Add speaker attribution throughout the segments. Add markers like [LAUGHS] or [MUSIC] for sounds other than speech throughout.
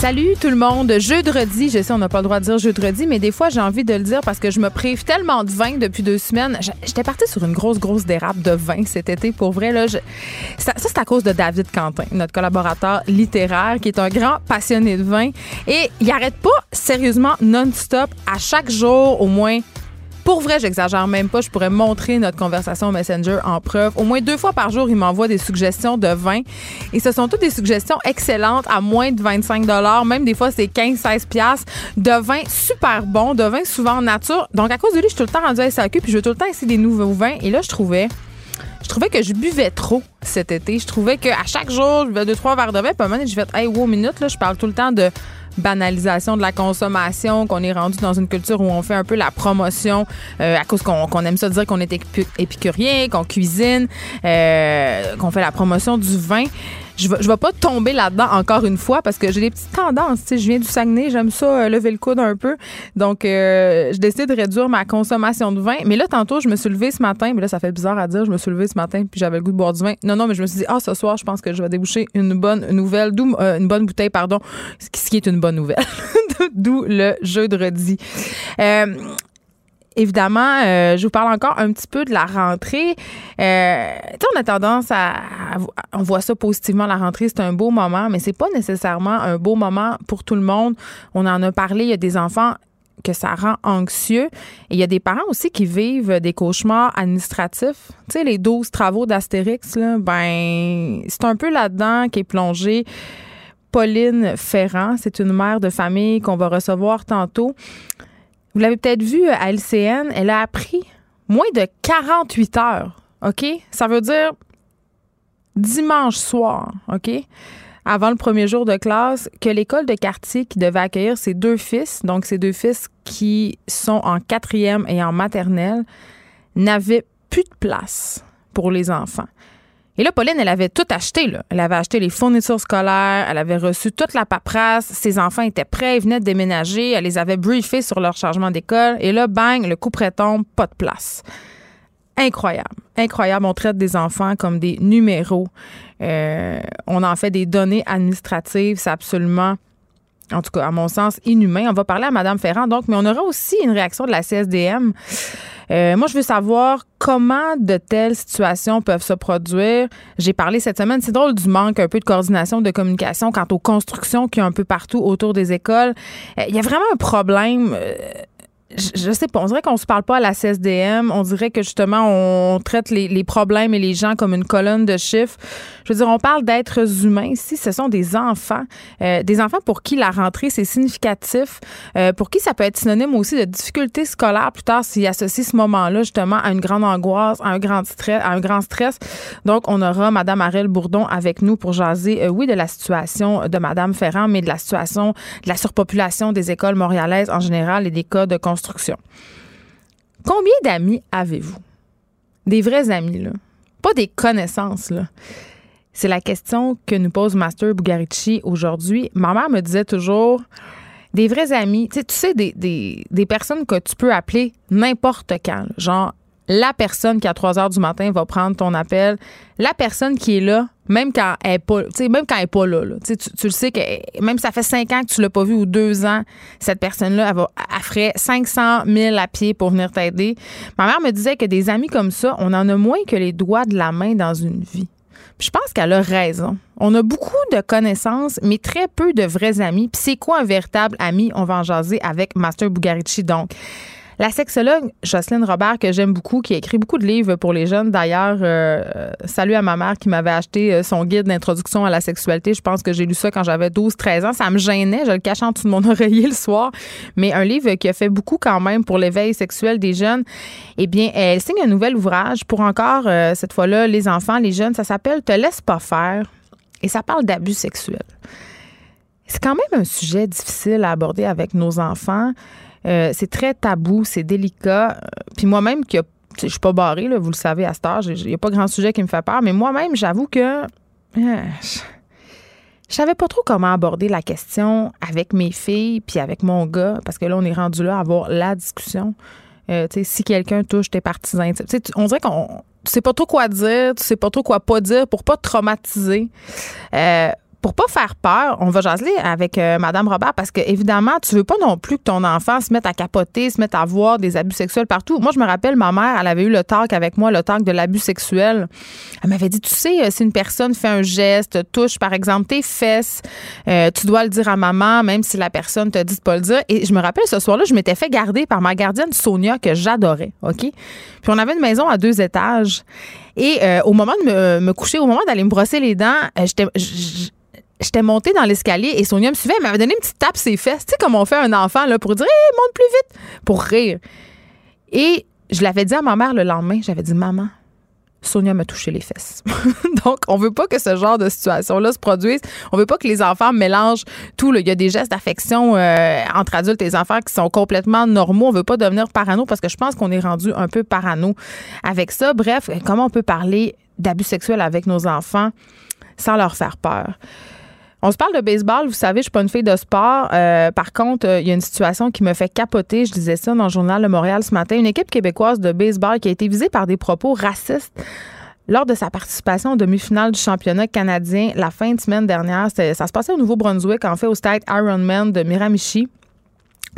Speaker 1: Salut tout le monde. Jeudi, je sais, on n'a pas le droit de dire jeudi, mais des fois, j'ai envie de le dire parce que je me prive tellement de vin depuis deux semaines. J'étais partie sur une grosse, grosse dérape de vin cet été. Pour vrai, là, ça, c'est à cause de David Quentin, notre collaborateur littéraire, qui est un grand passionné de vin. Et il arrête pas, sérieusement, non-stop, à chaque jour, au moins pour vrai, j'exagère même pas. Je pourrais montrer notre conversation Messenger en preuve. Au moins deux fois par jour, il m'envoie des suggestions de vin. Et ce sont toutes des suggestions excellentes à moins de 25 Même des fois, c'est 15-16 de vin super bon, de vin souvent en nature. Donc, à cause de lui, je suis tout le temps rendu à SAQ puis je veux tout le temps essayer des nouveaux vins. Et là, je trouvais je trouvais que je buvais trop cet été. Je trouvais qu'à chaque jour, je buvais deux, trois verres de vin. Puis à je fais, hey, wow, minute, là, je parle tout le temps de banalisation de la consommation, qu'on est rendu dans une culture où on fait un peu la promotion euh, à cause qu'on aime ça dire qu'on est épicurien, qu'on cuisine, euh, qu'on fait la promotion du vin je ne vais pas tomber là-dedans encore une fois parce que j'ai des petites tendances. je viens du Saguenay, j'aime ça euh, lever le coude un peu. Donc, euh, je décide de réduire ma consommation de vin. Mais là, tantôt, je me suis levée ce matin. Mais là, ça fait bizarre à dire. Je me suis levée ce matin puis j'avais le goût de boire du vin. Non, non, mais je me suis dit, ah, ce soir, je pense que je vais déboucher une bonne nouvelle, euh, une bonne bouteille, pardon, ce qui est une bonne nouvelle. [LAUGHS] D'où le jeu de évidemment, euh, je vous parle encore un petit peu de la rentrée. Euh, on a tendance à, On voit ça positivement, la rentrée, c'est un beau moment, mais c'est pas nécessairement un beau moment pour tout le monde. On en a parlé, il y a des enfants que ça rend anxieux. Et il y a des parents aussi qui vivent des cauchemars administratifs. Tu sais, les 12 travaux d'Astérix, ben, c'est un peu là-dedans qui est plongé. Pauline Ferrand, c'est une mère de famille qu'on va recevoir tantôt. Vous l'avez peut-être vu à LCN, elle a appris moins de 48 heures, OK? Ça veut dire dimanche soir, OK? Avant le premier jour de classe, que l'école de quartier qui devait accueillir ses deux fils, donc ses deux fils qui sont en quatrième et en maternelle, n'avait plus de place pour les enfants. Et là, Pauline, elle avait tout acheté. Elle avait acheté les fournitures scolaires, elle avait reçu toute la paperasse, ses enfants étaient prêts, ils venaient de déménager, elle les avait briefés sur leur changement d'école. Et là, bang, le coup tombe, pas de place. Incroyable. Incroyable. On traite des enfants comme des numéros. Euh, on en fait des données administratives. C'est absolument en tout cas, à mon sens, inhumain. On va parler à Mme Ferrand, donc, mais on aura aussi une réaction de la CSDM. Euh, moi, je veux savoir comment de telles situations peuvent se produire. J'ai parlé cette semaine, c'est drôle du manque un peu de coordination, de communication quant aux constructions qui y a un peu partout autour des écoles. Euh, il y a vraiment un problème. Euh, je, sais pas, on dirait qu'on se parle pas à la CSDM. On dirait que justement, on traite les, problèmes et les gens comme une colonne de chiffres. Je veux dire, on parle d'êtres humains ici. Ce sont des enfants. Euh, des enfants pour qui la rentrée, c'est significatif. Euh, pour qui ça peut être synonyme aussi de difficultés scolaires plus tard s'ils associent ce moment-là justement à une grande angoisse, à un grand stress. À un grand stress. Donc, on aura Mme Arelle Bourdon avec nous pour jaser, euh, oui, de la situation de Mme Ferrand, mais de la situation de la surpopulation des écoles montréalaises en général et des cas de construction Combien d'amis avez-vous? Des vrais amis, là. Pas des connaissances, là. C'est la question que nous pose Master Bugarici aujourd'hui. Ma mère me disait toujours des vrais amis, tu sais, des, des, personnes que tu peux appeler n'importe quand. Genre, la personne qui à 3 heures du matin va prendre ton appel, la personne qui est là, même quand elle est pas, même quand elle pas là, Tu, le sais que même si ça fait 5 ans que tu l'as pas vu ou 2 ans, cette personne-là, elle, va, ferait 500 000 à pied pour venir t'aider. Ma mère me disait que des amis comme ça, on en a moins que les doigts de la main dans une vie. je pense qu'elle a raison. On a beaucoup de connaissances, mais très peu de vrais amis. Puis c'est quoi un véritable ami? On va en jaser avec Master Bugarici. Donc, La sexologue Jocelyne Robert, que j'aime beaucoup, qui a écrit beaucoup de livres pour les jeunes. D'ailleurs, euh, salut à ma mère qui m'avait acheté euh, son guide d'introduction à la sexualité. Je pense que j'ai lu ça quand j'avais 12-13 ans. Ça me gênait. Je le cachais en dessous de mon [LAUGHS] oreiller le soir. Mais un livre qui a fait beaucoup quand même pour l'éveil sexuel des jeunes. Eh bien, elle signe un nouvel ouvrage pour encore, euh, cette fois-là, les enfants, les jeunes. Ça s'appelle Te laisse pas faire. Et ça parle d'abus sexuels. C'est quand même un sujet difficile à aborder avec nos enfants. Euh, c'est très tabou, c'est délicat. Puis moi-même, qui je suis pas barrée, là, vous le savez à cette âge, il n'y a pas grand sujet qui me fait peur, mais moi-même, j'avoue que euh, je, savais pas trop comment aborder la question avec mes filles puis avec mon gars, parce que là, on est rendu là à avoir la discussion. Euh, si quelqu'un touche tes partisans, on dirait qu'on tu sais pas trop quoi dire, tu sais pas trop quoi pas dire pour pas traumatiser. Euh, pour pas faire peur, on va jaser avec euh, Madame Robert parce que évidemment, tu veux pas non plus que ton enfant se mette à capoter, se mette à voir des abus sexuels partout. Moi, je me rappelle, ma mère, elle avait eu le talk avec moi, le talk de l'abus sexuel. Elle m'avait dit, tu sais, euh, si une personne fait un geste, touche par exemple tes fesses, euh, tu dois le dire à maman, même si la personne te dit de pas le dire. Et je me rappelle, ce soir-là, je m'étais fait garder par ma gardienne Sonia que j'adorais, ok? Puis on avait une maison à deux étages. Et au moment de me, me coucher, au moment d'aller me brosser les dents, j'étais j'étais montée dans l'escalier et Sonia me suivait. Elle m'avait donné une petite tape ses fesses. Tu sais, comme on fait un enfant là, pour dire hey, monte plus vite, pour rire. Et je l'avais dit à ma mère le lendemain. J'avais dit Maman, Sonia m'a touché les fesses. [LAUGHS] Donc, on veut pas que ce genre de situation-là se produise. On veut pas que les enfants mélangent tout. Il y a des gestes d'affection euh, entre adultes et enfants qui sont complètement normaux. On veut pas devenir parano parce que je pense qu'on est rendu un peu parano avec ça. Bref, comment on peut parler d'abus sexuels avec nos enfants sans leur faire peur? On se parle de baseball. Vous savez, je suis pas une fille de sport. Euh, par contre, euh, il y a une situation qui me fait capoter. Je disais ça dans le journal Le Montréal ce matin. Une équipe québécoise de baseball qui a été visée par des propos racistes lors de sa participation en demi-finale du championnat canadien la fin de semaine dernière. Ça se passait au Nouveau-Brunswick, en fait, au stade Ironman de Miramichi.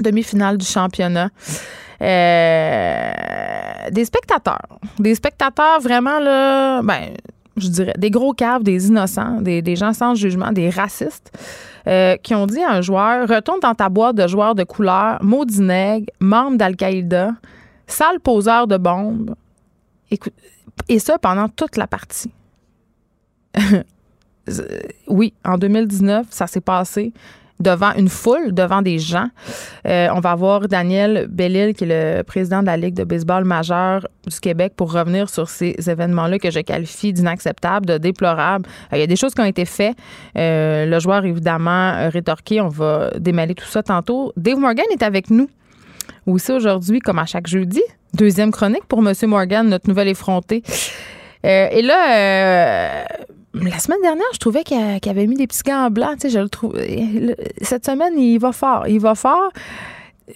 Speaker 1: Demi-finale du championnat. Euh, des spectateurs. Des spectateurs vraiment, là, ben, je dirais, des gros caves, des innocents, des, gens sans jugement, des racistes, euh, qui ont dit à un joueur retourne dans ta boîte de joueurs de couleur, maudit nègre, membre d'Al-Qaïda, sale poseur de bombes. et ça pendant toute la partie. [LAUGHS] oui, en 2019, ça s'est passé devant une foule, devant des gens. Euh, on va voir Daniel Bellil, qui est le président de la Ligue de baseball majeur du Québec, pour revenir sur ces événements-là que je qualifie d'inacceptables, de déplorables. Euh, il y a des choses qui ont été faites. Euh, le joueur, évidemment, rétorqué. On va démêler tout ça tantôt. Dave Morgan est avec nous aussi aujourd'hui, comme à chaque jeudi. Deuxième chronique pour M. Morgan, notre nouvel effronté. et là, la semaine dernière, je trouvais qu'il avait mis des petits gants blancs. Tu sais, je le. Cette semaine, il va fort. Il va fort.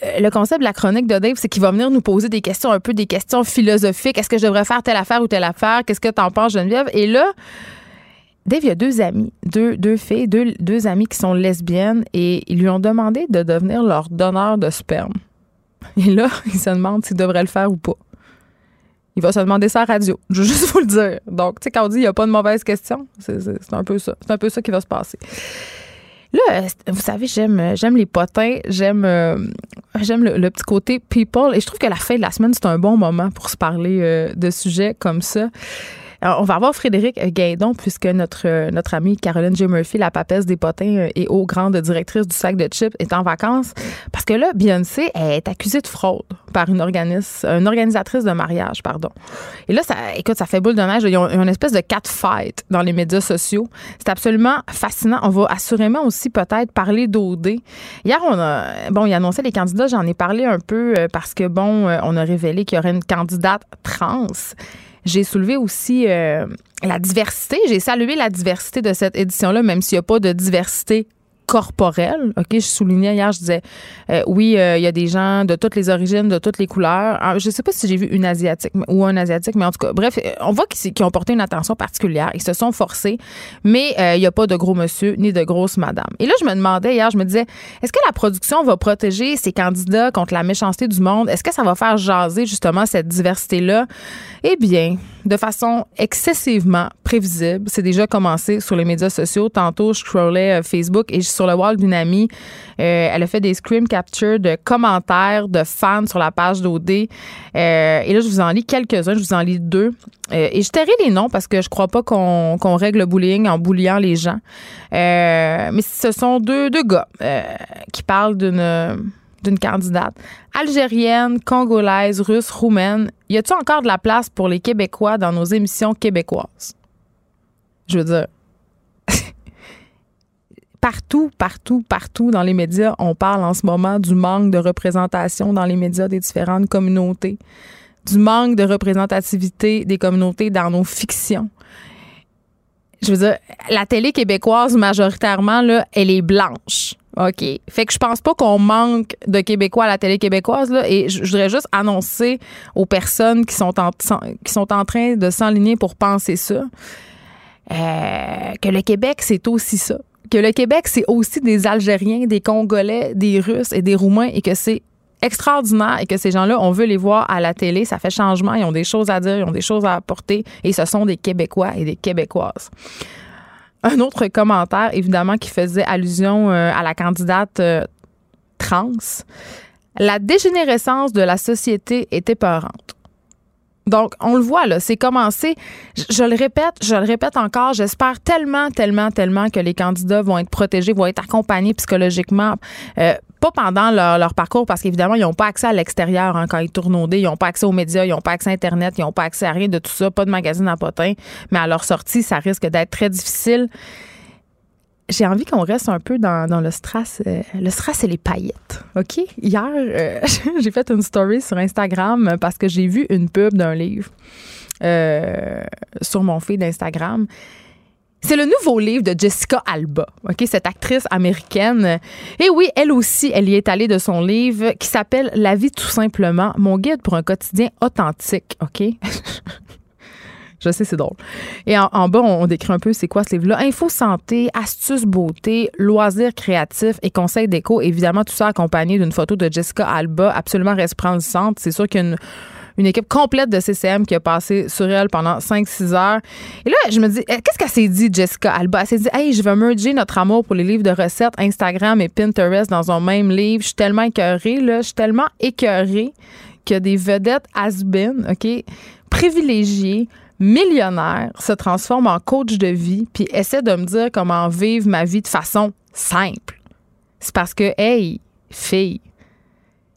Speaker 1: Euh, le concept de la chronique de Dave, c'est qu'il va venir nous poser des questions, un peu des questions philosophiques. Est-ce que je devrais faire telle affaire ou telle affaire? Qu'est-ce que t'en penses, Geneviève? Et là, Dave, il y a deux amis, deux, deux filles, deux, deux amis qui sont lesbiennes et ils lui ont demandé de devenir leur donneur de sperme. Et là, [LAUGHS] il se demande s'il devrait le faire ou pas il va se demander ça à radio. [LAUGHS] Je veux juste vous le dire. Donc, tu sais, quand on dit il n'y a pas de mauvaise question, c'est un peu ça. C'est un peu ça qui va se passer. Là, vous savez, j'aime j'aime les potins, j'aime euh, j'aime le, petit côté people et je trouve que la fin de la semaine, c'est un bon moment pour se parler euh, de sujets comme ça on va avoir Frédéric Gaidon, puisque notre, notre amie Caroline J. Murphy, la papesse des potins euh, et haut grande directrice du sac de chips, est en vacances. Parce que là, Beyoncé est accusée de fraude par une, organisatrice de mariage, pardon. Et là, ça, écoute, ça fait boule de neige. Ils ont une espèce de cat fight dans les médias sociaux. C'est absolument fascinant. On va assurément aussi peut-être parler d'OD. Hier, on a, bon, il annonçait les candidats. J'en ai parlé un peu euh, parce que, bon, euh, on a révélé qu'il y aurait une candidate trans. J'ai soulevé aussi euh, la diversité. J'ai salué la diversité de cette édition-là, même s'il n'y a pas de diversité corporelle. OK, je soulignais hier, je disais, euh, oui, euh, il y a des gens de toutes les origines, de toutes les couleurs. Ah, je sais pas si j'ai vu une asiatique ou un asiatique, mais en tout cas, bref, on voit qu'ils ont porté une attention particulière. Ils se sont forcés, mais il n'y a pas de gros monsieur ni de grosse madame. Et là, je me demandais hier, je me disais, est-ce que la production va protéger ces candidats contre la méchanceté du monde? Est-ce que ça va faire jaser justement cette diversité-là? Eh bien, de façon excessivement prévisible. C'est déjà commencé sur les médias sociaux. Tantôt, je scrollais euh, Facebook et sur le wall d'une amie, euh, elle a fait des screen captures de commentaires de fans sur la page d'OD. et là, je vous en lis quelques-uns. Je vous en lis deux. et je tairai les noms parce que je crois pas qu'on règle le bullying en bouliant les gens. mais ce sont deux, deux gars qui parlent d'une d'une candidate algérienne, congolaise, russe, roumaine. Y a-t-il encore de la place pour les Québécois dans nos émissions québécoises? Je veux dire, partout, partout, partout dans les médias, on parle en ce moment du manque de représentation dans les médias des différentes communautés, du manque de représentativité des communautés dans nos fictions. Je veux dire, la télé québécoise, majoritairement, là, elle est blanche. OK. Fait que je pense pas qu'on manque de Québécois à la télé québécoise. Là, et je voudrais juste annoncer aux personnes qui sont en, qui sont en train de s'enligner pour penser ça euh, que le Québec, c'est aussi ça. Que le Québec, c'est aussi des Algériens, des Congolais, des Russes et des Roumains et que c'est extraordinaire et que ces gens-là, on veut les voir à la télé. Ça fait changement. Ils ont des choses à dire, ils ont des choses à apporter et ce sont des Québécois et des Québécoises. Un autre commentaire, évidemment, qui faisait allusion euh, à la candidate euh, trans. La dégénérescence de la société est épeurante. Donc, on le voit, là, c'est commencé. Je, le répète, je le répète encore, j'espère tellement, tellement, tellement que les candidats vont être protégés, vont être accompagnés psychologiquement. Euh, pas pendant leur, parcours, parce qu'évidemment, ils n'ont pas accès à l'extérieur hein, quand ils tournent au dé. Ils n'ont pas accès aux médias, ils n'ont pas accès à Internet, ils n'ont pas accès à rien de tout ça, pas de magazine à potin. Mais à leur sortie, ça risque d'être très difficile. J'ai envie qu'on reste un peu dans, le stress. Euh, le stress et les paillettes. OK? Hier, euh, [LAUGHS] j'ai fait une story sur Instagram parce que j'ai vu une pub d'un livre euh, sur mon feed d'Instagram. C'est le nouveau livre de Jessica Alba, ok, cette actrice américaine. Et oui, elle aussi, elle y est allée de son livre qui s'appelle La vie tout simplement, mon guide pour un quotidien authentique, ok? [LAUGHS] Je sais, c'est drôle. Et en, bas, on, décrit un peu c'est quoi ce livre-là. Info santé, astuces beauté, loisirs créatifs et conseils déco. Évidemment, tout ça accompagné d'une photo de Jessica Alba, absolument resplendissante. C'est sûr qu'il y a une équipe complète de CCM qui a passé sur elle pendant 5-6 heures. Et là, je me dis, eh, qu'est-ce qu'elle s'est dit, Jessica Alba? Elle s'est dit, hey, je vais merger notre amour pour les livres de recettes, Instagram et Pinterest dans un même livre. Je suis tellement écœurée, là. Je suis tellement écœurée que des vedettes has-been, OK, privilégiées, millionnaires, se transforment en coach de vie puis essaient de me dire comment vivre ma vie de façon simple. C'est parce que, hey, fille,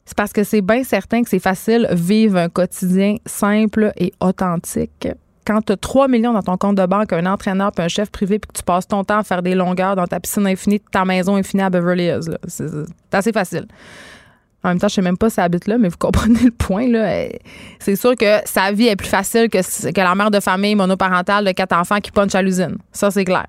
Speaker 1: c'est parce que c'est bien certain que c'est facile vivre un quotidien simple et authentique. Quand tu as 3 millions dans ton compte de banque, un entraîneur puis un chef privé, puis que tu passes ton temps à faire des longueurs dans ta piscine infinie, ta maison infinie à Beverly Hills, c'est assez facile. En même temps, je sais même pas si ça habite là, mais vous comprenez le point. Là. C'est sûr que sa vie est plus facile que, que la mère de famille monoparentale de quatre enfants qui punch à l'usine. Ça, c'est clair.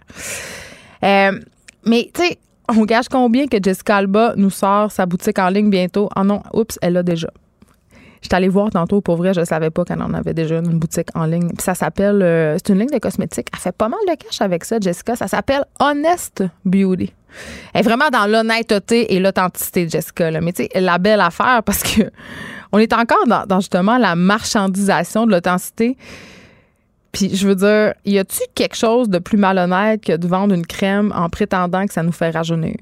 Speaker 1: Euh, mais, tu sais, on gage combien que Jessica Alba nous sort sa boutique en ligne bientôt? Ah non, oups, elle l'a déjà. J'étais allée voir tantôt, pour vrai, je savais pas qu'elle en avait déjà une boutique en ligne. Puis ça s'appelle, euh, c'est une ligne de cosmétiques. Elle fait pas mal de cash avec ça, Jessica. Ça s'appelle Honest Beauty. Elle est vraiment dans l'honnêteté et l'authenticité, Jessica. Mais tu sais, la belle affaire, parce que [LAUGHS] on est encore dans, dans justement la marchandisation de l'authenticité. Puis je veux dire, y a-tu quelque chose de plus malhonnête que de vendre une crème en prétendant que ça nous fait rajeunir?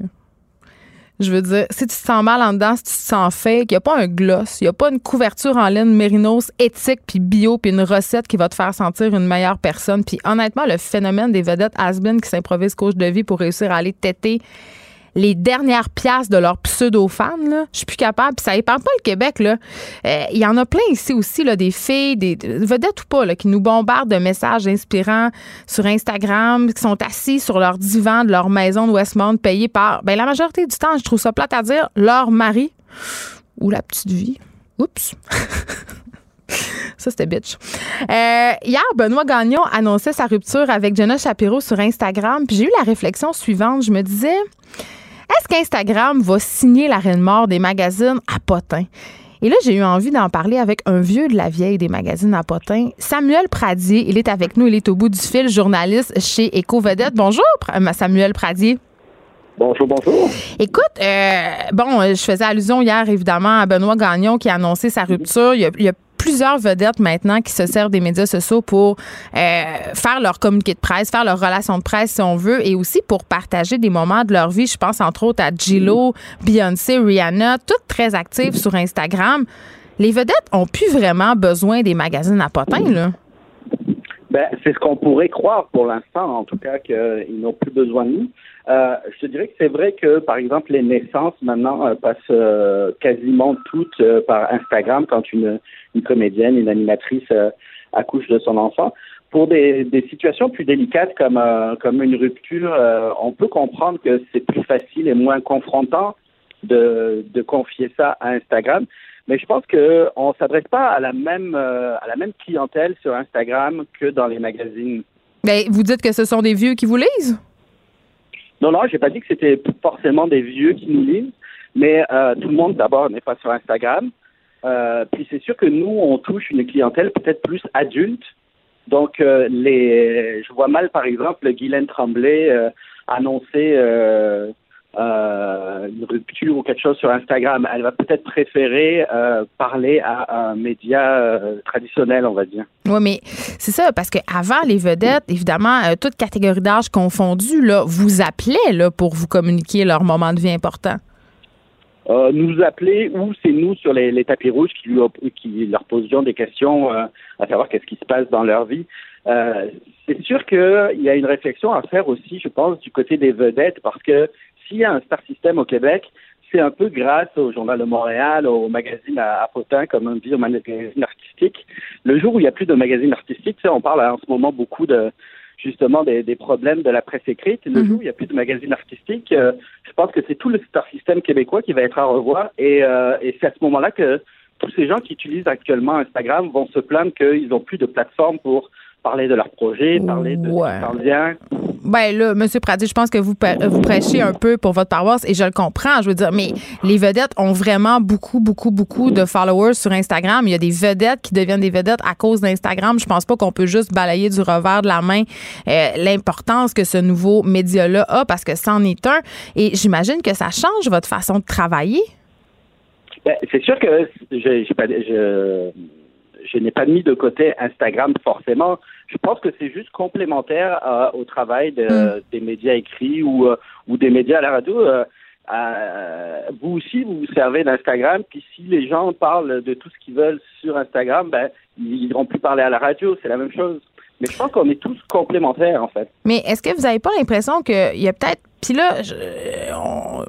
Speaker 1: Je veux dire, si tu te sens mal en dedans, si tu te sens fake, il n'y a pas un gloss, il n'y a pas une couverture en laine mérinos éthique puis bio puis une recette qui va te faire sentir une meilleure personne. Puis honnêtement, le phénomène des vedettes has qui s'improvisent coach de vie pour réussir à aller têter les dernières pièces de leurs pseudo-fans. Je suis plus capable. Puis ça épargne pas le Québec. Euh, il y en a plein ici aussi, là, des filles, des vedettes ou pas, qui nous bombardent de messages inspirants sur Instagram, qui sont assis sur leur divan de leur maison de Westmount, payés par, ben, la majorité du temps, je trouve ça plate à dire, leur mari ou la petite vie. Oups. [LAUGHS] Ça, c'était bitch. Euh, hier, Benoît Gagnon annonçait sa rupture avec Jenna Shapiro sur Instagram. Puis j'ai eu la réflexion suivante. Je me disais, est-ce qu'Instagram va signer la reine mort des magazines à potin? Et là, j'ai eu envie d'en parler avec un vieux de la vieille des magazines à potin, Samuel Pradier. Il est avec nous, il est au bout du fil, journaliste chez Eco Vedette. Bonjour, Samuel Pradier.
Speaker 2: Bonjour, bonjour.
Speaker 1: Écoute, euh, bon, je faisais allusion hier, évidemment, à Benoît Gagnon qui a annoncé sa rupture. Il y a, plusieurs vedettes maintenant qui se servent des médias sociaux pour euh, faire leur communiqué de presse, faire leur relation de presse si on veut, et aussi pour partager des moments de leur vie. Je pense entre autres à Gillo, Beyoncé, Rihanna, toutes très actives sur Instagram. Les vedettes ont plus vraiment besoin des magazines à potins, là.
Speaker 2: Ben, c'est ce qu'on pourrait croire pour l'instant, en tout cas, qu'ils n'ont plus besoin de nous. Euh, je dirais que c'est vrai que, par exemple, les naissances maintenant euh, passent quasiment toutes par Instagram quand une, une comédienne, une animatrice accouche de son enfant. Pour des, des situations plus délicates comme, comme une rupture, on peut comprendre que c'est plus facile et moins confrontant de, de confier ça à Instagram. Mais je pense qu'on ne s'adresse pas à la même à la même clientèle sur Instagram que dans les magazines.
Speaker 1: Mais ben, vous dites que ce sont des vieux qui vous lisent?
Speaker 2: Non, non, j'ai pas dit que c'était forcément des vieux qui nous lisent, mais euh, tout le monde d'abord n'est pas sur Instagram. Euh, puis c'est sûr que nous, on touche une clientèle peut-être plus adulte. Donc euh, les, je vois mal par exemple Guylaine Tremblay euh, annoncer une rupture ou quelque chose sur Instagram. Elle va peut-être préférer parler à un média traditionnel, on va dire.
Speaker 1: Oui, mais c'est ça, parce qu'avant, les vedettes, évidemment, euh, toute catégorie d'âge confondue, là, vous appelaient là, pour vous communiquer leur moment de vie important.
Speaker 2: Euh, nous appeler ou c'est nous sur les, les, tapis rouges qui, lui, qui leur posions des questions à savoir qu'est-ce qui se passe dans leur vie. c'est sûr qu'il y a une réflexion à faire aussi, je pense, du côté des vedettes, parce que s'il y a un star system au Québec, c'est un peu grâce au Journal de Montréal, au magazine à, à Potin, comme on dit, au magazine artistique. Le jour où il n'y a plus de magazine artistique, on parle en ce moment beaucoup de justement des, des problèmes de la presse écrite. Le -hmm. jour où il n'y a plus de magazine artistique, euh, je pense que c'est tout le star system québécois qui va être à revoir. Et, euh, et c'est à ce moment-là que tous ces gens qui utilisent actuellement Instagram vont se plaindre qu'ils n'ont plus de plateforme pour parler de leur projet, parler de
Speaker 1: Ouais.
Speaker 2: ce qui s'en vient.
Speaker 1: Ben là, M. Pradi, je pense que vous, vous prêchez un peu pour votre paroisse et je le comprends. Je veux dire, mais les vedettes ont vraiment beaucoup, beaucoup, beaucoup de followers sur Instagram. Il y a des vedettes qui deviennent des vedettes à cause d'Instagram. Je pense pas qu'on peut juste balayer du revers de la main euh, l'importance que ce nouveau média-là a parce que c'en est un. Et j'imagine que ça change votre façon de travailler.
Speaker 2: Ben, c'est sûr que je, je n'ai pas mis de côté Instagram forcément. Je pense que c'est juste complémentaire euh, au travail de,
Speaker 1: Mm.
Speaker 2: des médias écrits ou, euh, ou des médias à la radio. Euh, vous aussi, vous vous servez d'Instagram, puis si les gens parlent de tout ce qu'ils veulent sur Instagram, ben, ils n'iront plus parler à la radio, c'est la même chose. Mais je pense qu'on est tous complémentaires, en fait.
Speaker 1: Mais est-ce que vous n'avez pas l'impression qu'il y a peut-être. Puis là, je- on,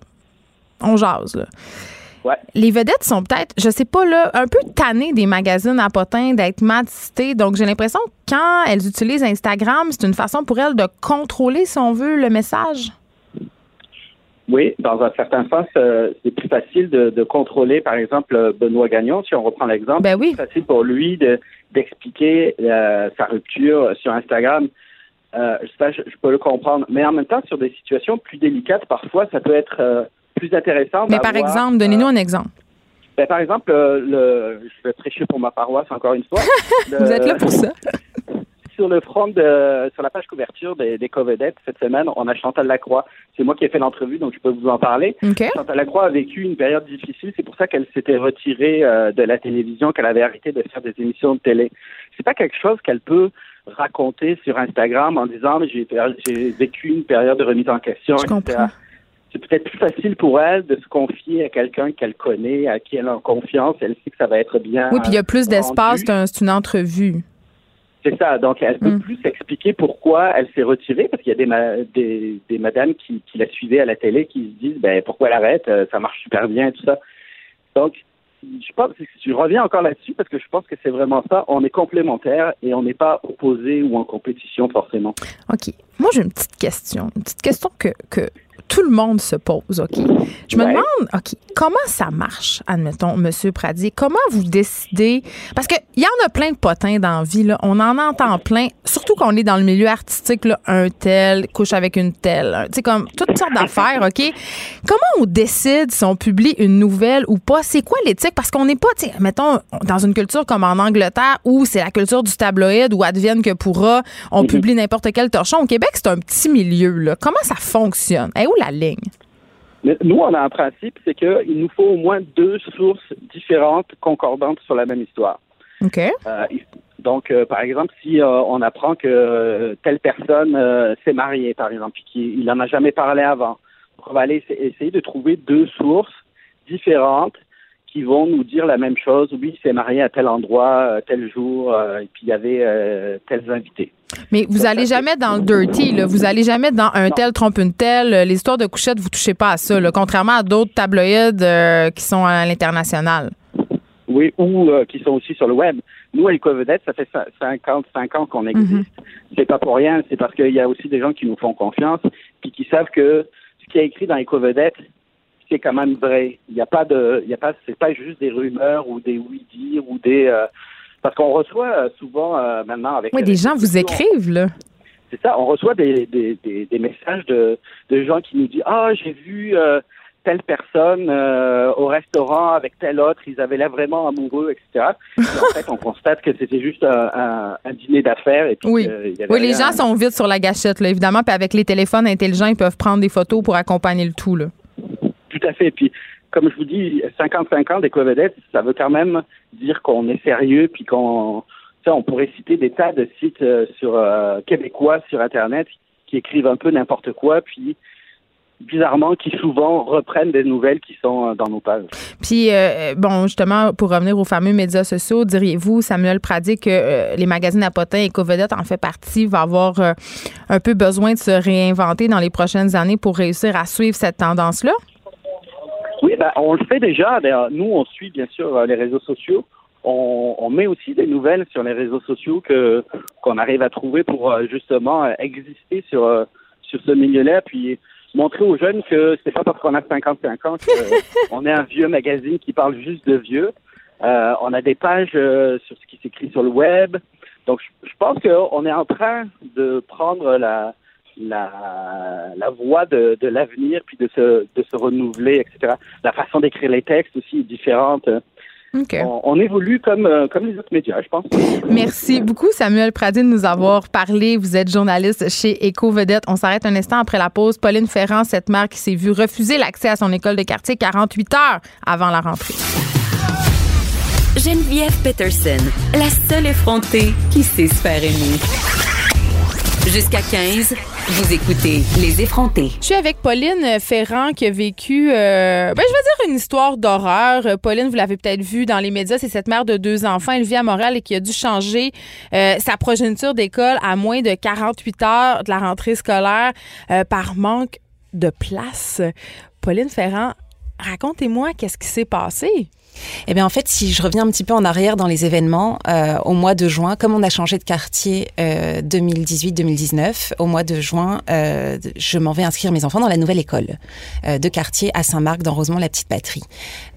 Speaker 1: on jase, là.
Speaker 2: Ouais.
Speaker 1: Les vedettes sont peut-être, je sais pas, là, un peu tannées des magazines à potins, d'être matisées. Donc, j'ai l'impression que quand elles utilisent Instagram, c'est une façon pour elles de contrôler, si on veut, le message.
Speaker 2: Oui, dans un certain sens, euh, c'est plus facile de, de contrôler, par exemple, Benoît Gagnon, si on reprend l'exemple.
Speaker 1: Ben oui.
Speaker 2: C'est facile pour lui de d'expliquer euh, sa rupture sur Instagram. Euh, ça, je, je peux le comprendre. Mais en même temps, sur des situations plus délicates, parfois, ça peut être euh, plus intéressant.
Speaker 1: Mais par exemple, donnez-nous
Speaker 2: euh,
Speaker 1: un exemple.
Speaker 2: ben, par exemple, euh, le, je vais prêcher pour ma paroisse encore une fois. [LAUGHS]
Speaker 1: Vous êtes là pour ça.
Speaker 2: sur le front de, sur la page couverture des, des Covedettes cette semaine, on a Chantal Lacroix. C'est moi qui ai fait l'entrevue, donc je peux vous en parler.
Speaker 1: OK.
Speaker 2: Chantal Lacroix a vécu une période difficile, c'est pour ça qu'elle s'était retirée euh, de la télévision, qu'elle avait arrêté de faire des émissions de télé. C'est pas quelque chose qu'elle peut raconter sur Instagram en disant j'ai vécu une période de remise en question,
Speaker 1: Je
Speaker 2: etc.
Speaker 1: comprends.
Speaker 2: C'est peut-être plus facile pour elle de se confier à quelqu'un qu'elle connaît, à qui elle a confiance. Elle sait que ça va être bien.
Speaker 1: Oui, puis il y a plus d'espace, c'est un- c'est une entrevue.
Speaker 2: C'est ça. Donc, elle peut
Speaker 1: Mm.
Speaker 2: plus expliquer pourquoi elle s'est retirée, parce qu'il y a des, ma- des, des madames qui, qui la suivaient à la télé qui se disent, ben, pourquoi elle arrête, euh, ça marche super bien et tout ça. Donc, je pense, je reviens encore là-dessus parce que je pense que c'est vraiment ça. On est complémentaires et on n'est pas opposés ou en compétition forcément.
Speaker 1: OK. Moi, j'ai une petite question. Une petite question que, que tout le monde se pose, OK? Je me
Speaker 2: Ouais.
Speaker 1: demande, OK, comment ça marche, admettons, Monsieur Pradier? Comment vous décidez? Parce qu'il y en a plein de potins dans la vie, là. On en entend plein, surtout qu'on est dans le milieu artistique, là, un tel, couche avec une telle. Tu sais, comme toutes sortes d'affaires, OK? Comment on décide si on publie une nouvelle ou pas? C'est quoi l'éthique? Parce qu'on n'est pas, tu sais, mettons, dans une culture comme en Angleterre où c'est la culture du tabloïd où advienne que pourra, on publie n'importe quel torchon. Au Québec, c'est un petit milieu, là. Comment ça fonctionne? Et où la ligne?
Speaker 2: Nous, on a un principe, c'est qu'il nous faut au moins deux sources différentes, concordantes sur la même histoire.
Speaker 1: OK.
Speaker 2: Euh, donc, euh, par exemple, si euh, on apprend que telle personne s'est mariée, par exemple, puis qu'il n'en a jamais parlé avant, on va aller essayer de trouver deux sources différentes qui vont nous dire la même chose. Oui, il s'est marié à tel endroit, tel jour, et puis il y avait tels invités.
Speaker 1: Mais vous allez jamais dans le dirty, là. Vous allez jamais dans un tel trompe une telle. Les histoires de couchettes, vous touchez pas à ça, là, contrairement à d'autres tabloïds qui sont à l'international.
Speaker 2: Oui, ou qui sont aussi sur le web. Nous, à l'Éco-Vedette, ça fait 55 ans qu'on existe. Mhm. C'est pas pour rien, c'est parce qu'il y a aussi des gens qui nous font confiance, puis qui savent que ce qui est écrit dans c'est quand même vrai. Il n'y a pas de, il y a pas, c'est pas juste des rumeurs ou des oui-dire ou des, euh, parce qu'on reçoit euh, souvent euh, maintenant avec.
Speaker 1: Oui, des gens vous écrivent là.
Speaker 2: C'est ça, on reçoit des, des, des, messages de, de gens qui nous disent ah j'ai vu telle personne au restaurant avec tel autre, ils avaient l'air vraiment amoureux, etc. [LAUGHS] en fait, on constate que c'était juste un, dîner d'affaires. Et
Speaker 1: oui, oui les gens sont vite sur la gâchette, là, évidemment. Puis avec les téléphones intelligents, ils peuvent prendre des photos pour accompagner le tout. Là.
Speaker 2: Tout à fait. Puis, comme je vous dis, 55 ans des vedettes ça veut quand même dire qu'on est sérieux, puis qu'on... on pourrait citer des tas de sites euh, sur euh, québécois sur Internet qui écrivent un peu n'importe quoi, puis bizarrement, qui souvent reprennent des nouvelles qui sont euh, dans nos pages.
Speaker 1: Puis, bon, justement, pour revenir aux fameux médias sociaux, diriez-vous, Samuel Pradi, que les magazines à et Covedette en fait partie, va avoir un peu besoin de se réinventer dans les prochaines années pour réussir à suivre cette tendance-là?
Speaker 2: Ben, on le fait déjà. Nous, on suit bien sûr les réseaux sociaux. On, on, met aussi des nouvelles sur les réseaux sociaux que qu'on arrive à trouver pour justement exister sur sur ce milieu-là. Puis montrer aux jeunes que c'est pas parce qu'on a 55 ans qu'on [LAUGHS] est un vieux magazine qui parle juste de vieux. Euh, on a des pages euh, sur ce qui s'écrit sur le web. Donc, je, pense qu'on est en train de prendre la, la, la voie de, de l'avenir, puis de se, de se renouveler, etc. La façon d'écrire les textes aussi est différente. On, évolue comme, euh, comme les autres médias, je pense.
Speaker 1: Merci beaucoup, Samuel Pradine, de nous avoir parlé. Vous êtes journaliste chez Éco Vedette. On s'arrête un instant après la pause. Pauline Ferrand, cette mère qui s'est vue refuser l'accès à son école de quartier 48 heures avant la rentrée.
Speaker 3: Geneviève Peterson, la seule effrontée qui sait se faire aimer. Jusqu'à 15, vous écoutez Les effrontés.
Speaker 1: Je suis avec Pauline Ferrand qui a vécu, euh, ben, je veux dire, une histoire d'horreur. Pauline, vous l'avez peut-être vu dans les médias, c'est cette mère de deux enfants. Elle vit à Montréal et qui a dû changer euh, sa progéniture d'école à moins de 48 heures de la rentrée scolaire euh, par manque de place. Pauline Ferrand, racontez-moi qu'est-ce qui s'est passé.
Speaker 4: Eh bien, en fait, si je reviens un petit peu en arrière dans les événements, euh, au mois de juin, comme on a changé de quartier euh, 2018-2019, au mois de juin, euh, je m'en vais inscrire mes enfants dans la nouvelle école euh, de quartier à Saint-Marc, dans Rosemont-la-Petite-Patrie.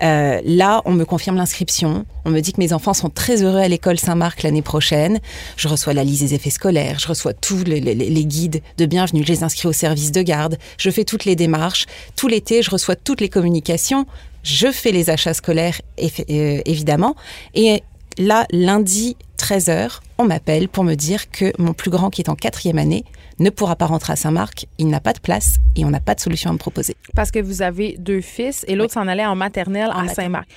Speaker 4: Euh, là, on me confirme l'inscription. On me dit que mes enfants sont très heureux à l'école Saint-Marc l'année prochaine. Je reçois la liste des effets scolaires, je reçois tous les, les guides de bienvenue, je les inscris au service de garde, je fais toutes les démarches. Tout l'été, je reçois toutes les communications je fais les achats scolaires, euh, évidemment. Et là, lundi, 13h, on m'appelle pour me dire que mon plus grand, qui est en quatrième année, ne pourra pas rentrer à Saint-Marc. Il n'a pas de place et on n'a pas de solution à me proposer.
Speaker 1: Parce que vous avez deux fils et l'autre s'en allait en maternelle à Saint-Marc.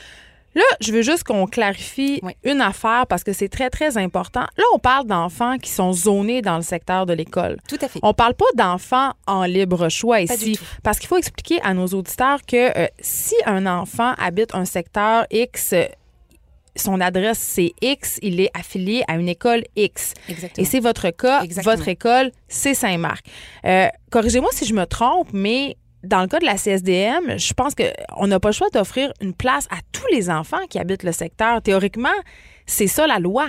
Speaker 1: Là, je veux juste qu'on clarifie une affaire parce que c'est très, très important. Là, on parle d'enfants qui sont zonés dans le secteur de l'école.
Speaker 4: Tout à fait.
Speaker 1: On parle pas d'enfants en libre choix ici. Parce qu'il faut expliquer à nos auditeurs que euh, si un enfant habite un secteur X, son adresse c'est X, il est affilié à une école X.
Speaker 4: Exactement.
Speaker 1: Et c'est votre cas, votre école, c'est Saint-Marc. Euh, corrigez-moi si je me trompe, mais dans le cas de la CSDM, je pense qu'on n'a pas le choix d'offrir une place à tous les enfants qui habitent le secteur. Théoriquement, c'est ça la loi.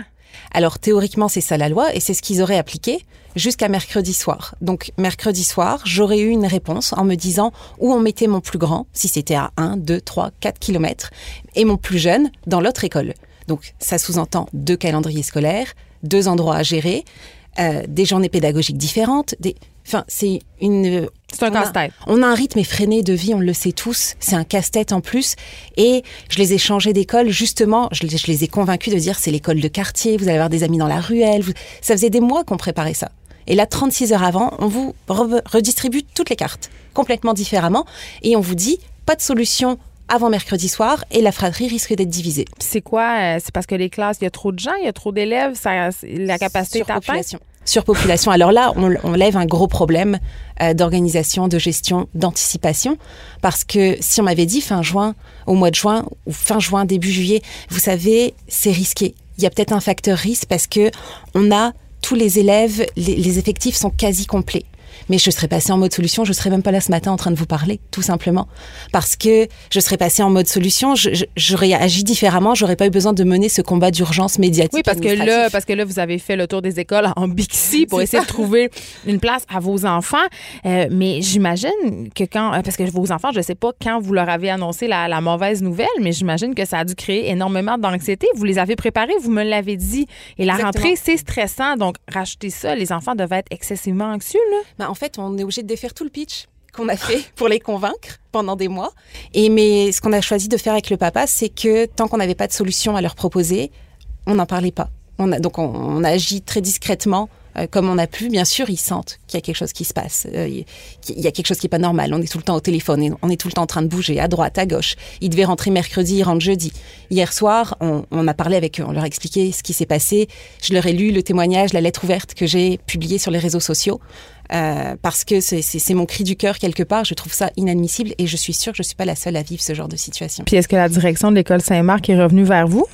Speaker 4: Alors théoriquement, c'est ça la loi et c'est ce qu'ils auraient appliqué jusqu'à mercredi soir. Donc mercredi soir, j'aurais eu une réponse en me disant où on mettait mon plus grand, si c'était à 1, 2, 3, 4 kilomètres, et mon plus jeune dans l'autre école. Donc ça sous-entend deux calendriers scolaires, deux endroits à gérer, euh, des journées pédagogiques différentes, des... Enfin, c'est une.
Speaker 1: C'est un casse-tête.
Speaker 4: On a un rythme effréné de vie, on le sait tous. C'est un casse-tête en plus. Et je les ai changés d'école, justement. Je, les ai convaincus de dire c'est l'école de quartier, vous allez avoir des amis dans la ruelle. Ça faisait des mois qu'on préparait ça. Et là, 36 heures avant, on vous redistribue toutes les cartes, complètement différemment. Et on vous dit pas de solution avant mercredi soir et la fratrie risque d'être divisée.
Speaker 1: C'est quoi? euh, C'est parce que les classes, il y a trop de gens, il y a trop d'élèves, la capacité est atteinte?
Speaker 4: Surpopulation. Alors là, on, lève un gros problème euh, d'organisation, de gestion, d'anticipation, parce que si on m'avait dit fin juin, au mois de juin ou fin juin, début juillet, vous savez, c'est risqué. Il y a peut-être un facteur risque parce que on a tous les élèves, les effectifs sont quasi complets. Mais je serais passée en mode solution, je serais même pas là ce matin en train de vous parler, tout simplement. Parce que je serais passée en mode solution, je- je- j'aurais agi différemment, j'aurais pas eu besoin de mener ce combat d'urgence médiatique.
Speaker 1: Oui, parce que là, parce que là, vous avez fait le tour des écoles en Bixi [LAUGHS] pour essayer
Speaker 4: ça.
Speaker 1: de trouver une place à vos enfants. Euh, mais j'imagine que quand, euh, parce que vos enfants, je sais pas quand vous leur avez annoncé la, la mauvaise nouvelle, mais j'imagine que ça a dû créer énormément d'anxiété. Vous les avez préparés, vous me l'avez dit. Et la
Speaker 4: Exactement.
Speaker 1: rentrée, c'est stressant. Donc, racheter ça, les enfants devaient être excessivement anxieux, là.
Speaker 4: Ben, en fait, on est obligé de défaire tout le pitch qu'on a fait [LAUGHS] pour les convaincre pendant des mois. Et mais ce qu'on a choisi de faire avec le papa, c'est que tant qu'on n'avait pas de solution à leur proposer, on n'en parlait pas. On a, donc on, on a agi très discrètement. Euh, comme on a pu, bien sûr, ils sentent qu'il y a quelque chose qui se passe. Euh, il y a quelque chose qui est pas normal. On est tout le temps au téléphone, on est tout le temps en train de bouger à droite, à gauche. Ils devaient rentrer mercredi, ils rentrent jeudi. Hier soir, on, a parlé avec eux, on leur a expliqué ce qui s'est passé. Je leur ai lu le témoignage, la lettre ouverte que j'ai publiée sur les réseaux sociaux. Euh, parce que c'est- mon cri du cœur quelque part. Je trouve ça inadmissible et je suis sûre que je suis pas la seule à vivre ce genre de situation.
Speaker 1: Puis est-ce que la direction de l'école Saint-Marc est revenue vers vous?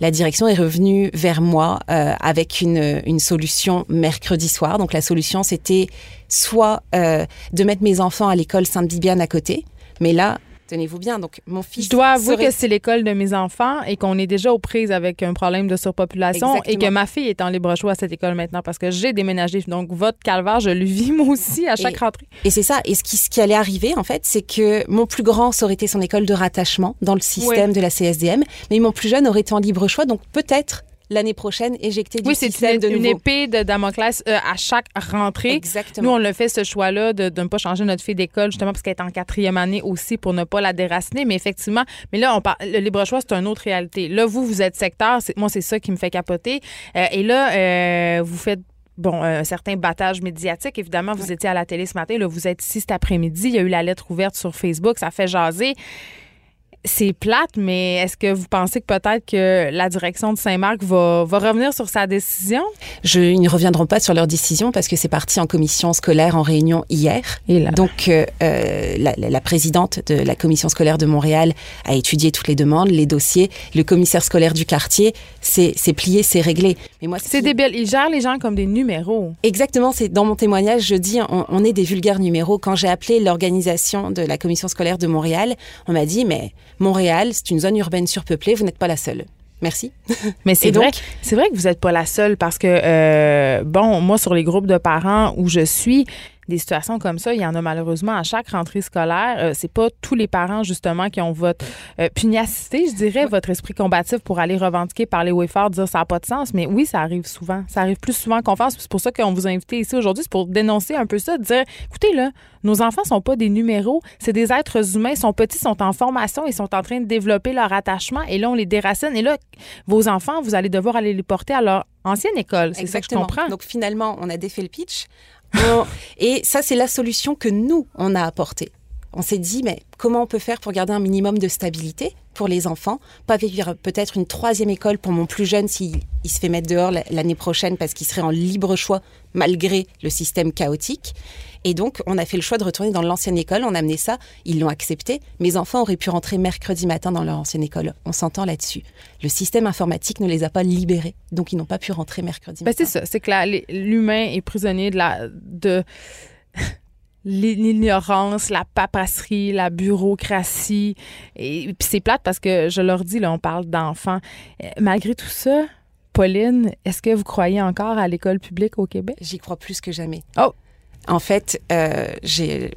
Speaker 4: La direction est revenue vers moi euh, avec une, une solution mercredi soir. Donc la solution, c'était soit euh, de mettre mes enfants à l'école Sainte-Bibiane à côté, mais là, tenez-vous bien, donc mon fils...
Speaker 1: Je dois avouer
Speaker 4: serait-
Speaker 1: que c'est l'école de mes enfants et qu'on est déjà aux prises avec un problème de surpopulation
Speaker 4: Exactement.
Speaker 1: et que ma fille est en libre choix à cette école maintenant parce que j'ai déménagé. Donc, votre calvaire, je le vis [LAUGHS] moi aussi à chaque
Speaker 4: Et-
Speaker 1: rentrée.
Speaker 4: Et c'est ça. Et ce qui, ce qui allait arriver, en fait, c'est que mon plus grand, ça aurait été son école de rattachement dans le système de la CSDM, mais mon plus jeune aurait été en libre choix, donc peut-être l'année prochaine éjecté du
Speaker 1: Oui, c'est
Speaker 4: système
Speaker 1: une,
Speaker 4: de
Speaker 1: une
Speaker 4: nouveau.
Speaker 1: épée de Damoclès euh, à chaque rentrée.
Speaker 4: Exactement.
Speaker 1: Nous, on l'a fait ce choix-là de, de ne pas changer notre fille d'école, justement, parce qu'elle est en quatrième année aussi pour ne pas la déraciner. Mais effectivement, mais là, on parle, le libre choix, c'est une autre réalité. Là, vous, vous êtes secteur. c'est- Moi, c'est ça qui me fait capoter. Euh, et là, euh, vous faites. Bon, un certain battage médiatique. Évidemment, vous étiez à la télé ce matin. Là, vous êtes ici cet après-midi. Il y a eu la lettre ouverte sur Facebook. Ça fait jaser. C'est plate, mais est-ce que vous pensez que peut-être que la direction de Saint-Marc va, va revenir sur sa décision?
Speaker 4: Je, ils ne reviendront pas sur leur décision parce que c'est parti en commission scolaire en réunion hier.
Speaker 1: Et là.
Speaker 4: Donc, euh, euh, la, présidente de la commission scolaire de Montréal a étudié toutes les demandes, les dossiers. Le commissaire scolaire du quartier, c'est plié, c'est réglé. Mais moi, ce
Speaker 1: C'est
Speaker 4: qui-
Speaker 1: débile. Ils gèrent les gens comme des numéros.
Speaker 4: Exactement, c'est dans mon témoignage, je dis on, on est des vulgaires numéros. Quand j'ai appelé l'organisation de la commission scolaire de Montréal, on m'a dit mais Montréal, c'est une zone urbaine surpeuplée, vous n'êtes pas la seule. Merci. [LAUGHS]
Speaker 1: Mais c'est vrai, c'est vrai que vous n'êtes pas la seule parce que euh, bon, moi sur les groupes de parents où je suis, des situations comme ça, il y en a malheureusement à chaque rentrée scolaire. Euh, c'est pas tous les parents justement qui ont votre euh, pugnacité, je dirais, votre esprit combatif pour aller revendiquer, parler haut et fort, dire ça n'a pas de sens. Mais oui, ça arrive souvent. Ça arrive plus souvent qu'on pense. C'est pour ça qu'on vous a invité ici aujourd'hui, c'est pour dénoncer un peu ça, de dire, écoutez là, nos enfants sont pas des numéros, c'est des êtres humains, ils sont petits, ils sont en formation, ils sont en train de développer leur attachement et là on les déracine et là vos enfants, vous allez devoir aller les porter à leur ancienne école. C'est ça que je comprends.
Speaker 4: Donc finalement, on a défait le pitch. On- et ça, c'est la solution que nous, on a apportée. On s'est dit, mais comment on peut faire pour garder un minimum de stabilité pour les enfants Pas vivre peut-être une troisième école pour mon plus jeune s'il il se fait mettre dehors la- l'année prochaine parce qu'il serait en libre choix malgré le système chaotique. Et donc, on a fait le choix de retourner dans l'ancienne école. On a amené ça. Ils l'ont accepté. Mes enfants auraient pu rentrer mercredi matin dans leur ancienne école. On s'entend là-dessus. Le système informatique ne les a pas libérés. Donc, ils n'ont pas pu rentrer mercredi
Speaker 1: Ben,
Speaker 4: matin.
Speaker 1: c'est ça, c'est que l'humain est prisonnier de la de l'ignorance, la papasserie, la bureaucratie. Et, puis c'est plate parce que je leur dis, là, on parle d'enfants. Euh, Malgré tout ça, Pauline, est-ce que vous croyez encore à l'école publique au Québec?
Speaker 4: J'y crois plus que jamais.
Speaker 1: Oh.
Speaker 4: En fait, euh, j'ai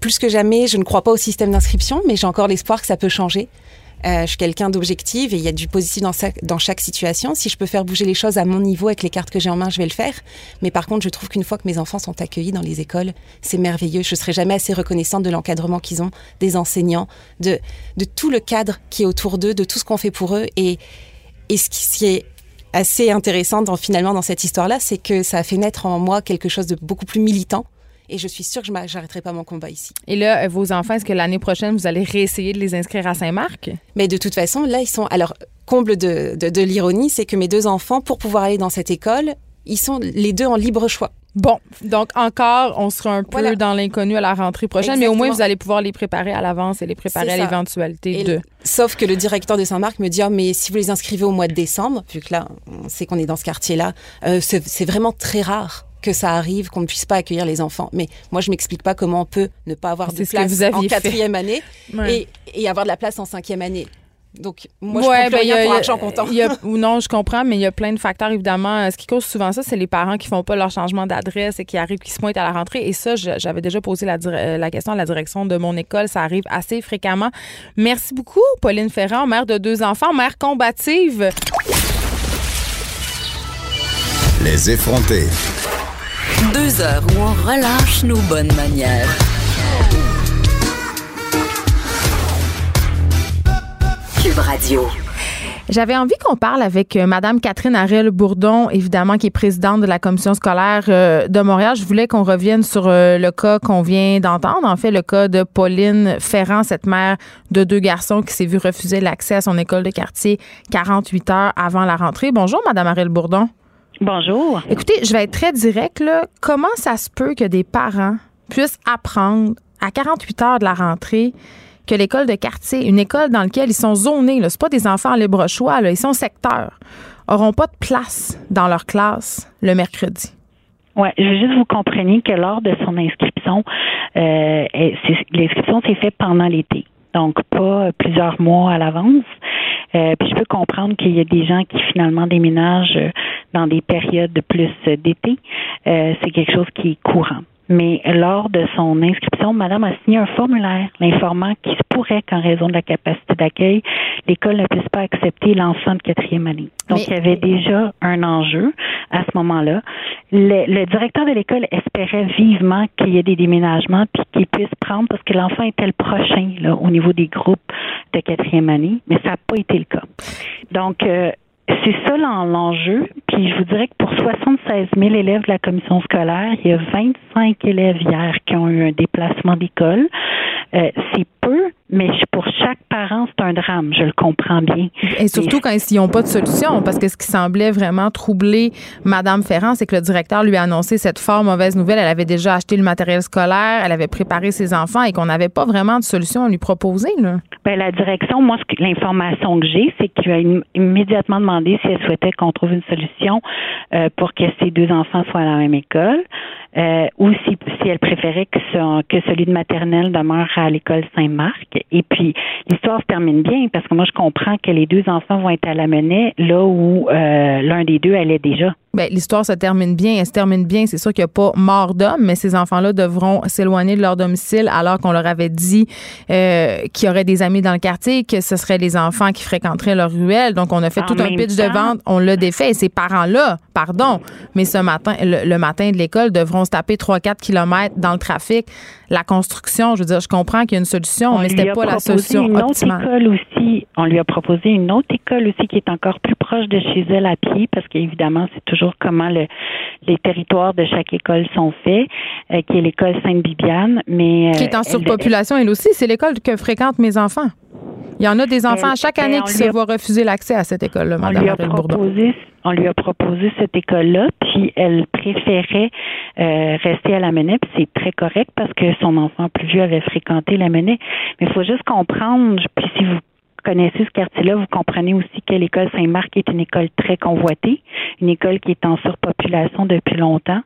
Speaker 4: plus que jamais, je ne crois pas au système d'inscription, mais j'ai encore l'espoir que ça peut changer. Euh, je suis quelqu'un d'objectif et il y a du positif dans, chaque situation. Si je peux faire bouger les choses à mon niveau avec les cartes que j'ai en main, je vais le faire. Mais par contre, je trouve qu'une fois que mes enfants sont accueillis dans les écoles, c'est merveilleux. Je serai jamais assez reconnaissante de l'encadrement qu'ils ont, des enseignants, de, de tout le cadre qui est autour d'eux, de tout ce qu'on fait pour eux. Et, et ce qui est assez intéressant dans, finalement dans cette histoire-là, c'est que ça a fait naître en moi quelque chose de beaucoup plus militant et je suis sûre que je n'arrêterai pas mon combat ici.
Speaker 1: Et là, vos enfants, est-ce que l'année prochaine, vous allez réessayer de les inscrire à Saint-Marc?
Speaker 4: Mais de toute façon, là, ils sont... Alors, comble de, de l'ironie, c'est que mes deux enfants, pour pouvoir aller dans cette école, ils sont les deux en libre choix.
Speaker 1: Bon, donc encore, on sera un peu dans l'inconnu à la rentrée prochaine, mais au moins vous allez pouvoir les préparer à l'avance et les préparer à l'éventualité de.
Speaker 4: Sauf que le directeur de Saint-Marc me dit ah, mais si vous les inscrivez au mois de décembre, vu que là on sait qu'on est dans ce quartier-là, euh, c'est vraiment très rare que ça arrive, qu'on ne puisse pas accueillir les enfants. Mais moi, je m'explique pas comment on peut ne pas avoir de place en quatrième année [LAUGHS] et, et, avoir de la place en cinquième année. Donc, moi, je ne ben, rien pour argent comptant. [LAUGHS]
Speaker 1: ou non, je comprends, mais il y a plein de facteurs, évidemment. Ce qui cause souvent ça, c'est les parents qui font pas leur changement d'adresse et qui arrivent, qui se pointent à la rentrée. Et ça, j'avais déjà posé la, euh, la, question à la direction de mon école. Ça arrive assez fréquemment. Merci beaucoup, Pauline Ferrand, mère de deux enfants, mère combative.
Speaker 5: Les effrontés.
Speaker 3: Deux heures où on relâche nos bonnes manières. Radio.
Speaker 1: J'avais envie qu'on parle avec euh, Madame Catherine Ariel Bourdon, évidemment, qui est présidente de la commission scolaire euh, de Montréal. Je voulais qu'on revienne sur euh, le cas qu'on vient d'entendre, en fait, le cas de Pauline Ferrand, cette mère de deux garçons qui s'est vue refuser l'accès à son école de quartier 48 heures avant la rentrée. Bonjour, Madame Ariel Bourdon.
Speaker 6: Bonjour.
Speaker 1: Écoutez, je vais être très direct. Là. Comment ça se peut que des parents puissent apprendre à 48 heures de la rentrée que l'école de quartier, une école dans laquelle ils sont zonés, ce pas des enfants en libre choix, là, ils sont secteurs, auront pas de place dans leur classe le mercredi?
Speaker 6: Oui, je veux juste vous compreniez que lors de son inscription, euh, l'inscription s'est faite pendant l'été, donc pas plusieurs mois à l'avance. Euh, puis je peux comprendre qu'il y a des gens qui finalement déménagent dans des périodes de plus d'été. Euh, c'est quelque chose qui est courant mais lors de son inscription, Madame a signé un formulaire l'informant qu'il se pourrait qu'en raison de la capacité d'accueil, l'école ne puisse pas accepter l'enfant de quatrième année. Donc, il y avait déjà un enjeu à ce moment-là. Le, directeur de l'école espérait vivement qu'il y ait des déménagements puis qu'il puisse prendre parce que l'enfant était le prochain là, au niveau des groupes de quatrième année, mais ça n'a pas été le cas. Donc, euh, c'est ça l'enjeu. Puis je vous dirais que pour 76 000 élèves de la commission scolaire, il y a 25 élèves hier qui ont eu un déplacement d'école. Euh, c'est peu, mais c'est un drame. Je le comprends bien.
Speaker 1: Et surtout quand ils n'ont pas de solution, parce que ce qui semblait vraiment troubler Madame Ferrand, c'est que le directeur lui a annoncé cette fort mauvaise nouvelle. Elle avait déjà acheté le matériel scolaire, elle avait préparé ses enfants et qu'on n'avait pas vraiment de solution à lui proposer. Là.
Speaker 6: Bien, la direction, moi, l'information que j'ai, c'est qu'il a immédiatement demandé si elle souhaitait qu'on trouve une solution euh, pour que ses deux enfants soient à la même école. Euh, ou si, si elle préférait que, que celui de maternelle demeure à l'école Saint-Marc. Et puis, l'histoire se termine parce que moi, je comprends que les deux enfants vont être à la menace là où euh, l'un des deux allait déjà.
Speaker 1: Bien, l'histoire se termine bien. Elle se termine bien. C'est sûr qu'il n'y a pas mort d'homme, mais ces enfants-là devront s'éloigner de leur domicile alors qu'on leur avait dit euh, qu'il y aurait des amis dans le quartier, que ce seraient les enfants qui fréquenteraient leur ruelle. Donc, on a fait tout un pitch de vente. On l'a défait. Et ces parents-là, pardon, mais ce matin, le, matin de l'école, devront se taper 3-4 kilomètres dans le trafic. La construction, je veux dire, je comprends qu'il y a une solution, mais c'était pas la solution
Speaker 6: une
Speaker 1: optimale.
Speaker 6: Autre école aussi, on lui a proposé une autre école aussi qui est encore plus proche de chez elle à pied, parce qu'évidemment, c'est toujours comment le, les territoires de chaque école sont faits, euh, qui est l'école Sainte-Bibiane. mais
Speaker 1: Qui est en surpopulation, elle, aussi. C'est l'école que fréquentent mes enfants. Il y en a des enfants à chaque année qui se voient refuser l'accès à cette école-là, Mme
Speaker 6: Bourdon. On lui a proposé cette école-là, puis elle préférait euh, rester à la Menet, puis c'est très correct parce que son enfant plus vieux avait fréquenté la Menet. Mais il faut juste comprendre, puis si vous connaissez ce quartier-là, vous comprenez aussi que l'école Saint-Marc est une école très convoitée, une école qui est en surpopulation depuis longtemps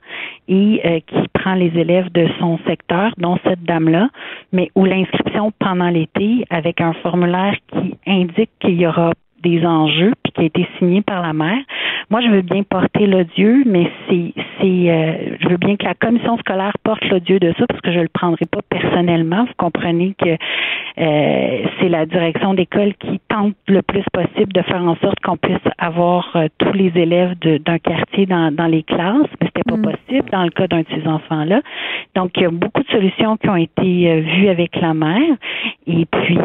Speaker 6: et euh, qui prend les élèves de son secteur, dont cette dame-là, mais où l'inscription pendant l'été, avec un formulaire qui indique qu'il y aura des enjeux, puis qui a été signé par la mère. Moi, je veux bien porter l'odieux, mais c'est, c'est, euh, je veux bien que la commission scolaire porte l'odieux de ça, parce que je le prendrai pas personnellement. Vous comprenez que euh, c'est la direction d'école qui tente le plus possible de faire en sorte qu'on puisse avoir euh, tous les élèves d'un quartier dans, dans les classes, mais c'était pas mm. possible dans le cas d'un de ces enfants-là. Donc, il y a beaucoup de solutions qui ont été vues avec la mère, et puis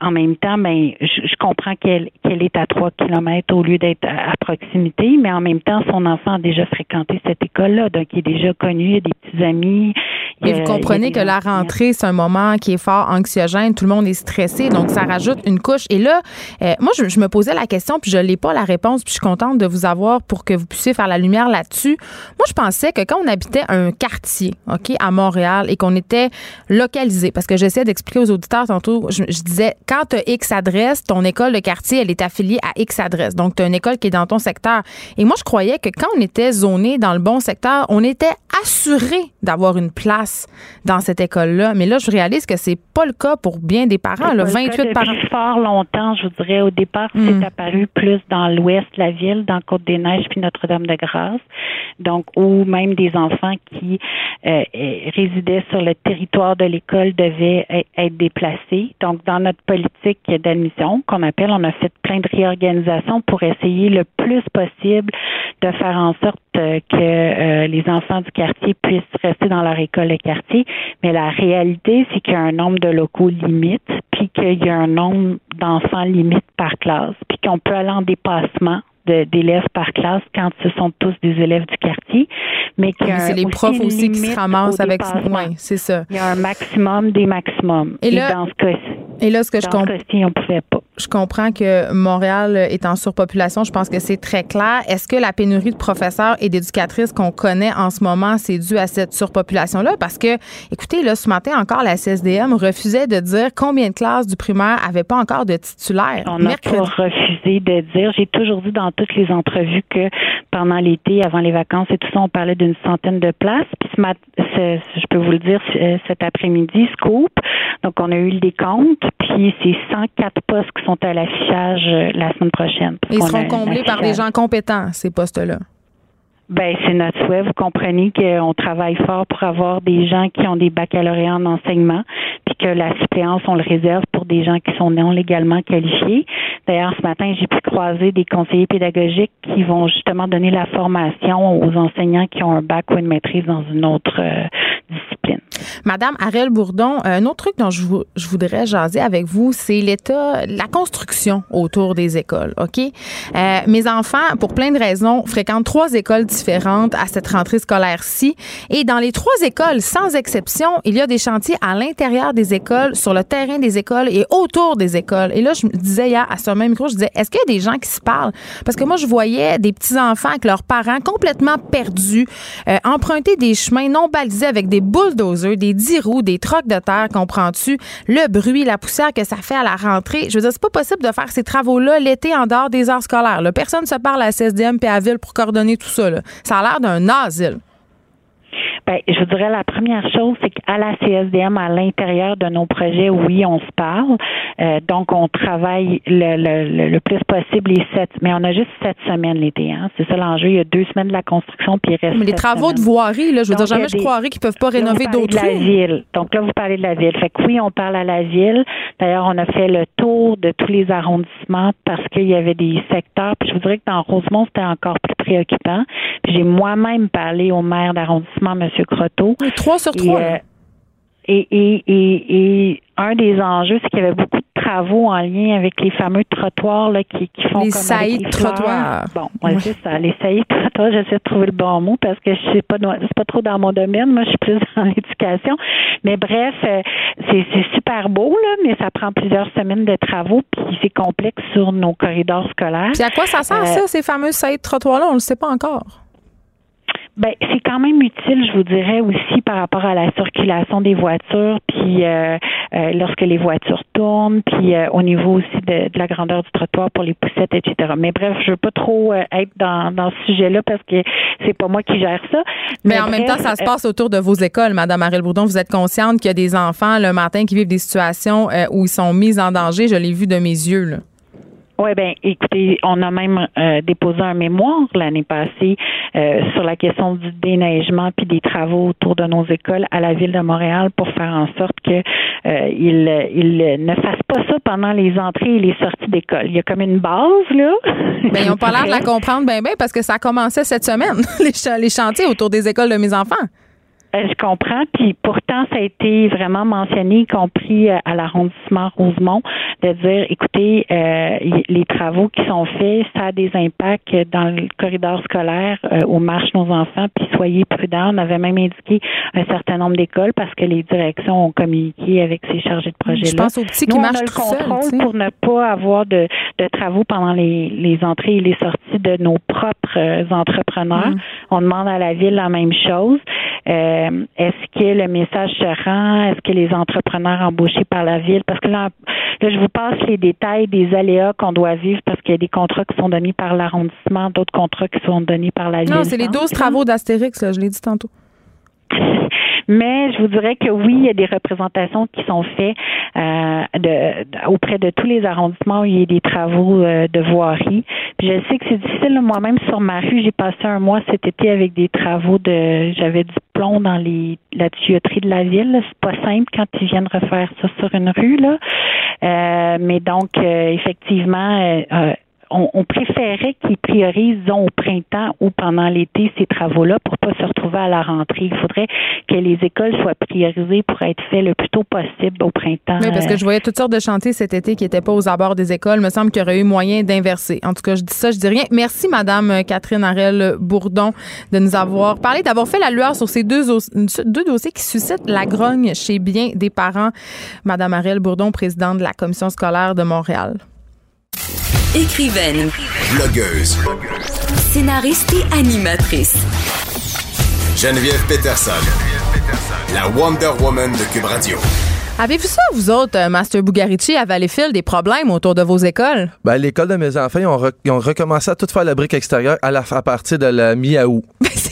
Speaker 6: en même temps, ben, je, je comprends qu'elle, qu'elle est à 3 kilomètres au lieu d'être à, proximité, mais en même temps, son enfant a déjà fréquenté cette école école-là. Donc, il est déjà connu, il a des petits amis.
Speaker 1: Mais vous comprenez que la rentrée, c'est un moment qui est fort anxiogène. Tout le monde est stressé. Donc, ça rajoute une couche. Et là, euh, moi, je, me posais la question, puis je n'ai pas la réponse, puis je suis contente de vous avoir pour que vous puissiez faire la lumière là-dessus. Moi, je pensais que quand on habitait un quartier, OK, à Montréal, et qu'on était localisé, parce que j'essaie d'expliquer aux auditeurs tantôt, je, disais, quand tu as X adresse, ton école de quartier, elle est affiliée à X adresse. Donc, tu as une école qui est dans ton secteur. Et moi, je croyais que quand on était zoné dans le bon secteur, on était assuré d'avoir une place dans cette école-là. Mais là, je réalise que c'est pas le cas pour bien des parents. Là, 28 parents.
Speaker 6: Fort longtemps, je vous dirais. Au départ, c'est hmm. apparu plus dans l'ouest de la ville, dans Côte-des-Neiges puis Notre-Dame-de-Grâce. Donc, où même des enfants qui euh, résidaient sur le territoire de l'école devaient e-, être déplacés. Donc, dans notre politique d'admission qu'on appelle, on a fait plein de réorganisations pour essayer le plus possible de faire en sorte euh, que euh, les enfants du quartier puissent rester dans leur école de quartier. Mais la réalité, c'est qu'il y a un nombre de locaux limite, puis qu'il y a un nombre d'enfants limite par classe, puis qu'on peut aller en dépassement d'élèves par classe quand ce sont tous des élèves du quartier, mais qu'il
Speaker 1: c'est les profs aussi qui se ramassent avec oui, c'est ça.
Speaker 6: Il y a un maximum des maximums. Et, là, dans ce cas
Speaker 1: et là, ce que je comprends,
Speaker 6: on pouvait pas.
Speaker 1: Je comprends que Montréal est en surpopulation. Je pense que c'est très clair. Est-ce que la pénurie de professeurs et d'éducatrices qu'on connaît en ce moment, c'est dû à cette surpopulation-là? Parce que, écoutez, là, ce matin encore, la CSDM refusait de dire combien de classes du primaire n'avaient pas encore de titulaires.
Speaker 6: On a refusé de dire. J'ai toujours dit dans toutes les entrevues que pendant l'été, avant les vacances et tout ça, on parlait d'une centaine de places. Puis ce matin, je peux vous le dire, cet après-midi, Scoop. Donc, on a eu le décompte. Puis c'est 104 postes qui sont à l'affichage euh, la semaine prochaine.
Speaker 1: Ils seront comblés par des gens compétents, ces postes-là.
Speaker 6: Ben, c'est notre souhait. Vous comprenez qu'on travaille fort pour avoir des gens qui ont des baccalauréats en enseignement, puis que la suppléance, on le réserve pour des gens qui sont non légalement qualifiés. D'ailleurs, ce matin, j'ai pu croiser des conseillers pédagogiques qui vont justement donner la formation aux enseignants qui ont un bac ou une maîtrise dans une autre euh, discipline.
Speaker 1: Madame Ariel Bourdon, un autre truc dont je, je voudrais jaser avec vous, c'est l'état, la construction autour des écoles, OK? Euh, mes enfants, pour plein de raisons, fréquentent trois écoles à cette rentrée scolaire-ci. Et dans les trois écoles, sans exception, il y a des chantiers à l'intérieur des écoles, sur le terrain des écoles et autour des écoles. Et là, je me disais hier à ce même micro, je disais, est-ce qu'il y a des gens qui se parlent? Parce que moi, je voyais des petits-enfants avec leurs parents complètement perdus, euh, emprunter des chemins non balisés avec des bulldozers, des dix roues, des trocs de terre, comprends-tu? Le bruit, la poussière que ça fait à la rentrée. Je veux dire, c'est pas possible de faire ces travaux-là l'été en dehors des heures scolaires. Personne ne se parle à CSDM et à Ville pour coordonner tout ça. Ça a l'air d'un asile.
Speaker 6: Ben, je vous dirais la première chose, c'est qu'à la CSDM, à l'intérieur de nos projets, oui, on se parle. Euh, donc, on travaille le, le, le, plus possible les sept, mais on a juste sept semaines l'été. Hein. C'est ça l'enjeu. Il y a deux semaines de la construction, puis il reste.
Speaker 1: Mais les travaux de voirie, là, je veux dire, jamais je croirais qu'ils peuvent pas rénover d'autres.
Speaker 6: la ville. Donc là, vous parlez de la ville. Fait que oui, on parle à la ville. D'ailleurs, on a fait le tour de tous les arrondissements parce qu'il y avait des secteurs. Puis je vous dirais que dans Rosemont, c'était encore plus préoccupant. J'ai moi-même parlé au maire d'arrondissement, M. Croteau.
Speaker 1: Trois sur trois.
Speaker 6: Euh, et, et, et, et, un des enjeux, c'est qu'il y avait beaucoup de travaux en lien avec les fameux trottoirs là, qui, qui font
Speaker 1: les
Speaker 6: comme
Speaker 1: saillies
Speaker 6: de
Speaker 1: trottoirs.
Speaker 6: Bon, ouais, c'est ça. Les saillies de trottoirs, j'essaie de trouver le bon mot parce que je sais pas, c'est pas trop dans mon domaine. Moi, je suis plus [LAUGHS] dans l'éducation. Mais bref, euh, c'est super beau, là, mais ça prend plusieurs semaines de travaux, puis c'est complexe sur nos corridors scolaires.
Speaker 1: Puis à quoi ça sert, euh, ça, ces fameux saillies de trottoirs-là? On le sait pas encore.
Speaker 6: Ben, c'est quand même utile, je vous dirais aussi par rapport à la circulation des voitures, puis euh, euh, lorsque les voitures tournent, puis euh, au niveau aussi de, la grandeur du trottoir pour les poussettes, etc. Mais bref, je veux pas trop être dans, dans ce sujet-là parce que c'est pas moi qui gère ça.
Speaker 1: Mais, en même temps, ça se passe autour de vos écoles, Madame Ariel Bourdon. Vous êtes consciente qu'il y a des enfants le matin qui vivent des situations où ils sont mis en danger. Je l'ai vu de mes yeux. Là.
Speaker 6: Oui, ben écoutez, on a même euh, déposé un mémoire l'année passée euh, sur la question du déneigement puis des travaux autour de nos écoles à la ville de Montréal pour faire en sorte que euh, ne fassent pas ça pendant les entrées et les sorties d'école. Il y a comme une base là. [LAUGHS]
Speaker 1: Ben ils n'ont pas l'air de la comprendre bien bien parce que ça a cette semaine [LAUGHS] les, les chantiers autour des écoles de mes enfants.
Speaker 6: Euh, je comprends. Puis pourtant, ça a été vraiment mentionné, y compris euh, à l'arrondissement Rosemont, de dire, écoutez, euh, les travaux qui sont faits, ça a des impacts dans le corridor scolaire où marchent nos enfants, puis soyez prudents. On avait même indiqué un certain nombre d'écoles parce que les directions ont communiqué avec ces chargés de projet-là. Je
Speaker 1: pense aux petits qui marchent
Speaker 6: on a le contrôle pour ne pas avoir de, de travaux pendant les, les, entrées et les sorties de nos propres entrepreneurs. Mm. On demande à la ville la même chose. Euh, est-ce que le message se rend? Est-ce que les entrepreneurs embauchés par la ville? Parce que là, là je vous passe les détails des aléas qu'on doit vivre parce qu'il y a des contrats qui sont donnés par l'arrondissement, d'autres contrats qui sont donnés par la ville.
Speaker 1: Non, c'est les 12 travaux d'Astérix, je l'ai dit tantôt. [LAUGHS]
Speaker 6: Mais je vous dirais que oui, il y a des représentations qui sont faites euh, de, auprès de tous les arrondissements où il y a des travaux euh, de voirie. Puis je sais que c'est difficile. Moi-même sur ma rue, j'ai passé un mois cet été avec des travaux de. J'avais du plomb dans les la tuyauterie de la ville. C'est pas simple quand ils viennent refaire ça sur une rue là. Euh, mais donc effectivement on, préférait qu'ils priorisent au printemps ou pendant l'été ces travaux-là pour pas se retrouver à la rentrée. Il faudrait que les écoles soient priorisées pour être faites le plus tôt possible au printemps.
Speaker 1: Oui, parce que je voyais toutes sortes de chantiers cet été qui n'étaient pas aux abords des écoles. Il me semble qu'il y aurait eu moyen d'inverser. En tout cas, je dis ça, je dis rien. Merci, Madame Catherine Arel Bourdon, de nous avoir parlé, d'avoir fait la lueur sur ces deux, deux dossiers qui suscitent la grogne chez bien des parents. Madame Arel Bourdon, présidente de la Commission scolaire de Montréal.
Speaker 3: Écrivaine.
Speaker 5: Blogueuse.
Speaker 3: Scénariste et animatrice.
Speaker 5: Geneviève Peterson. La Wonder Woman de Cube Radio.
Speaker 1: Avez-vous ça, vous autres, euh, Master Bugarici, à Valleyfield, des problèmes autour de vos écoles?
Speaker 7: Ben, l'école de mes enfants, ils ont, recommencé à tout faire la brique extérieure à, la, à partir de la mi-août. [LAUGHS]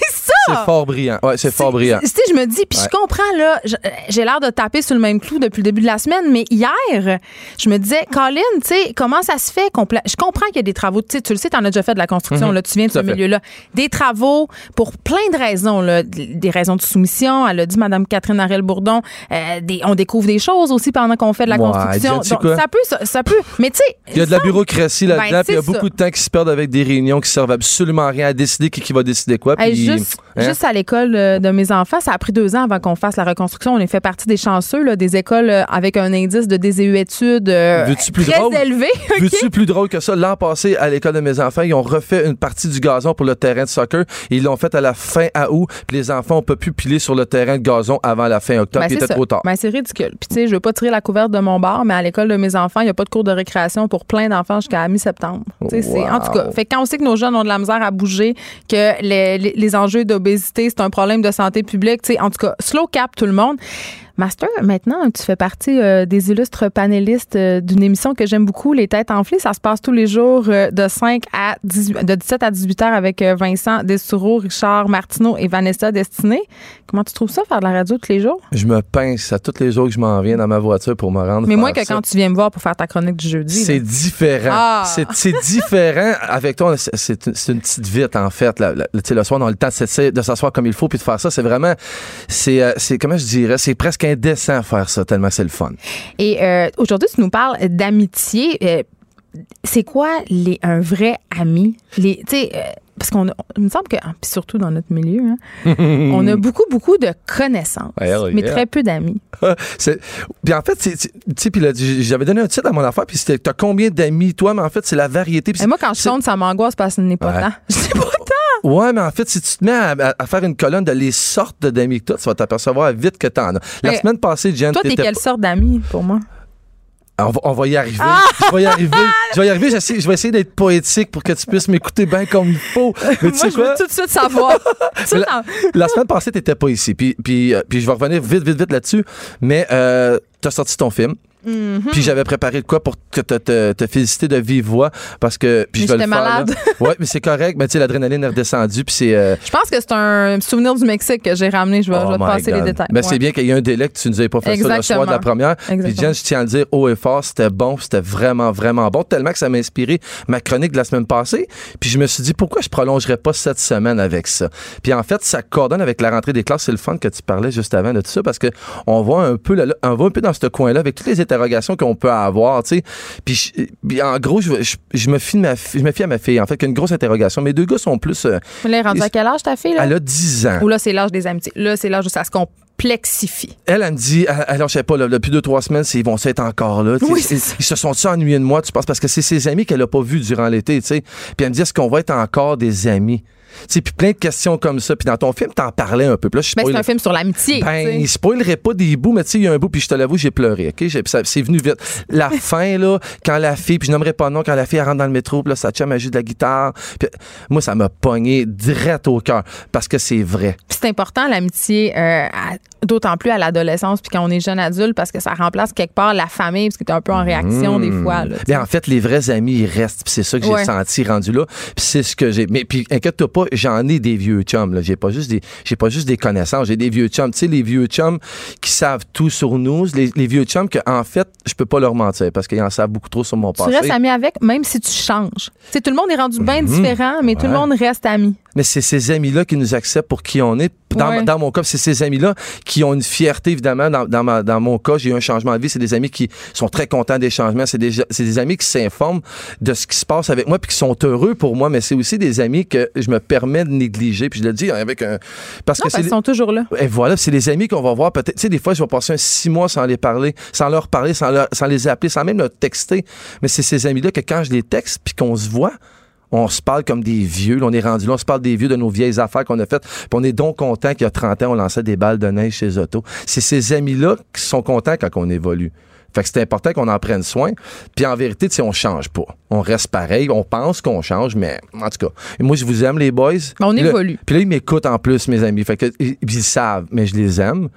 Speaker 7: C'est fort brillant. Ouais, c'est fort brillant.
Speaker 1: Sais, je me dis, puis je comprends, là, j'ai l'air de taper sur le même clou depuis le début de la semaine, mais hier, je me disais, Colin, tu sais, comment ça se fait? Je comprends qu'il y a des travaux, tu sais, tu le sais, tu en as déjà fait de la construction, mhm. là, tu viens de ce milieu-là. Des travaux pour plein de raisons, là, des raisons de soumission. Elle a dit, Mme Catherine Arel-Bourdon, euh, on découvre des choses aussi pendant qu'on fait de la construction. Donc, ça peut, ça, peut. Mais tu sais.
Speaker 7: Il y a de la bureaucratie là-dedans, ben, il y a beaucoup de temps qui se perdent avec des réunions qui servent absolument à rien à décider qui, va décider quoi.
Speaker 1: Juste à l'école euh, de mes enfants, ça a pris deux ans avant qu'on fasse la reconstruction. On est fait partie des chanceux, là, des écoles euh, avec un indice de DSU études euh, très élevé. [LAUGHS]
Speaker 7: Veux-tu plus drôle que ça? L'an passé, à l'école de mes enfants, ils ont refait une partie du gazon pour le terrain de soccer. Ils l'ont fait à la fin août. Puis les enfants ont pas pu piler sur le terrain de gazon avant la fin octobre. Ben, trop tard.
Speaker 1: Ben, c'est ridicule. Puis tu sais, je veux pas tirer la couverte de mon bar, mais à l'école de mes enfants, il n'y a pas de cours de récréation pour plein d'enfants jusqu'à mi-septembre. En tout cas, fait quand on sait que nos jeunes ont de la misère à bouger, que les, les enjeux c'est un problème de santé publique. en tout cas, slow cap tout le monde. Master, maintenant, tu fais partie euh, des illustres panélistes euh, d'une émission que j'aime beaucoup, Les Têtes enflées. Ça se passe tous les jours euh, de 5 à 18, de 17 à 18 heures avec Vincent Dessoureau, Richard Martineau et Vanessa Destiné. Comment tu trouves ça, faire de la radio tous les jours?
Speaker 7: Je me pince à tous les jours que je m'en viens dans ma voiture pour me rendre.
Speaker 1: Mais moins que quand tu viens me voir pour faire ta chronique du jeudi.
Speaker 7: C'est différent. Ah! C'est différent. Avec toi, c'est une petite vite, en fait. le soir, on a le temps de s'asseoir comme il faut puis de faire ça. C'est vraiment, c'est, comment je dirais, c'est presque indécent à faire ça, tellement c'est le fun.
Speaker 1: Et euh, aujourd'hui, tu nous parles d'amitié. C'est quoi les, un vrai ami? Les, euh, parce qu'on il me semble que, puis surtout dans notre milieu, hein, [LAUGHS] on a beaucoup, beaucoup de connaissances, mais très peu d'amis. [LAUGHS]
Speaker 7: puis en fait, tu sais, puis j'avais donné un titre à mon affaire, puis c'était, t'as combien d'amis, toi? Mais en fait, c'est la variété.
Speaker 1: Et moi, quand je chante, ça m'angoisse parce que ce n'est pas tant. [LAUGHS] Je sais pas tant.
Speaker 7: Ouais, mais en fait, si tu te mets à, faire une colonne de les sortes d'amis que tu tu vas t'apercevoir vite que t'en as. La semaine passée, Jen,
Speaker 1: Toi, t'es quelle sorte d'amis pour moi?
Speaker 7: On va, y arriver. Ah! Je vais y arriver. [LAUGHS] Je vais y arriver. Je vais essayer d'être poétique pour que tu puisses m'écouter bien comme il faut. [LAUGHS]
Speaker 1: Mais Moi, je veux tout de suite savoir. [LAUGHS]
Speaker 7: la, semaine passée, tu n'étais pas ici. Puis, puis, euh, puis je vais revenir vite, vite, vite là-dessus. Mais euh, tu as sorti ton film. Mm-hmm. Puis j'avais préparé de quoi pour te, te, te, féliciter de vive voix parce que puis je vais le
Speaker 1: malade. [LAUGHS]
Speaker 7: ouais, mais c'est correct. Mais tu sais, l'adrénaline est redescendue. Puis c'est. Euh,
Speaker 1: je pense que c'est un souvenir du Mexique que j'ai ramené. Je vais, je vais te oh passer les détails.
Speaker 7: Mais c'est bien qu'il y ait un délai que tu nous aies pas fait ça le soir de la première. Puis Jen, je tiens à le dire haut et fort, c'était bon, c'était vraiment vraiment bon, tellement que ça m'a inspiré ma chronique de la semaine passée. Puis je me suis dit pourquoi je prolongerais pas cette semaine avec ça? Puis en fait, ça coordonne avec la rentrée des classes. C'est le fun que tu parlais juste avant de tout ça parce que on voit un peu, on voit un peu dans ce coin-là avec tous les établissements interrogations qu'on peut avoir, tu sais. Puis, en gros, je, je, me fie ma, je me fie à ma fille, en fait, une grosse interrogation. Mes deux gars sont plus. Euh,
Speaker 1: elle est rendue à quel âge ta fille, là?
Speaker 7: Elle a 10 ans.
Speaker 1: Ou là, c'est l'âge des amitiés. Là, c'est l'âge où ça se complexifie.
Speaker 7: Elle, elle me dit, alors je sais pas, depuis deux, trois semaines, ils vont être encore là.
Speaker 1: Oui,
Speaker 7: ils, se sont ennuyés de moi, tu penses, parce que c'est ses amis qu'elle a pas vus durant l'été, tu sais. Puis elle me dit, est-ce qu'on va être encore des amis? Puis plein de questions comme ça. Puis dans ton film, t'en parlais un peu.
Speaker 1: Puis là, ben, c'est un film sur l'amitié.
Speaker 7: Ben, il spoilerait pas des bouts, mais tu sais, il y a un bout, puis je te l'avoue, j'ai pleuré. OK? C'est venu vite. La [LAUGHS] fin, là, quand la fille, puis je nommerai pas non, quand la fille rentre dans le métro, puis là, ça tient joue de la guitare. Puis, moi, ça m'a pogné direct au cœur parce que c'est vrai.
Speaker 1: c'est important, l'amitié, euh, d'autant plus à l'adolescence, puis quand on est jeune adulte, parce que ça remplace quelque part la famille, parce que t'es un peu en réaction des mmh. fois. Là,
Speaker 7: en fait, les vrais amis, ils restent. c'est ça que j'ai senti rendu là. Puis c'est ce que j'ai. Mais puis, inquiète-toi pas, j'en ai des vieux chums. J'ai pas juste des, j'ai pas juste des connaissances, j'ai des vieux chums. Tu sais, les vieux chums qui savent tout sur nous, les, vieux chums que en fait, je peux pas leur mentir parce qu'ils en savent beaucoup trop sur mon passé.
Speaker 1: Tu restes ami avec, même si tu changes. Tu tout le monde est rendu bien mhm. différent, mais tout le monde reste ami.
Speaker 7: Mais c'est ces amis-là qui nous acceptent pour qui on est. Dans, mon cas, c'est ces amis-là qui ont une fierté, évidemment. Dans, dans, mon cas, j'ai eu un changement de vie. C'est des amis qui sont très contents des changements. C'est des, des amis qui s'informent de ce qui se passe avec moi puis qui sont heureux pour moi. Mais c'est aussi des amis que je me permets de négliger. Puis je le dis avec un.
Speaker 1: Parce que ils sont toujours là.
Speaker 7: Et voilà, c'est les amis qu'on va voir peut-être. Tu sais, des fois, je vais passer un six mois sans les parler, sans leur parler, sans, sans les appeler, sans même leur texter. Mais c'est ces amis-là que quand je les texte puis qu'on se voit, on se parle comme des vieux. on est rendu là, on se parle des vieux de nos vieilles affaires qu'on a faites. Puis on est donc content qu'il y a 30 ans, on lançait des balles de neige chez Auto. C'est ces amis-là qui sont contents quand on évolue. Fait que c'est important qu'on en prenne soin. Puis en vérité, tu sais, on change pas. On reste pareil. On pense qu'on change, mais en tout cas, moi, je vous aime, les boys.
Speaker 1: On évolue.
Speaker 7: Puis là, ils m'écoutent en plus, mes amis. Fait que, ils savent, mais je les aime.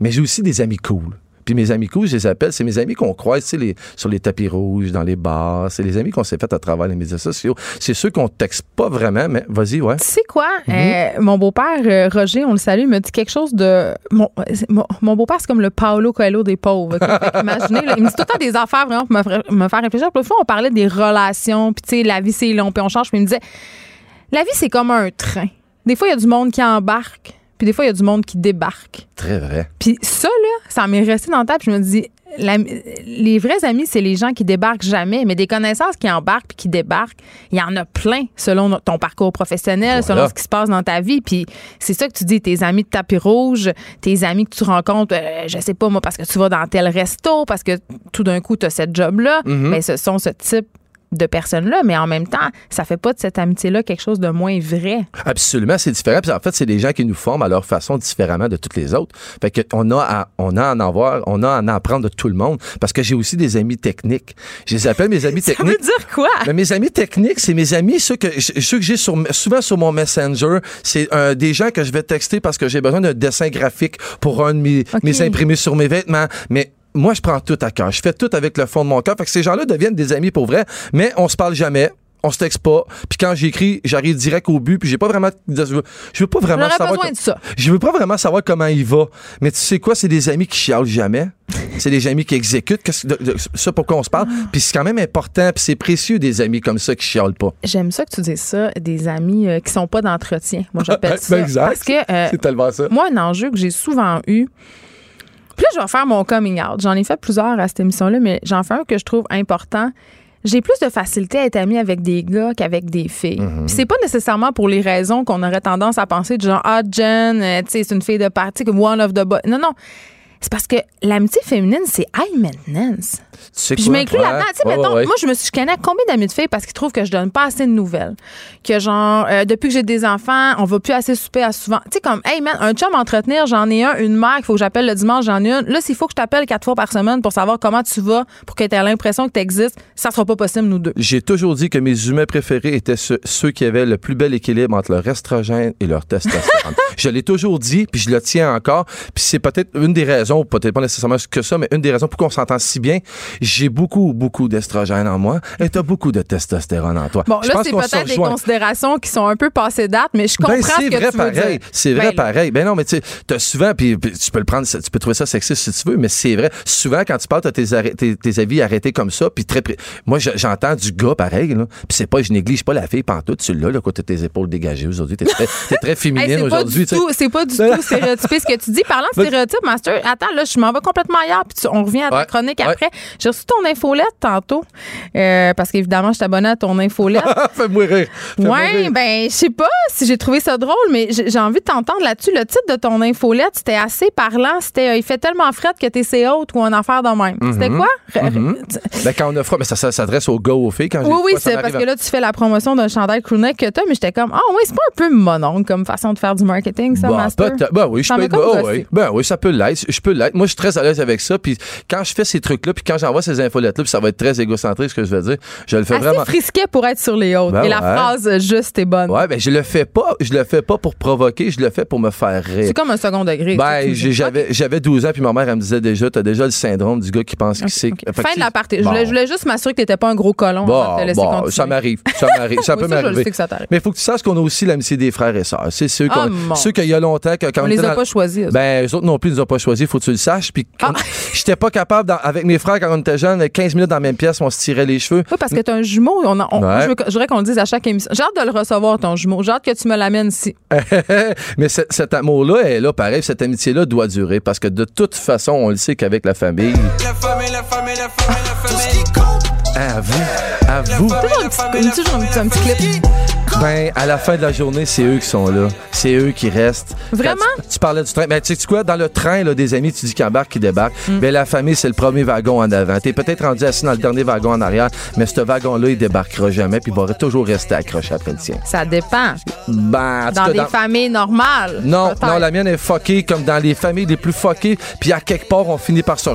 Speaker 7: Mais j'ai aussi des amis cool. Puis mes amis cool, je les appelle, c'est mes amis qu'on croise les, sur les tapis rouges, dans les bars. C'est les amis qu'on s'est fait à travers les médias sociaux. C'est ceux qu'on texte pas vraiment, mais vas-y, ouais.
Speaker 1: Tu sais quoi? Mhm. Euh, mon beau-père, euh, Roger, on le salue, me dit quelque chose de. Mon, mon, beau-père, c'est comme le Paolo Coelho des pauvres. imaginez, il me dit tout le temps des affaires vraiment pour me, me faire réfléchir. Puis fois, on parlait des relations, puis tu sais, la vie, c'est long, puis on change. Puis il me disait, la vie, c'est comme un train. Des fois, il y a du monde qui embarque puis des fois, il y a du monde qui débarque.
Speaker 7: Très vrai.
Speaker 1: Puis ça, là, ça m'est resté dans la tête. Puis je me dis, les vrais amis, c'est les gens qui débarquent jamais, mais des connaissances qui embarquent puis qui débarquent, il y en a plein selon ton parcours professionnel, selon ce qui se passe dans ta vie. Puis c'est ça que tu dis, tes amis de tapis rouge, tes amis que tu rencontres, euh, je sais pas moi, parce que tu vas dans tel resto, parce que tout d'un coup, tu as cette job-là, mais mm-hmm. ben, ce sont ce type de personnes-là, mais en même temps, ça fait pas de cette amitié-là quelque chose de moins vrai.
Speaker 7: Absolument, c'est différent. Puis en fait, c'est des gens qui nous forment à leur façon différemment de toutes les autres. Fait que on a à, on a à en avoir, on a à en apprendre de tout le monde. Parce que j'ai aussi des amis techniques. Je les appelle mes amis techniques. [LAUGHS]
Speaker 1: Ça veut dire quoi?
Speaker 7: Mais mes amis techniques, c'est mes amis, ceux que, ceux que j'ai sur, souvent sur mon Messenger. C'est euh, des gens que je vais texter parce que j'ai besoin d'un dessin graphique pour un de mes, mes imprimés sur mes vêtements. Mais moi, je prends tout à cœur. Je fais tout avec le fond de mon cœur. Fait que ces gens-là deviennent des amis pour vrai, mais on se parle jamais on se texte pas. Puis quand j'écris, j'arrive direct au but. Puis j'ai pas vraiment, je veux, pas vraiment savoir.
Speaker 1: Besoin de ça.
Speaker 7: Je veux pas vraiment savoir comment il va. Mais tu sais quoi, c'est des amis qui chialent jamais. c'est des amis qui exécutent. ça pourquoi on se parle? Puis c'est quand même important. Puis c'est précieux des amis comme ça qui chialent pas.
Speaker 1: J'aime ça que tu dises ça, des amis euh, qui sont pas d'entretien. Moi j'appelle ben, [LAUGHS] ça.
Speaker 7: exact. Parce que euh, c'est tellement ça.
Speaker 1: Moi un enjeu que j'ai souvent eu. Puis là, je vais faire mon coming out. J'en ai fait plusieurs à cette émission-là, mais j'en fais un que je trouve important. J'ai plus de facilité à être amie avec des gars qu'avec des filles. Mm-hmm. C'est pas nécessairement pour les raisons qu'on aurait tendance à penser, du genre, ah, Jen, euh, tu sais, c'est une fille de partie, comme one of the boys. Non, non. C'est parce que l'amitié féminine, c'est high maintenance.
Speaker 7: Puis
Speaker 1: je m'inclus là-dedans. Tu sais, mettons, moi, je me suis, je connais combien d'amis de filles parce qu'ils trouvent que je donne pas assez de nouvelles? Que genre, euh, depuis que j'ai des enfants, on va plus assez souper à souvent. Tu sais, comme, hey man, un chum à entretenir, j'en ai un, une mère qu'il faut que j'appelle le dimanche, j'en ai une. Là, s'il faut que je t'appelle quatre fois par semaine pour savoir comment tu vas, pour que tu aies l'impression que tu existes, ça sera pas possible, nous deux.
Speaker 7: J'ai toujours dit que mes humains préférés étaient ceux, qui avaient le plus bel équilibre entre leur estrogène et leur testostérone. [LAUGHS] je l'ai toujours dit, puis je le tiens encore. Puis c'est peut-être une des raisons, peut-être pas nécessairement que ça, mais une des raisons pour qu'on s'entend si bien. J'ai beaucoup, beaucoup d'estrogène en moi et t'as beaucoup de testostérone en toi.
Speaker 1: Bon, là, c'est peut-être des considérations qui sont un peu passées date, mais je ben, comprends ce que tu veux
Speaker 7: pareil. C'est vrai ben, pareil. Ben non, mais tu sais, souvent, puis tu peux le prendre, tu peux trouver ça sexiste si tu veux, mais c'est vrai. Souvent, quand tu parles, t'as tes, tes, avis arrêtés comme ça, puis très, moi, j'entends du gars pareil, là. Puis c'est pas, je néglige pas la fille pantoute, tu l'as, là, quand t'as tes épaules dégagées aujourd'hui. T'es très, es très féminine aujourd'hui.
Speaker 1: C'est pas du tout [LAUGHS] stéréotypé ce que tu dis. Parlant de stéréotypes, Master, attends, là, je m'en vais complètement ailleurs, puis on revient à ta chronique après. J'ai reçu ton infolette tantôt, euh, parce qu'évidemment, je t'abonnais à ton infolette. [LAUGHS]
Speaker 7: Fais-moi rire.
Speaker 1: ouais, ben, je sais pas si j'ai trouvé ça drôle, mais j'ai envie de t'entendre là-dessus. Le titre de ton infolette, c'était assez parlant. C'était euh, Il fait tellement fret que t'es haute ou un affaire de même. C'était
Speaker 7: mhm.
Speaker 1: quoi?
Speaker 7: Mhm. ben, quand on a froid, mais ça, s'adresse aux gars, aux filles. Quand
Speaker 1: oui, oui, c'est parce que là, tu fais la promotion d'un chandail crewneck que t'as, mais j'étais comme, ah oui, c'est pas un peu monon comme façon de faire du marketing, ça, bah, Master?
Speaker 7: Ben oui, je peux oh, oui. Ben oui, ça peut l'être. Je peux l'être. Moi, je suis très à l'aise avec ça. Puis quand je fais ces trucs-là, puis quand j'envoie ces infolettes-là, puis ça va être très égocentrique, ce que je vais dire, je le fais
Speaker 1: Assez
Speaker 7: vraiment.
Speaker 1: frisquet pour être sur les autres. Ben Et la phrase juste est bonne.
Speaker 7: Ouais, ben je le fais pas. Je le fais pas pour provoquer, je le fais pour me faire rire.
Speaker 1: C'est comme un second degré.
Speaker 7: Ben, j'avais, j'avais 12 ans, puis ma mère, elle me disait déjà, t'as déjà le syndrome du gars qui pense qu'il sait.
Speaker 1: Fin de la partie. Je, voulais, juste m'assurer que t'étais pas un gros colon.
Speaker 7: Bon, bon ça m'arrive. Ça m'arrive. Ça peut m'arriver. Mais il faut que tu saches qu'on a aussi l'amitié des frères et sœurs. C'est ceux, oh, ceux qu'il y a longtemps, quand
Speaker 1: on les a pas choisis.
Speaker 7: Ben, eux autres non plus, ils nous ont pas choisis. Faut que tu le saches. Puis ah. j'étais pas capable, avec mes frères, quand on était jeunes, 15 minutes dans la même pièce, on se tirait les cheveux.
Speaker 1: Oui, parce que t'as un jumeau. On, Je voudrais qu'on le dise à chaque émission. J'ai hâte de le recevoir, ton jumeau. J'ai hâte que tu me l'amènes ici. [LAUGHS]
Speaker 7: Mais cet amour-là est là, pareil. Cette amitié-là doit durer parce que de toute façon, on le sait qu'avec la famille. La famille, la famille, la famille, la famille. À vous. À vous.
Speaker 1: Toujours un petit clip.
Speaker 7: Ben, à la fin de la journée, c'est eux qui sont là. C'est eux qui restent.
Speaker 1: Vraiment?
Speaker 7: Tu, parlais du train. Ben, tu sais quoi? Dans le train, là, des amis, tu dis qu'ils embarquent, qu'ils débarquent. Mm. Ben, la famille, c'est le premier wagon en avant. T'es peut-être rendu assis dans le dernier wagon en arrière, mais ce wagon-là, il débarquera jamais, puis il va toujours rester accroché après le tien.
Speaker 1: Ça dépend.
Speaker 7: Ben,
Speaker 1: dans des familles normales.
Speaker 7: Non, non, la mienne est fuckée comme dans les familles les plus fuckées, puis à quelque part, on finit par ça.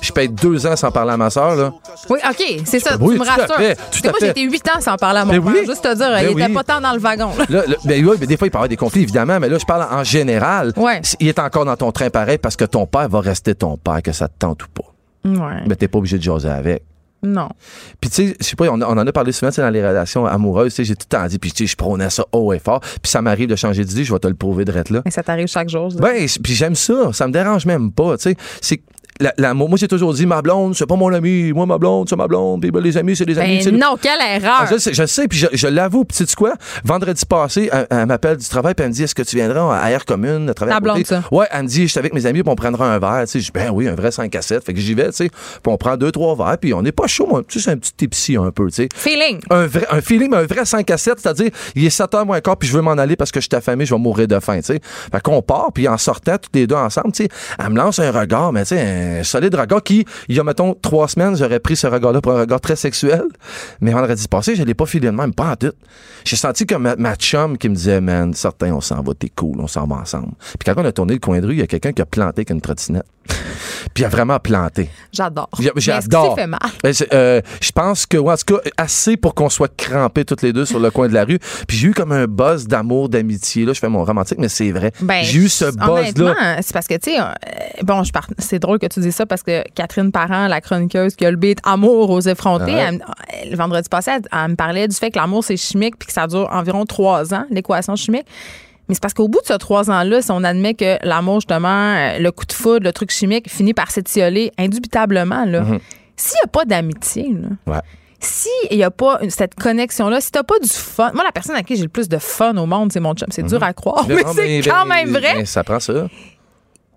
Speaker 7: Je, peux être deux ans sans parler à ma soeur, là.
Speaker 1: Oui, OK, c'est ça. tu me rassures. moi, j'ai été huit ans sans parler à mon ben père. Juste te dire, ben il était pas tant dans le wagon.
Speaker 7: Là, ben oui, mais des fois, il peut y avoir des conflits, évidemment, mais là, je parle en général. Il est encore dans ton train pareil parce que ton père va rester ton père, que ça te tente ou pas.
Speaker 1: Ouais.
Speaker 7: Mais t'es pas obligé de jaser avec.
Speaker 1: Non.
Speaker 7: Puis tu sais, je sais pas, on, en a parlé souvent dans les relations amoureuses, tu sais, j'ai tout le temps dit, puis tu sais, je prônais ça haut et fort, puis ça m'arrive de changer d'idée, je vais te le prouver de là.
Speaker 1: Mais ça t'arrive chaque jour.
Speaker 7: Ben, puis j'aime ça, ça me dérange même pas, tu sais. C'est moi, j'ai toujours dit, ma blonde, c'est pas mon ami. Moi, ma blonde, c'est ma blonde. Puis ben, les amis, c'est des amis.
Speaker 1: Ben non, quelle erreur.
Speaker 7: Ah, je, sais, puis je, l'avoue. Puis, tu sais quoi? Vendredi passé, elle, m'appelle du travail, puis elle me dit, est-ce que tu viendras à Air Commune, à
Speaker 1: travailler blonde, ça.
Speaker 7: Ouais, elle me dit, je suis avec mes amis, puis on prendra un verre. Tu sais, je dis, ben oui, un vrai 5 à 7. Fait que j'y vais, tu sais. Puis on prend deux, trois verres, puis on n'est pas chaud, moi. Tu sais, c'est un petit tipsy un peu, tu sais.
Speaker 1: Feeling.
Speaker 7: Un, vrai, un feeling, mais un vrai 5 à 7, c'est-à-dire, il est 7 h moins quart, puis je veux m'en aller parce que je suis affamé, je vais mourir de faim, tu sais. Fait qu'on part, puis en sortant, tous les deux ensemble, tu sais, elle me lance un regard, mais tu sais, un solide regard qui, il y a, mettons, trois semaines, j'aurais pris ce regard-là pour un regard très sexuel. Mais vendredi passé, je l'ai pas filé de même, pas en tout. J'ai senti comme ma, ma, chum qui me disait, man, certains, on s'en va, t'es cool, on s'en va ensemble. Puis quand on a tourné le coin de rue, il y a quelqu'un qui a planté avec une trottinette. Puis il a vraiment planté.
Speaker 1: J'adore.
Speaker 7: J'adore.
Speaker 1: fait mal?
Speaker 7: Ben, euh, je pense que, en tout cas, assez pour qu'on soit crampés toutes les deux sur le coin de la rue. Puis j'ai eu comme un buzz d'amour, d'amitié. Là, je fais mon romantique, mais c'est vrai.
Speaker 1: Ben,
Speaker 7: j'ai eu ce buzz-là.
Speaker 1: C'est parce que, tu sais, euh, bon, c'est drôle que tu dis ça parce que Catherine Parent, la chroniqueuse qui a le beat Amour aux effrontés, le vendredi passé, elle, me parlait du fait que l'amour, c'est chimique puis que ça dure environ trois ans, l'équation chimique. Mais c'est parce qu'au bout de ces trois ans-là, si on admet que l'amour, justement, euh, le coup de foudre, le truc chimique, finit par s'étioler indubitablement, là, mm-hmm. s'il n'y a pas d'amitié, s'il n'y a pas cette connexion-là, si t'as pas du fun, moi, la personne à qui j'ai le plus de fun au monde, c'est mon chum. C'est dur mm-hmm. à croire, mais, c'est quand même vrai.
Speaker 7: ça prend ça.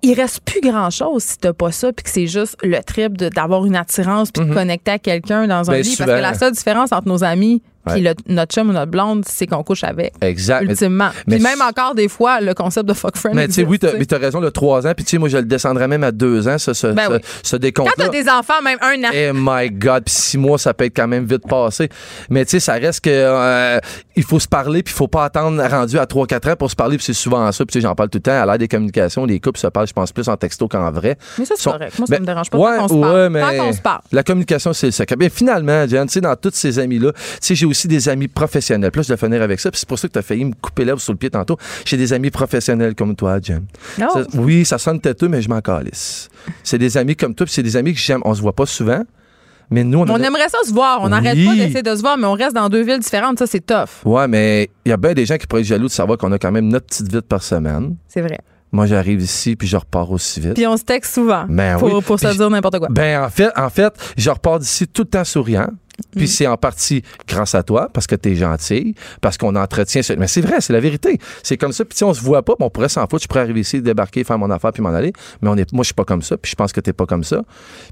Speaker 1: Il reste plus grand-chose si t'as pas ça, puis que c'est juste le trip d'avoir une attirance, puis de mm-hmm. connecter à quelqu'un dans un ben, lit. Parce que la seule différence entre nos amis puis notre chum ou notre blonde, c'est qu'on couche avec.
Speaker 7: Exact.
Speaker 1: Ultimement. Puis même encore des fois, le concept de fuck friend.
Speaker 7: Mais tu sais, oui, t'as as raison, le 3 ans. Puis tu sais, moi, je le descendrais même à 2 ans, ce, ce, ben ce, décompte.
Speaker 1: Quand t'as des enfants, même un an.
Speaker 7: Eh my God. Puis 6 mois, ça peut être quand même vite passé. Mais tu sais, ça reste que euh, il faut se parler, puis il faut pas attendre rendu à 3-4 ans pour se parler. Puis c'est souvent ça. Puis tu sais, j'en parle tout le temps. À l'ère des communications, les couples se parlent, je pense, plus en texto qu'en vrai.
Speaker 1: Mais ça, c'est correct. Moi, ça ben, me dérange pas. Ouais, quand on se parle. Mais quand on se parle.
Speaker 7: La communication, c'est le secret. Bien, finalement, Jen, tu sais, dans tous ces amis-là, tu sais, j'ai aussi des amis professionnels. Plus de finir avec ça. c'est pour ça que tu as failli me couper l'herbe sur le pied tantôt. J'ai des amis professionnels comme toi, Jem. oui, ça sonne têteux, mais je m'en calisse. C'est des amis comme toi, c'est des amis que j'aime. On se voit pas souvent. Mais nous,
Speaker 1: on, aimerait ça se voir. On n'arrête pas d'essayer de se voir, mais on reste dans deux villes différentes. Ça, c'est tough.
Speaker 7: Ouais, mais il y a bien des gens qui pourraient être jaloux de savoir qu'on a quand même notre petite vie par semaine.
Speaker 1: C'est vrai.
Speaker 7: Moi, j'arrive ici, puis je repars aussi vite.
Speaker 1: Puis on se texte souvent ben pour, pour se dire n'importe quoi.
Speaker 7: Ben, en fait, en fait, je repars d'ici tout le temps souriant. Puis c'est en partie grâce à toi, parce que tu es gentil, parce qu'on entretient. Mais c'est vrai, c'est la vérité. C'est comme ça. Puis si on se voit pas, on pourrait s'en foutre. Je pourrais arriver ici, débarquer, faire mon affaire, puis m'en aller. Mais on est, moi, je suis pas comme ça. Puis je pense que t'es pas comme ça.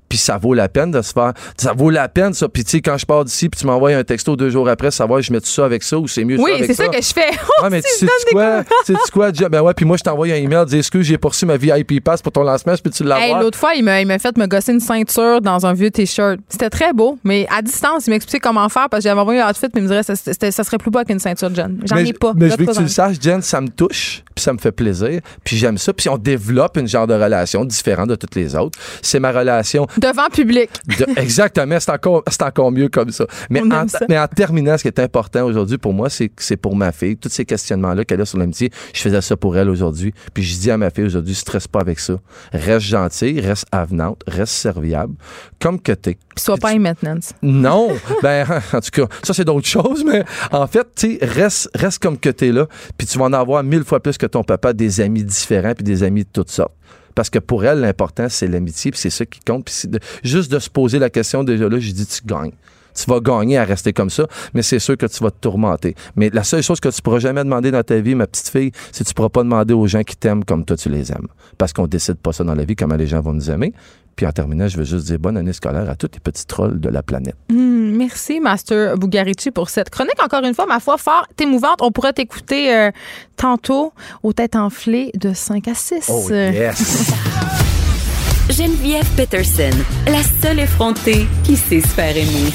Speaker 7: Puis ça vaut la peine de se faire. Ça vaut la peine, ça. Puis tu sais, quand je pars d'ici, puis tu m'envoies un texto deux jours après, savoir je mets tout ça avec ça ou c'est mieux
Speaker 1: oui,
Speaker 7: ça avec
Speaker 1: ça. Oui, c'est ça que je fais. [LAUGHS]
Speaker 7: Oh, mais tu sais quoi? Tu sais quoi? Ben ouais, puis moi, je t'envoie un email, dis excuse, j'ai poursu ma VIP pass pour ton lancement, je peux-tu l'avoir?
Speaker 1: Hey, L'autre fois, il m'a fait me gosser une ceinture dans un vieux t-shirt. C'était très beau, mais à distance, il m'expliquait comment faire parce que j'avais envoyé un outfit, mais il me dirait ça, ça serait plus beau qu'une ceinture Jen. J'en ai pas.
Speaker 7: Mais je veux que tu le saches, Jen, ça me touche, puis ça me fait plaisir, puis j'aime ça, puis on développe une genre de relation différente de toutes les autres. C'est ma relation.
Speaker 1: Devant public.
Speaker 7: exactement, c'est encore, encore mieux comme ça. Mais en, mais en terminant, ce qui est important aujourd'hui pour moi, c'est c'est pour ma fille. Tous ces questionnements-là qu'elle a sur l'amitié, je faisais ça pour elle aujourd'hui. Puis je dis à ma fille aujourd'hui, stresse pas avec ça. Reste gentil, reste avenante, reste serviable, comme que t'es.
Speaker 1: Sois pas maintenance.
Speaker 7: Non, [LAUGHS] ben en tout cas, ça c'est d'autres [LAUGHS] choses, mais en fait, tu reste, reste comme que t'es là, puis tu vas en avoir mille fois plus que ton papa des amis différents puis des amis de toutes sortes. Parce que pour elle, l'important, c'est l'amitié, puis c'est ça qui compte. Puis juste de se poser la question déjà là, je dis, tu gagnes tu vas gagner à rester comme ça, mais c'est sûr que tu vas te tourmenter. Mais la seule chose que tu pourras jamais demander dans ta vie, ma petite fille, c'est que tu pourras pas demander aux gens qui t'aiment comme toi tu les aimes. Parce qu'on décide pas ça dans la vie, comment les gens vont nous aimer. Puis en terminant, je veux juste dire bonne année scolaire à tous les petits trolls de la planète.
Speaker 1: Hmm, merci, Master Bugarici, pour cette chronique. Encore une fois, ma foi, fort émouvante. On pourrait t'écouter euh, tantôt aux têtes enflées de 5 à 6.
Speaker 7: Oh, yes! [LAUGHS]
Speaker 3: Geneviève Peterson, la seule effrontée qui sait se faire aimer.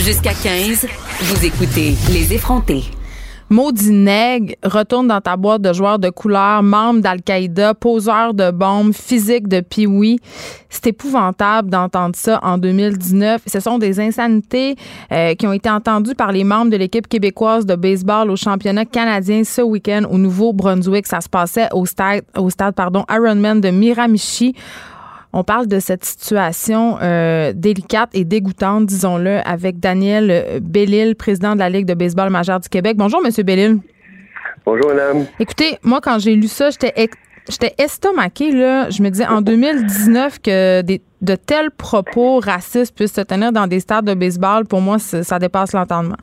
Speaker 3: Jusqu'à 15, vous écoutez Les effrontés.
Speaker 1: Maudit nègre, retourne dans ta boîte de joueurs de couleur, membre d'Al-Qaïda, poseur de bombes, physique de Pee-Wee. C'est épouvantable d'entendre ça en 2019. Ce sont des insanités euh, qui ont été entendues par les membres de l'équipe québécoise de baseball au championnat canadien ce week-end au Nouveau-Brunswick. Ça se passait au stade, au stade pardon, Ironman de Miramichi. On parle de cette situation euh, délicate et dégoûtante, disons-le, avec Daniel Bellil, président de la Ligue de baseball majeure du Québec. Bonjour, Monsieur Bellil.
Speaker 8: Bonjour, madame.
Speaker 1: Écoutez, moi, quand j'ai lu ça, j'étais j'étais là. Je me disais en [LAUGHS] 2019 que de tels propos racistes puissent se tenir dans des stades de baseball, pour moi, ça dépasse l'entendement.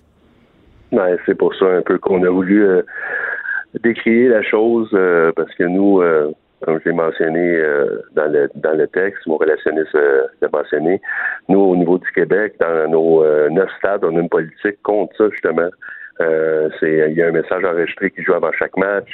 Speaker 8: Ben, c'est pour ça un peu qu'on a voulu euh, décrire la chose euh, parce que nous, comme je l'ai mentionné euh, dans, le, dans le texte, mon relationniste euh, l'a mentionné, nous, au niveau du Québec, dans nos euh, neuf stades, on a une politique contre ça, justement. c'est Il y a un message enregistré qui joue avant chaque match.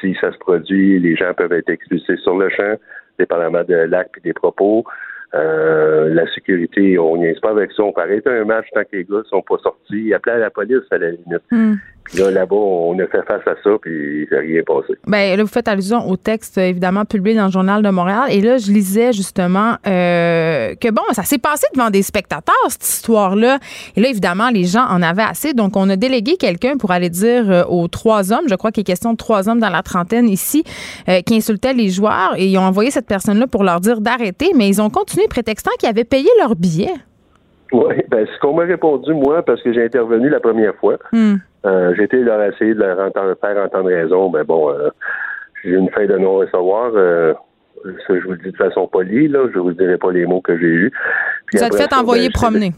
Speaker 8: si ça se produit, les gens peuvent être expulsés sur le champ, dépendamment de l'acte et des propos. la sécurité, on n'y est pas avec ça. On arrêter un match tant que les gars sont pas sortis. Appeler à la police à la limite. Hmm. Là, là-bas, on a fait face à ça, puis il rien passé.
Speaker 1: Bien, là, vous faites allusion au texte, évidemment, publié dans le Journal de Montréal. Et là, je lisais justement euh, que, bon, ça s'est passé devant des spectateurs, cette histoire-là. Et là, évidemment, les gens en avaient assez. Donc, on a délégué quelqu'un pour aller dire euh, aux trois hommes, je crois qu'il est question de trois hommes dans la trentaine ici, euh, qui insultaient les joueurs. Et ils ont envoyé cette personne-là pour leur dire d'arrêter. Mais ils ont continué prétextant qu'ils avaient payé leur billet.
Speaker 8: Oui, ben, ce qu'on m'a répondu, moi, parce que j'ai intervenu la première fois, hmm. Euh, j'ai été leur essayer de leur entendre, faire entendre raison, mais bon, euh, j'ai une fin de non-recevoir. Euh, je vous le dis de façon polie, là, je vous dirai pas les mots que j'ai eus.
Speaker 1: Vous êtes fait envoyer ben, promener.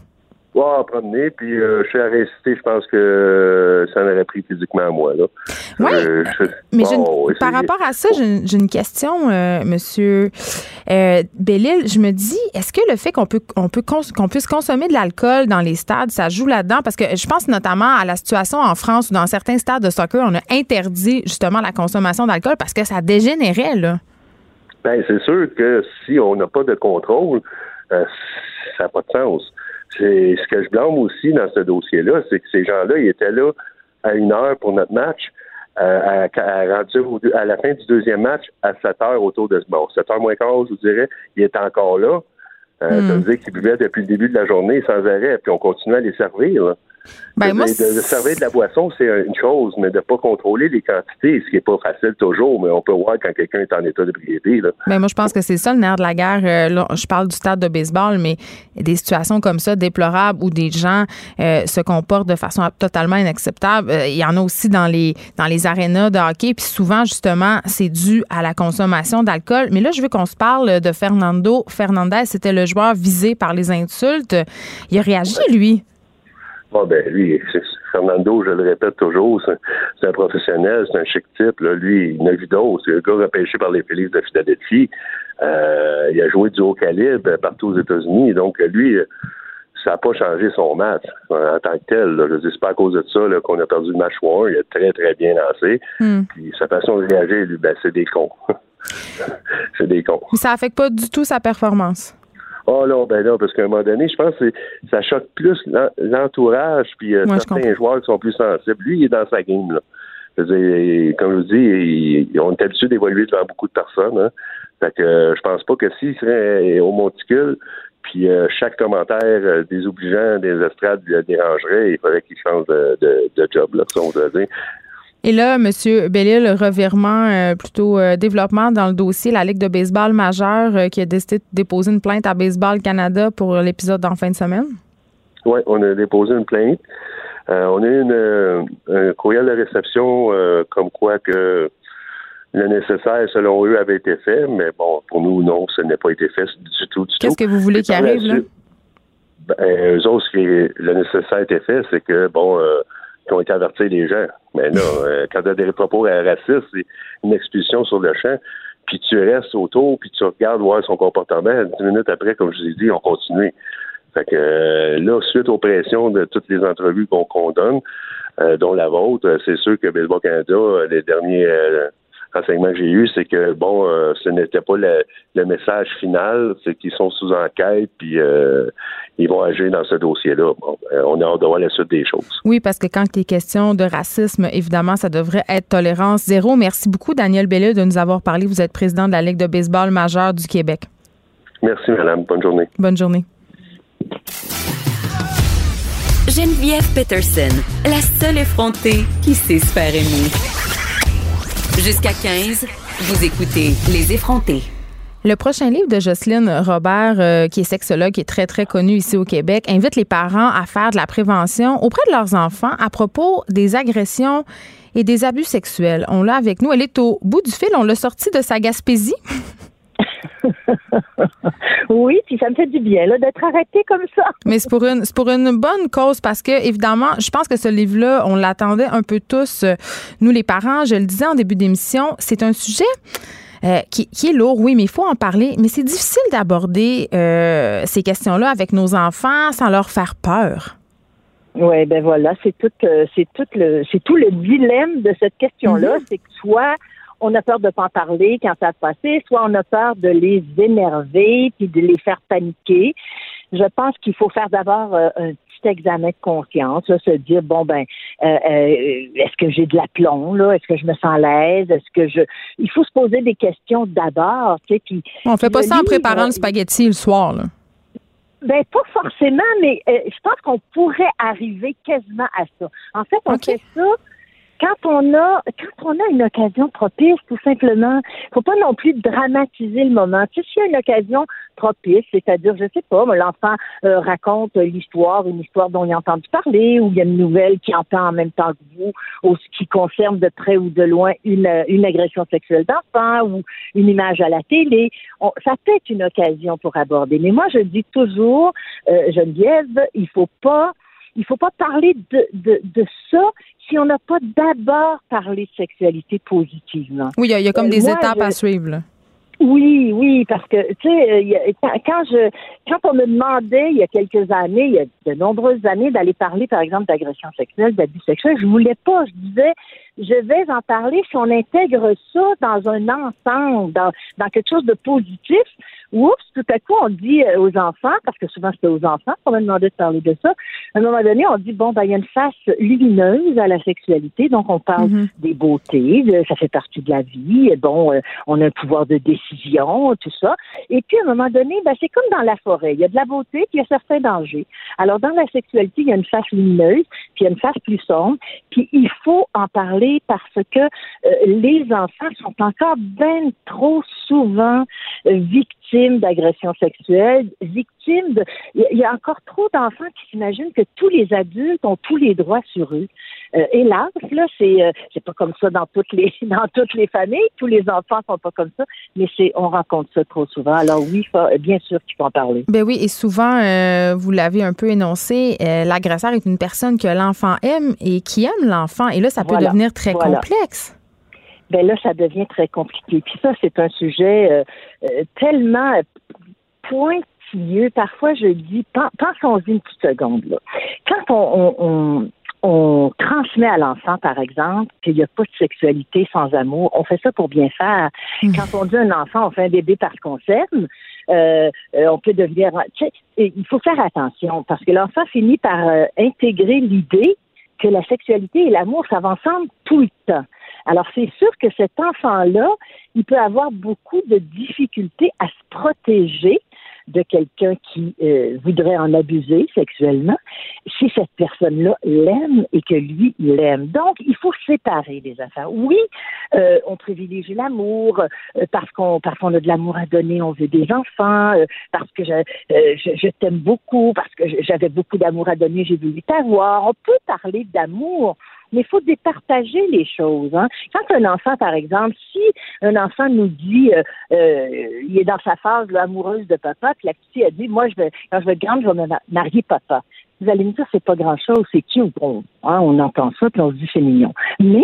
Speaker 8: Ouais, promener, puis euh, je suis à réciter, je pense que euh, ça en aurait pris physiquement à moi. Là.
Speaker 1: Oui, mais par rapport à ça, j'ai une question, euh, Monsieur euh, Bellil. Je me dis, est-ce que le fait qu'on peut on peut qu'on puisse consommer de l'alcool dans les stades, ça joue là-dedans? Parce que je pense notamment à la situation en France où dans certains stades de soccer, on a interdit justement la consommation d'alcool parce que ça dégénérait, là.
Speaker 8: Bien, c'est sûr que si on n'a pas de contrôle, ça n'a pas de sens. C'est ce que je blâme aussi dans ce dossier-là, c'est que ces gens-là, ils étaient là à une heure pour notre match. Euh, à, à, la fin du deuxième match, à 7 heures autour de bon, 7 heures moins quart, je vous dirais, il était encore là. Euh, Ça hmm. veut dire qu'ils buvaient depuis le début de la journée sans arrêt, puis on continuait à les servir. Ben, de, servir de la boisson, c'est une chose, mais de ne pas contrôler les quantités, ce qui n'est pas facile toujours, mais on peut voir quand quelqu'un est en état de briété.
Speaker 1: Ben, moi, je pense que c'est ça le nerf de la guerre. Euh, je parle du stade de baseball, mais des situations comme ça, déplorables, où des gens euh, se comportent de façon totalement inacceptable, euh, il y en a aussi dans les, dans les arénas de hockey, puis souvent, justement, c'est dû à la consommation d'alcool. Mais là, je veux qu'on se parle de Fernando Fernandez. C'était le joueur visé par les insultes. Il a réagi, lui.
Speaker 8: Ah ben lui, Fernando, je le répète toujours, c'est un professionnel, c'est un chic type. Là. Lui, il vu d'autres. C'est un gars repêché par les Phillies de Philadelphie. Euh, il a joué du haut calibre partout aux États-Unis. Donc lui, ça n'a pas changé son match en tant que tel. Je dis, c'est pas à cause de ça qu'on a perdu le match 1. Il a très, très bien lancé. Hmm. Puis sa façon de réagir, lui, ben, c'est des cons. [LAUGHS] c'est des cons.
Speaker 1: Ça affecte pas du tout sa performance.
Speaker 8: Oh non, ben non, parce qu'à un moment donné, je pense que ça choque plus l'entourage puis euh, certains joueurs qui sont plus sensibles. Lui, il est dans sa game, là. comme je vous dis, on est habitué d'évoluer devant beaucoup de personnes. Hein. Fait que euh, je pense pas que s'il serait au monticule, puis euh, chaque commentaire désobligeant des estrades le dérangerait, il faudrait qu'il change de, de, job, là, ça on doit dire.
Speaker 1: Et là, M. Bellil, revirement, euh, plutôt euh, développement dans le dossier, la Ligue de baseball majeure euh, qui a décidé de déposer une plainte à Baseball Canada pour l'épisode en fin de semaine?
Speaker 8: Oui, on a déposé une plainte. on a eu une, un courriel de réception comme quoi que le nécessaire, selon eux, avait été fait, mais bon, pour nous, non, ce n'est pas été fait du tout, du
Speaker 1: Qu'est-ce que vous voulez qu'il arrive, là?
Speaker 8: Ben, eux autres, le nécessaire a été fait, c'est que, bon, ont été avertis les gens. Mais là, [LAUGHS] euh, quand tu as des propos racistes, c'est une expulsion sur le champ, puis tu restes autour, puis tu regardes voir son comportement. Dix minutes après, comme je vous ai dit, on continue. Fait que euh, là, suite aux pressions de toutes les entrevues qu'on donne, euh, dont la vôtre, c'est sûr que Baseball Canada, les derniers renseignement que j'ai eu, c'est que bon, euh, ce n'était pas le, message final, c'est qu'ils sont sous enquête, puis euh, ils vont agir dans ce dossier-là. Bon, euh, on a hâte de voir la suite des choses.
Speaker 1: Oui, parce que quand il est question de racisme, évidemment, ça devrait être tolérance zéro. Merci beaucoup, Daniel Belleux, de nous avoir parlé. Vous êtes président de la Ligue de baseball majeure du Québec.
Speaker 8: Merci, madame. Bonne journée.
Speaker 1: Bonne journée.
Speaker 3: Geneviève Peterson, la seule effrontée qui sait se faire aimer. Jusqu'à 15, vous écoutez Les effrontés.
Speaker 1: Le prochain livre de Jocelyne Robert, euh, qui est sexologue, est très, très connu ici au Québec, invite les parents à faire de la prévention auprès de leurs enfants à propos des agressions et des abus sexuels. On l'a avec nous. Elle est au bout du fil. On l'a sortie de sa Gaspésie. [LAUGHS] [LAUGHS]
Speaker 9: oui, puis ça me fait du bien d'être arrêté comme ça. [LAUGHS]
Speaker 1: Mais c'est pour une pour une bonne cause parce que évidemment, je pense que ce livre-là, on l'attendait un peu tous euh, nous les parents, je le disais en début d'émission, c'est un sujet euh, qui, est lourd, oui, mais il faut en parler. Mais c'est difficile d'aborder euh, ces questions-là avec nos enfants sans leur faire peur.
Speaker 9: Oui, ben voilà, c'est tout, c'est tout le, c'est tout le dilemme de cette question-là, mm-hmm. c'est que soit on a peur de pas en parler quand ça a passé, soit on a peur de les énerver puis de les faire paniquer. Je pense qu'il faut faire d'abord euh, un petit examen de conscience, se dire bon ben euh, euh, est-ce que j'ai de l'aplomb là, est-ce que je me sens à l'aise, est-ce que je il faut se poser des questions d'abord, tu sais puis
Speaker 1: on fait pas ça en préparant le spaghetti le soir là.
Speaker 9: Ben pas forcément, mais je pense qu'on pourrait arriver quasiment à ça. En fait, on fait ça quand on a quand on a une occasion propice, tout simplement, faut pas non plus dramatiser le moment. Tu sais, s'il y a une occasion propice, c'est-à-dire, je sais pas, l'enfant euh, raconte l'histoire, une histoire dont il a entendu parler, ou il y a une nouvelle qui entend en même temps que vous, ou ce qui concerne de près ou de loin une, une agression sexuelle d'enfant ou une image à la télé, ça peut être une occasion pour aborder. Mais moi, je dis toujours, euh, Geneviève, il faut pas il faut pas parler de, de, de ça si on n'a pas d'abord parlé de sexualité positivement.
Speaker 1: Oui, il y, a comme euh, des étapes à suivre.
Speaker 9: Oui, oui, parce que tu sais, euh, quand je quand on me demandait il y a quelques années, il y a de nombreuses années, d'aller parler, par exemple, d'agression sexuelle, d'abus sexuels, je voulais pas. Je disais, je vais en parler si on intègre ça dans un ensemble, dans, dans quelque chose de positif. Oups, tout à coup, on dit euh, aux enfants, parce que souvent c'était aux enfants qu'on m'a demandé de parler de ça, à un moment donné, on dit, bon, ben, il y a une face lumineuse à la sexualité, donc on parle mm-hmm. des beautés, ça fait partie de la vie, bon, euh, on a un pouvoir de décision, tout ça. Et puis, à un moment donné, ben, c'est comme dans la forêt, il y a de la beauté, puis il y a certains dangers. Alors, dans la sexualité, il y a une face lumineuse, puis il y a une face plus sombre, puis il faut en parler parce que euh, les enfants sont encore bien trop souvent victimes d'agressions sexuelles, victimes de... Il y a encore trop d'enfants qui s'imaginent que tous les adultes ont tous les droits sur eux. Euh, hélas, là, c'est euh, c'est pas comme ça dans toutes les [LAUGHS] dans toutes les familles. Tous les enfants sont pas comme ça, mais c'est on rencontre ça trop souvent. Alors oui, bien sûr qu'il faut en parler.
Speaker 1: Ben oui, et souvent, euh, vous l'avez un peu énoncé, l'agresseur est une personne que l'enfant aime et qui aime l'enfant, et là, ça peut devenir très complexe
Speaker 9: ben là, ça devient très compliqué. Puis ça, c'est un sujet euh, euh, tellement pointilleux. Parfois, je dis, pensons-y une petite seconde. Là. Quand on, on, on transmet à l'enfant, par exemple, qu'il n'y a pas de sexualité sans amour, on fait ça pour bien faire. Mmh. Quand on dit à un enfant, on fait un bébé parce qu'on s'aime, euh, on peut devenir... Il faut faire attention parce que l'enfant finit par intégrer l'idée que la sexualité et l'amour, ça va ensemble tout le temps. Alors, c'est sûr que cet enfant-là, il peut avoir beaucoup de difficultés à se protéger de quelqu'un qui euh, voudrait en abuser sexuellement si cette personne-là l'aime et que lui l'aime. Donc, il faut séparer les affaires. Oui, euh, on privilégie l'amour euh, parce qu'on parce qu'on a de l'amour à donner, on veut des enfants, parce que je, je, je t'aime beaucoup, parce que j'avais beaucoup d'amour à donner, j'ai voulu t'avoir. On peut parler d'amour mais il faut départager les choses. Hein. Quand un enfant, par exemple, si un enfant nous dit, euh, euh, il est dans sa phase amoureuse de papa, puis la petite a dit, moi, je vais, quand je vais grande, je vais me marier papa. Vous allez me dire, c'est pas grand-chose, c'est qui ou bon, hein, on entend ça, puis on se dit, c'est mignon. Mais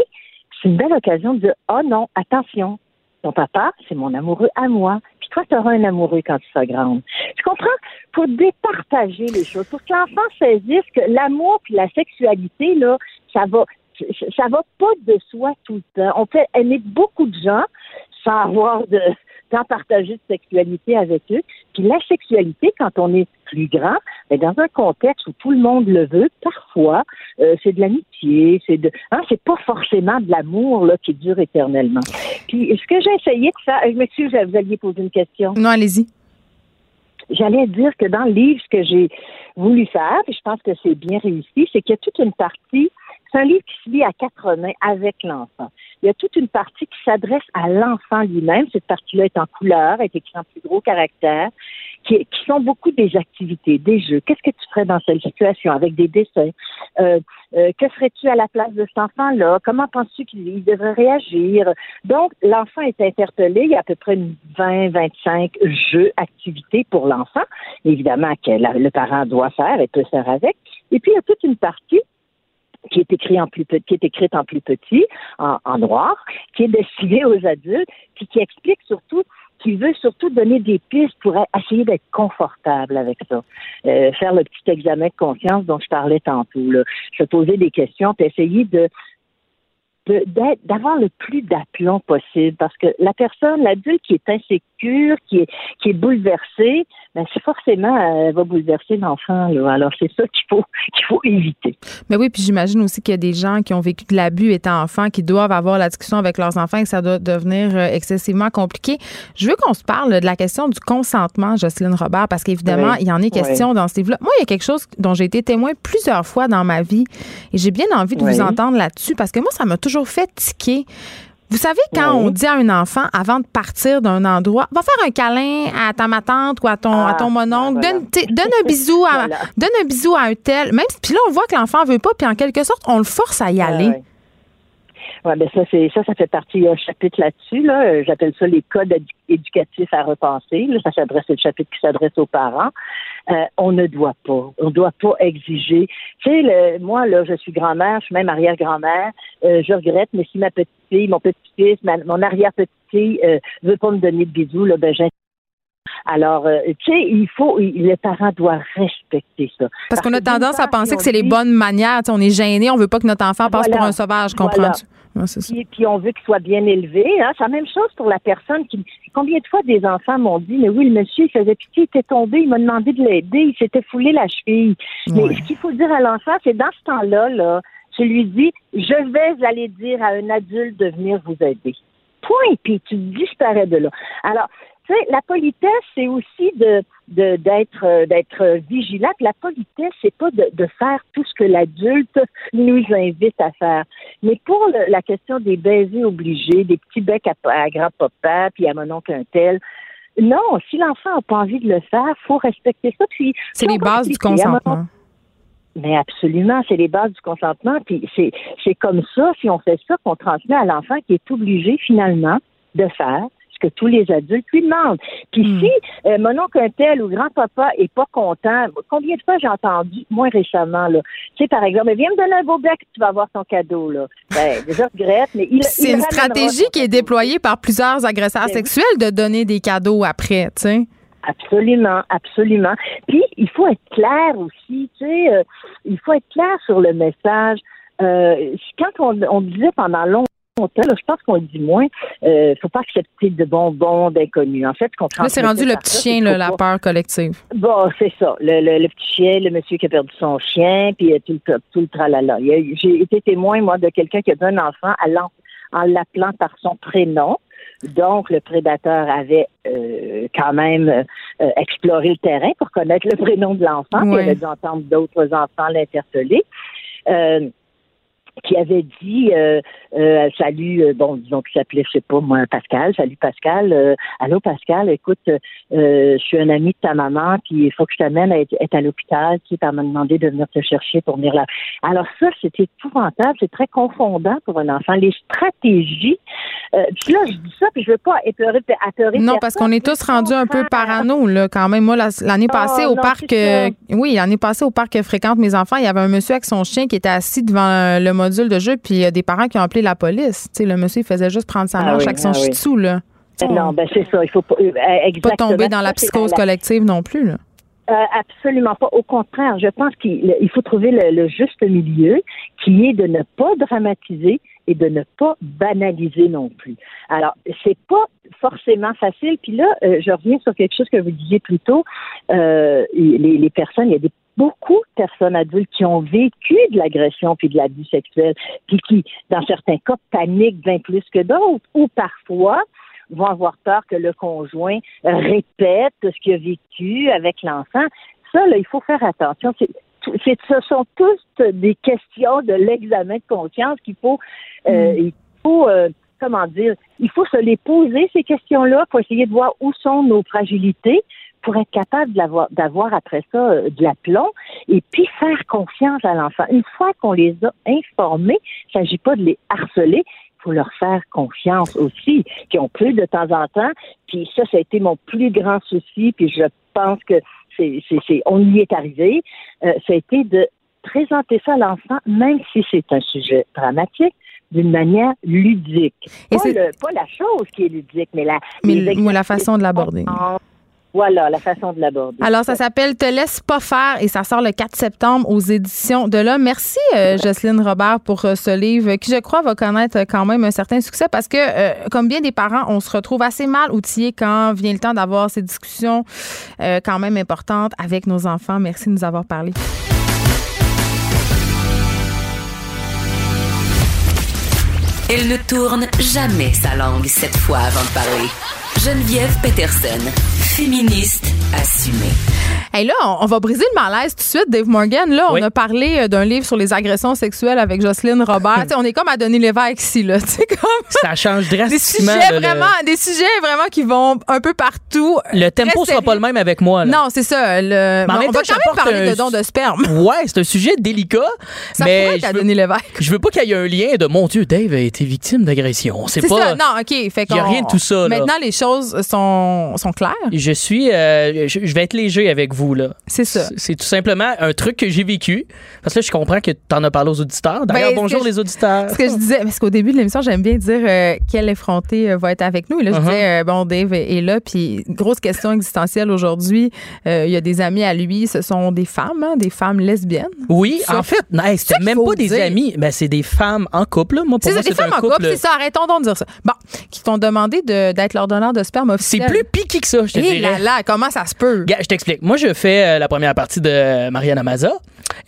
Speaker 9: c'est une belle occasion de dire, oh non, attention, ton papa, c'est mon amoureux à moi. Toi, tu auras un amoureux quand tu seras grande. Tu comprends? Pour départager les choses, pour que l'enfant saisisse que l'amour puis la sexualité, là, ça va, ça va pas de soi tout le temps. On peut aimer beaucoup de gens sans avoir de tant partager de sexualité avec eux. Puis la sexualité, quand on est plus grand, mais ben, dans un contexte où tout le monde le veut, parfois, euh, c'est de l'amitié, c'est de, hein, c'est pas forcément de l'amour là qui dure éternellement. Puis ce que j'ai essayé de faire, je m'excuse, vous alliez poser une question?
Speaker 1: Non, allez-y.
Speaker 9: J'allais dire que dans le livre, ce que j'ai voulu faire, et je pense que c'est bien réussi, c'est qu'il y a toute une partie c'est un livre qui se lit à quatre mains avec l'enfant. Il y a toute une partie qui s'adresse à l'enfant lui-même. Cette partie-là est en couleur, est écrite en plus gros caractère, qui, sont beaucoup des activités, des jeux. Qu'est-ce que tu ferais dans cette situation avec des dessins? Euh, euh, que ferais-tu à la place de cet enfant-là? Comment penses-tu qu'il devrait réagir? Donc, l'enfant est interpellé. Il y a à peu près 20, 25 jeux, activités pour l'enfant, évidemment, que le parent doit faire et peut faire avec. Et puis, il y a toute une partie qui est écrit en plus petit, qui est écrite en plus petit, en, noir, qui est destinée aux adultes, puis qui explique surtout qui veut surtout donner des pistes pour essayer d'être confortable avec ça. Euh, faire le petit examen de conscience dont je parlais tantôt. Là. Se poser des questions, puis essayer de d'avoir le plus d'aplomb possible parce que la personne, l'adulte qui est insécure, qui est, qui est bouleversé, ben c'est forcément euh, elle va bouleverser l'enfant. Alors c'est ça qu'il faut [LAUGHS] qu'il faut éviter.
Speaker 1: Mais oui, puis j'imagine aussi qu'il y a des gens qui ont vécu de l'abus étant enfants, qui doivent avoir la discussion avec leurs enfants et que ça doit devenir euh, excessivement compliqué. Je veux qu'on se parle de la question du consentement, Jocelyne Robert, parce qu'évidemment, il y en est question dans ce livre-là. Moi, il y a quelque chose dont j'ai été témoin plusieurs fois dans ma vie et j'ai bien envie de vous entendre là-dessus parce que moi, ça m'a toujours fait tiquer. Vous savez, quand on dit à un enfant, avant de partir d'un endroit, va faire un câlin à ta matante ou à ton, à ton ah, mononcle, donne, un bisou à, [LAUGHS] donne un bisou à un tel. Même, puis là, on voit que l'enfant veut pas, puis en quelque sorte, on le force à y aller.
Speaker 9: Ouais, ben ça, c'est ça, ça fait partie. Un chapitre là-dessus. Là, euh, j'appelle ça les codes éducatifs à repenser. Là, ça s'adresse au chapitre qui s'adresse aux parents. Euh, on ne doit pas, on ne doit pas exiger. Tu sais, le, moi là, je suis grand-mère, je suis même arrière-grand-mère. Euh, je regrette, mais si ma petite fille, mon petit-fils, mon arrière-petite fille euh, veut pas me donner de bisous, là, ben alors, euh, tu sais, il faut, les parents doivent respecter ça.
Speaker 1: Parce, qu'on a tendance à penser que c'est les bonnes manières. on est gêné, on veut pas que notre enfant passe pour un sauvage, comprends-tu?
Speaker 9: Puis, on veut qu'il soit bien élevé. Hein. C'est la même chose pour la personne qui. Combien de fois des enfants m'ont dit, mais oui, le monsieur, il faisait pitié, il était tombé, il m'a demandé de l'aider, il s'était foulé la cheville. Mais ce qu'il faut dire à l'enfant, c'est dans ce temps-là, là, tu lui dis, je vais aller dire à un adulte de venir vous aider. Point, puis tu disparais de là. Alors, tu sais, la politesse, c'est aussi de d'être euh, d'être vigilant. La politesse, c'est pas de, de, faire tout ce que l'adulte nous invite à faire. Mais pour la question des baisers obligés, des petits becs à, à grand-papa, puis à mon oncle un tel, non, si l'enfant n'a pas envie de le faire, faut respecter ça. Puis
Speaker 1: c'est les bases du consentement.
Speaker 9: Mais absolument, c'est les bases du consentement. Puis c'est, c'est comme ça, si on fait ça, qu'on transmet à l'enfant qui est obligé finalement de faire que tous les adultes lui demandent. Puis hmm. si euh, mon oncle un tel ou grand-papa est pas content, combien de fois j'ai entendu, moins récemment, là, tu sais, par exemple, viens me donner un beau bec, tu vas avoir ton cadeau, là. Ben, [LAUGHS] je regrette, mais il
Speaker 1: C'est une stratégie qui est déployée par plusieurs agresseurs ben sexuels de donner des cadeaux après, tu sais.
Speaker 9: Absolument, absolument. Puis il faut être clair aussi, tu sais, euh, il faut être clair sur le message. Euh, quand on, on disait pendant longtemps je pense qu'on le dit moins. Il euh, ne faut pas accepter de bonbons d'inconnus. En fait,
Speaker 1: Là, c'est rendu le petit chien, la peur collective.
Speaker 9: Bon, c'est ça. Le, petit chien, le monsieur qui a perdu son chien, puis euh, tout le, tout le tralala. J'ai été témoin, moi, de quelqu'un qui a un enfant en l'appelant par son prénom. Donc, le prédateur avait euh, quand même exploré le terrain pour connaître le prénom de l'enfant. Il avait dû entendre d'autres enfants l'interpeller qui avait dit euh, euh, salut euh, bon disons qu'il s'appelait je sais pas moi Pascal. Salut Pascal. Euh, allô Pascal écoute je suis un ami de ta maman puis il faut que je t'amène à être, à l'hôpital sais m'a demandé de venir te chercher pour venir là. Alors ça c'était épouvantable c'est très confondant pour un enfant. Les stratégies puis là je dis ça puis je veux pas épleurer
Speaker 1: apeurer non parce qu'on est tous rendus un peu parano là quand même. Moi l'année ah, passée au parc oui l'année passée au parc que fréquente mes enfants il y avait un monsieur avec son chien qui était assis devant le module de jeu, puis il y a des parents qui ont appelé la police. sais, le monsieur, il faisait juste prendre sa marche ah avec son ah là.
Speaker 9: Non, ben c'est ça. Il faut pas, euh,
Speaker 1: pas tomber dans la psychose collective non plus. Là.
Speaker 9: Euh, absolument pas. Au contraire, je pense qu'il faut trouver le, juste milieu qui est de ne pas dramatiser et de ne pas banaliser non plus. Alors, c'est pas forcément facile. Puis là, euh, je reviens sur quelque chose que vous disiez plus tôt. les, les, personnes, il y a des beaucoup de personnes adultes qui ont vécu de l'agression puis de l'abus sexuel, puis qui, dans certains cas, paniquent bien plus que d'autres, ou parfois vont avoir peur que le conjoint répète ce qu'il a vécu avec l'enfant. Ça, là, il faut faire attention. C'est, ce sont tous des questions de l'examen de conscience qu'il faut, euh, mm. il faut, euh, comment dire, il faut se les poser ces questions-là pour essayer de voir où sont nos fragilités, pour être capable d'avoir après ça euh, de l'aplomb et puis faire confiance à l'enfant. Une fois qu'on les a informés, il ne s'agit pas de les harceler, il faut leur faire confiance aussi, qui ont plus de temps en temps. Puis ça, ça a été mon plus grand souci, puis je pense que c'est, on y est arrivé. Euh, ça a été de présenter ça à l'enfant, même si c'est un sujet dramatique, d'une manière ludique. Et pas, pas, la chose qui est ludique, mais la,
Speaker 1: mais la façon de l'aborder.
Speaker 9: Voilà la façon de l'aborder.
Speaker 1: Alors, ça s'appelle Te laisse pas faire et ça sort le 4 septembre aux éditions de là. Merci, euh, Jocelyne Robert, pour euh, ce livre qui, je crois, va connaître quand même un certain succès parce que, euh, comme bien des parents, on se retrouve assez mal outillés quand vient le temps d'avoir ces discussions quand même importantes avec nos enfants. Merci de nous avoir parlé.
Speaker 3: Elle ne tourne jamais sa langue cette fois avant de parler. Geneviève Peterson, féministe assumée.
Speaker 1: Hey là, on, va briser le malaise tout de suite, Dave Morgan. Là, on a parlé euh, d'un livre sur les agressions sexuelles avec Jocelyne Robert. [LAUGHS] on est comme à donner l'évêque ici, là. [LAUGHS] Comme
Speaker 10: Ça change drastiquement.
Speaker 1: Des sujets, vraiment, des sujets vraiment qui vont un peu partout.
Speaker 10: Le tempo sera pas le même avec moi.
Speaker 1: Non, c'est ça. Le... Mais on va quand même parler de dons de sperme. [LAUGHS]
Speaker 10: Ouais, c'est un sujet délicat.
Speaker 1: Ça
Speaker 10: mais
Speaker 1: je veux, l'évêque.
Speaker 10: Je veux pas qu'il y ait un lien de mon Dieu, Dave a été victime d'agression. C'est pas.
Speaker 1: Ça. Non, OK.
Speaker 10: Il n'y a rien de tout ça.
Speaker 1: Maintenant, les choses sont, sont claires.
Speaker 10: Je suis. Euh, je, vais être léger avec vous, là.
Speaker 1: C'est ça.
Speaker 10: C'est tout simplement un truc que j'ai vécu. Parce que là, je comprends que tu en as parlé aux auditeurs. D'ailleurs, ben, bonjour les auditeurs.
Speaker 1: Ce que je disais, parce qu'au début de l'émission, j'aime bien dire euh, quel effronté euh, va être avec nous. Et là, je uh-huh. disais, bon, Dave est là, puis grosse question existentielle aujourd'hui. Il y a des amis à lui, ce sont des femmes, hein, des femmes lesbiennes.
Speaker 10: Oui, en fait, c'était même pas des amis, mais c'est des femmes en couple. Moi, pour
Speaker 1: c'est des femmes en couple, c'est ça. Arrêtons donc de dire ça. Bon, qui t'ont demandé d'être leur donneur de sperme officiel.
Speaker 10: C'est plus piqué que ça, je te
Speaker 1: Là là, comment ça se peut?
Speaker 10: je t'explique. Moi, je fais euh, la première partie de Mariana Maza.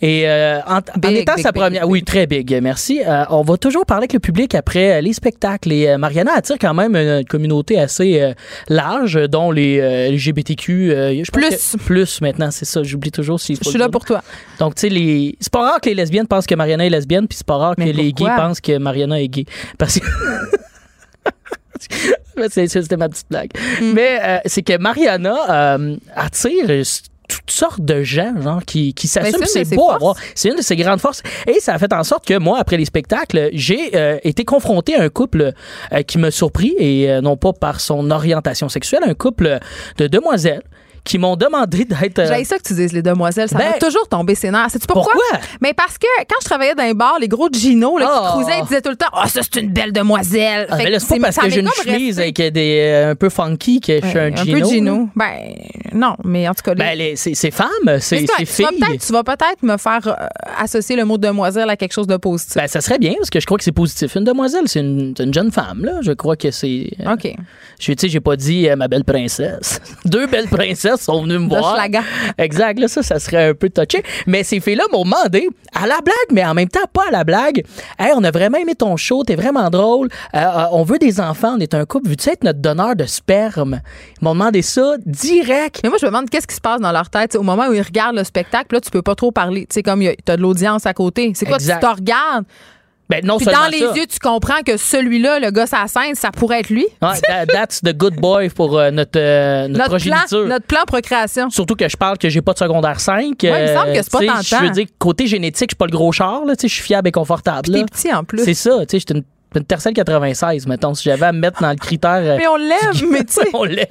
Speaker 10: Et euh, en, étant sa première, oui, très big, merci. Euh, on va toujours parler avec le public après les spectacles. Et Mariana attire quand même une communauté assez large, dont les LGBTQ.
Speaker 1: Je plus,
Speaker 10: plus maintenant, c'est ça. J'oublie toujours si.
Speaker 1: Je suis là pour toi.
Speaker 10: Donc, tu sais, les... c'est pas rare que les lesbiennes pensent que Mariana est lesbienne, puis c'est pas rare que les gays pensent que Mariana est gay, parce que. [LAUGHS] [LAUGHS] C'était ma petite blague. Mm. Mais euh, c'est que Mariana euh, attire toutes sortes de gens genre qui, qui s'assument c'est beau à voir c'est une de ses grandes forces et ça a fait en sorte que moi après les spectacles j'ai euh, été confronté à un couple qui me surprit et non pas par son orientation sexuelle un couple de demoiselles qui m'ont demandé d'être.
Speaker 1: Euh, J'ai ça que tu dises, les demoiselles. Ça ben, m'a toujours tombé ses nerfs. Sais-tu pourquoi? Mais parce que quand je travaillais dans un bar, les gros Gino là, qui oh. cruisaient, ils disaient tout le temps Oh, ça, c'est une belle demoiselle.
Speaker 10: Ah, mais c'est pas parce que j'ai une chemise avec des, euh, un peu funky que je suis un Gino.
Speaker 1: Un peu Gino. Ben, non, mais en tout cas.
Speaker 10: Ben, c'est femmes, c'est filles.
Speaker 1: Tu vas peut-être me faire euh, associer le mot demoiselle à quelque chose de positif.
Speaker 10: Ben, ça serait bien, parce que je crois que c'est positif. Une demoiselle, c'est une, une, jeune femme, là. Je crois que c'est.
Speaker 1: OK.
Speaker 10: Je sais, j'ai pas dit ma belle princesse. [LAUGHS] Deux belles princesses sont venues me voir. Exact, là, ça, ça serait un peu touché. Mais ces filles-là m'ont demandé, à la blague, mais en même temps, pas à la blague. Hey, on a vraiment aimé ton show, t'es vraiment drôle. Euh, euh, on veut des enfants, on est un couple. Veux-tu être notre donneur de sperme? Ils m'ont demandé ça direct.
Speaker 1: Mais moi, je me demande qu'est-ce qui se passe dans leur tête. au moment où ils regardent le spectacle, là, tu peux pas trop parler. Tu sais, comme t'as de l'audience à côté. C'est quoi, tu te regardes?
Speaker 10: Ben, non
Speaker 1: Puis dans les yeux, tu comprends que celui-là, le gars à scène, ça pourrait être lui.
Speaker 10: Ouais, that's the good boy pour euh, notre, euh, notre, progéniture.
Speaker 1: Plan, notre plan procréation.
Speaker 10: Surtout que je parle que j'ai pas de secondaire 5.
Speaker 1: Ouais, il me semble que c'est pas euh, tant
Speaker 10: Je veux dire, côté génétique, je suis pas le gros char. Là, je suis fiable et confortable.
Speaker 1: T'es petit en plus.
Speaker 10: C'est ça. Je suis une Tercel 96, mettons, si j'avais à me mettre dans le critère.
Speaker 1: Euh, mais on l'aime, mais [LAUGHS] tu sais.
Speaker 10: on l'aime,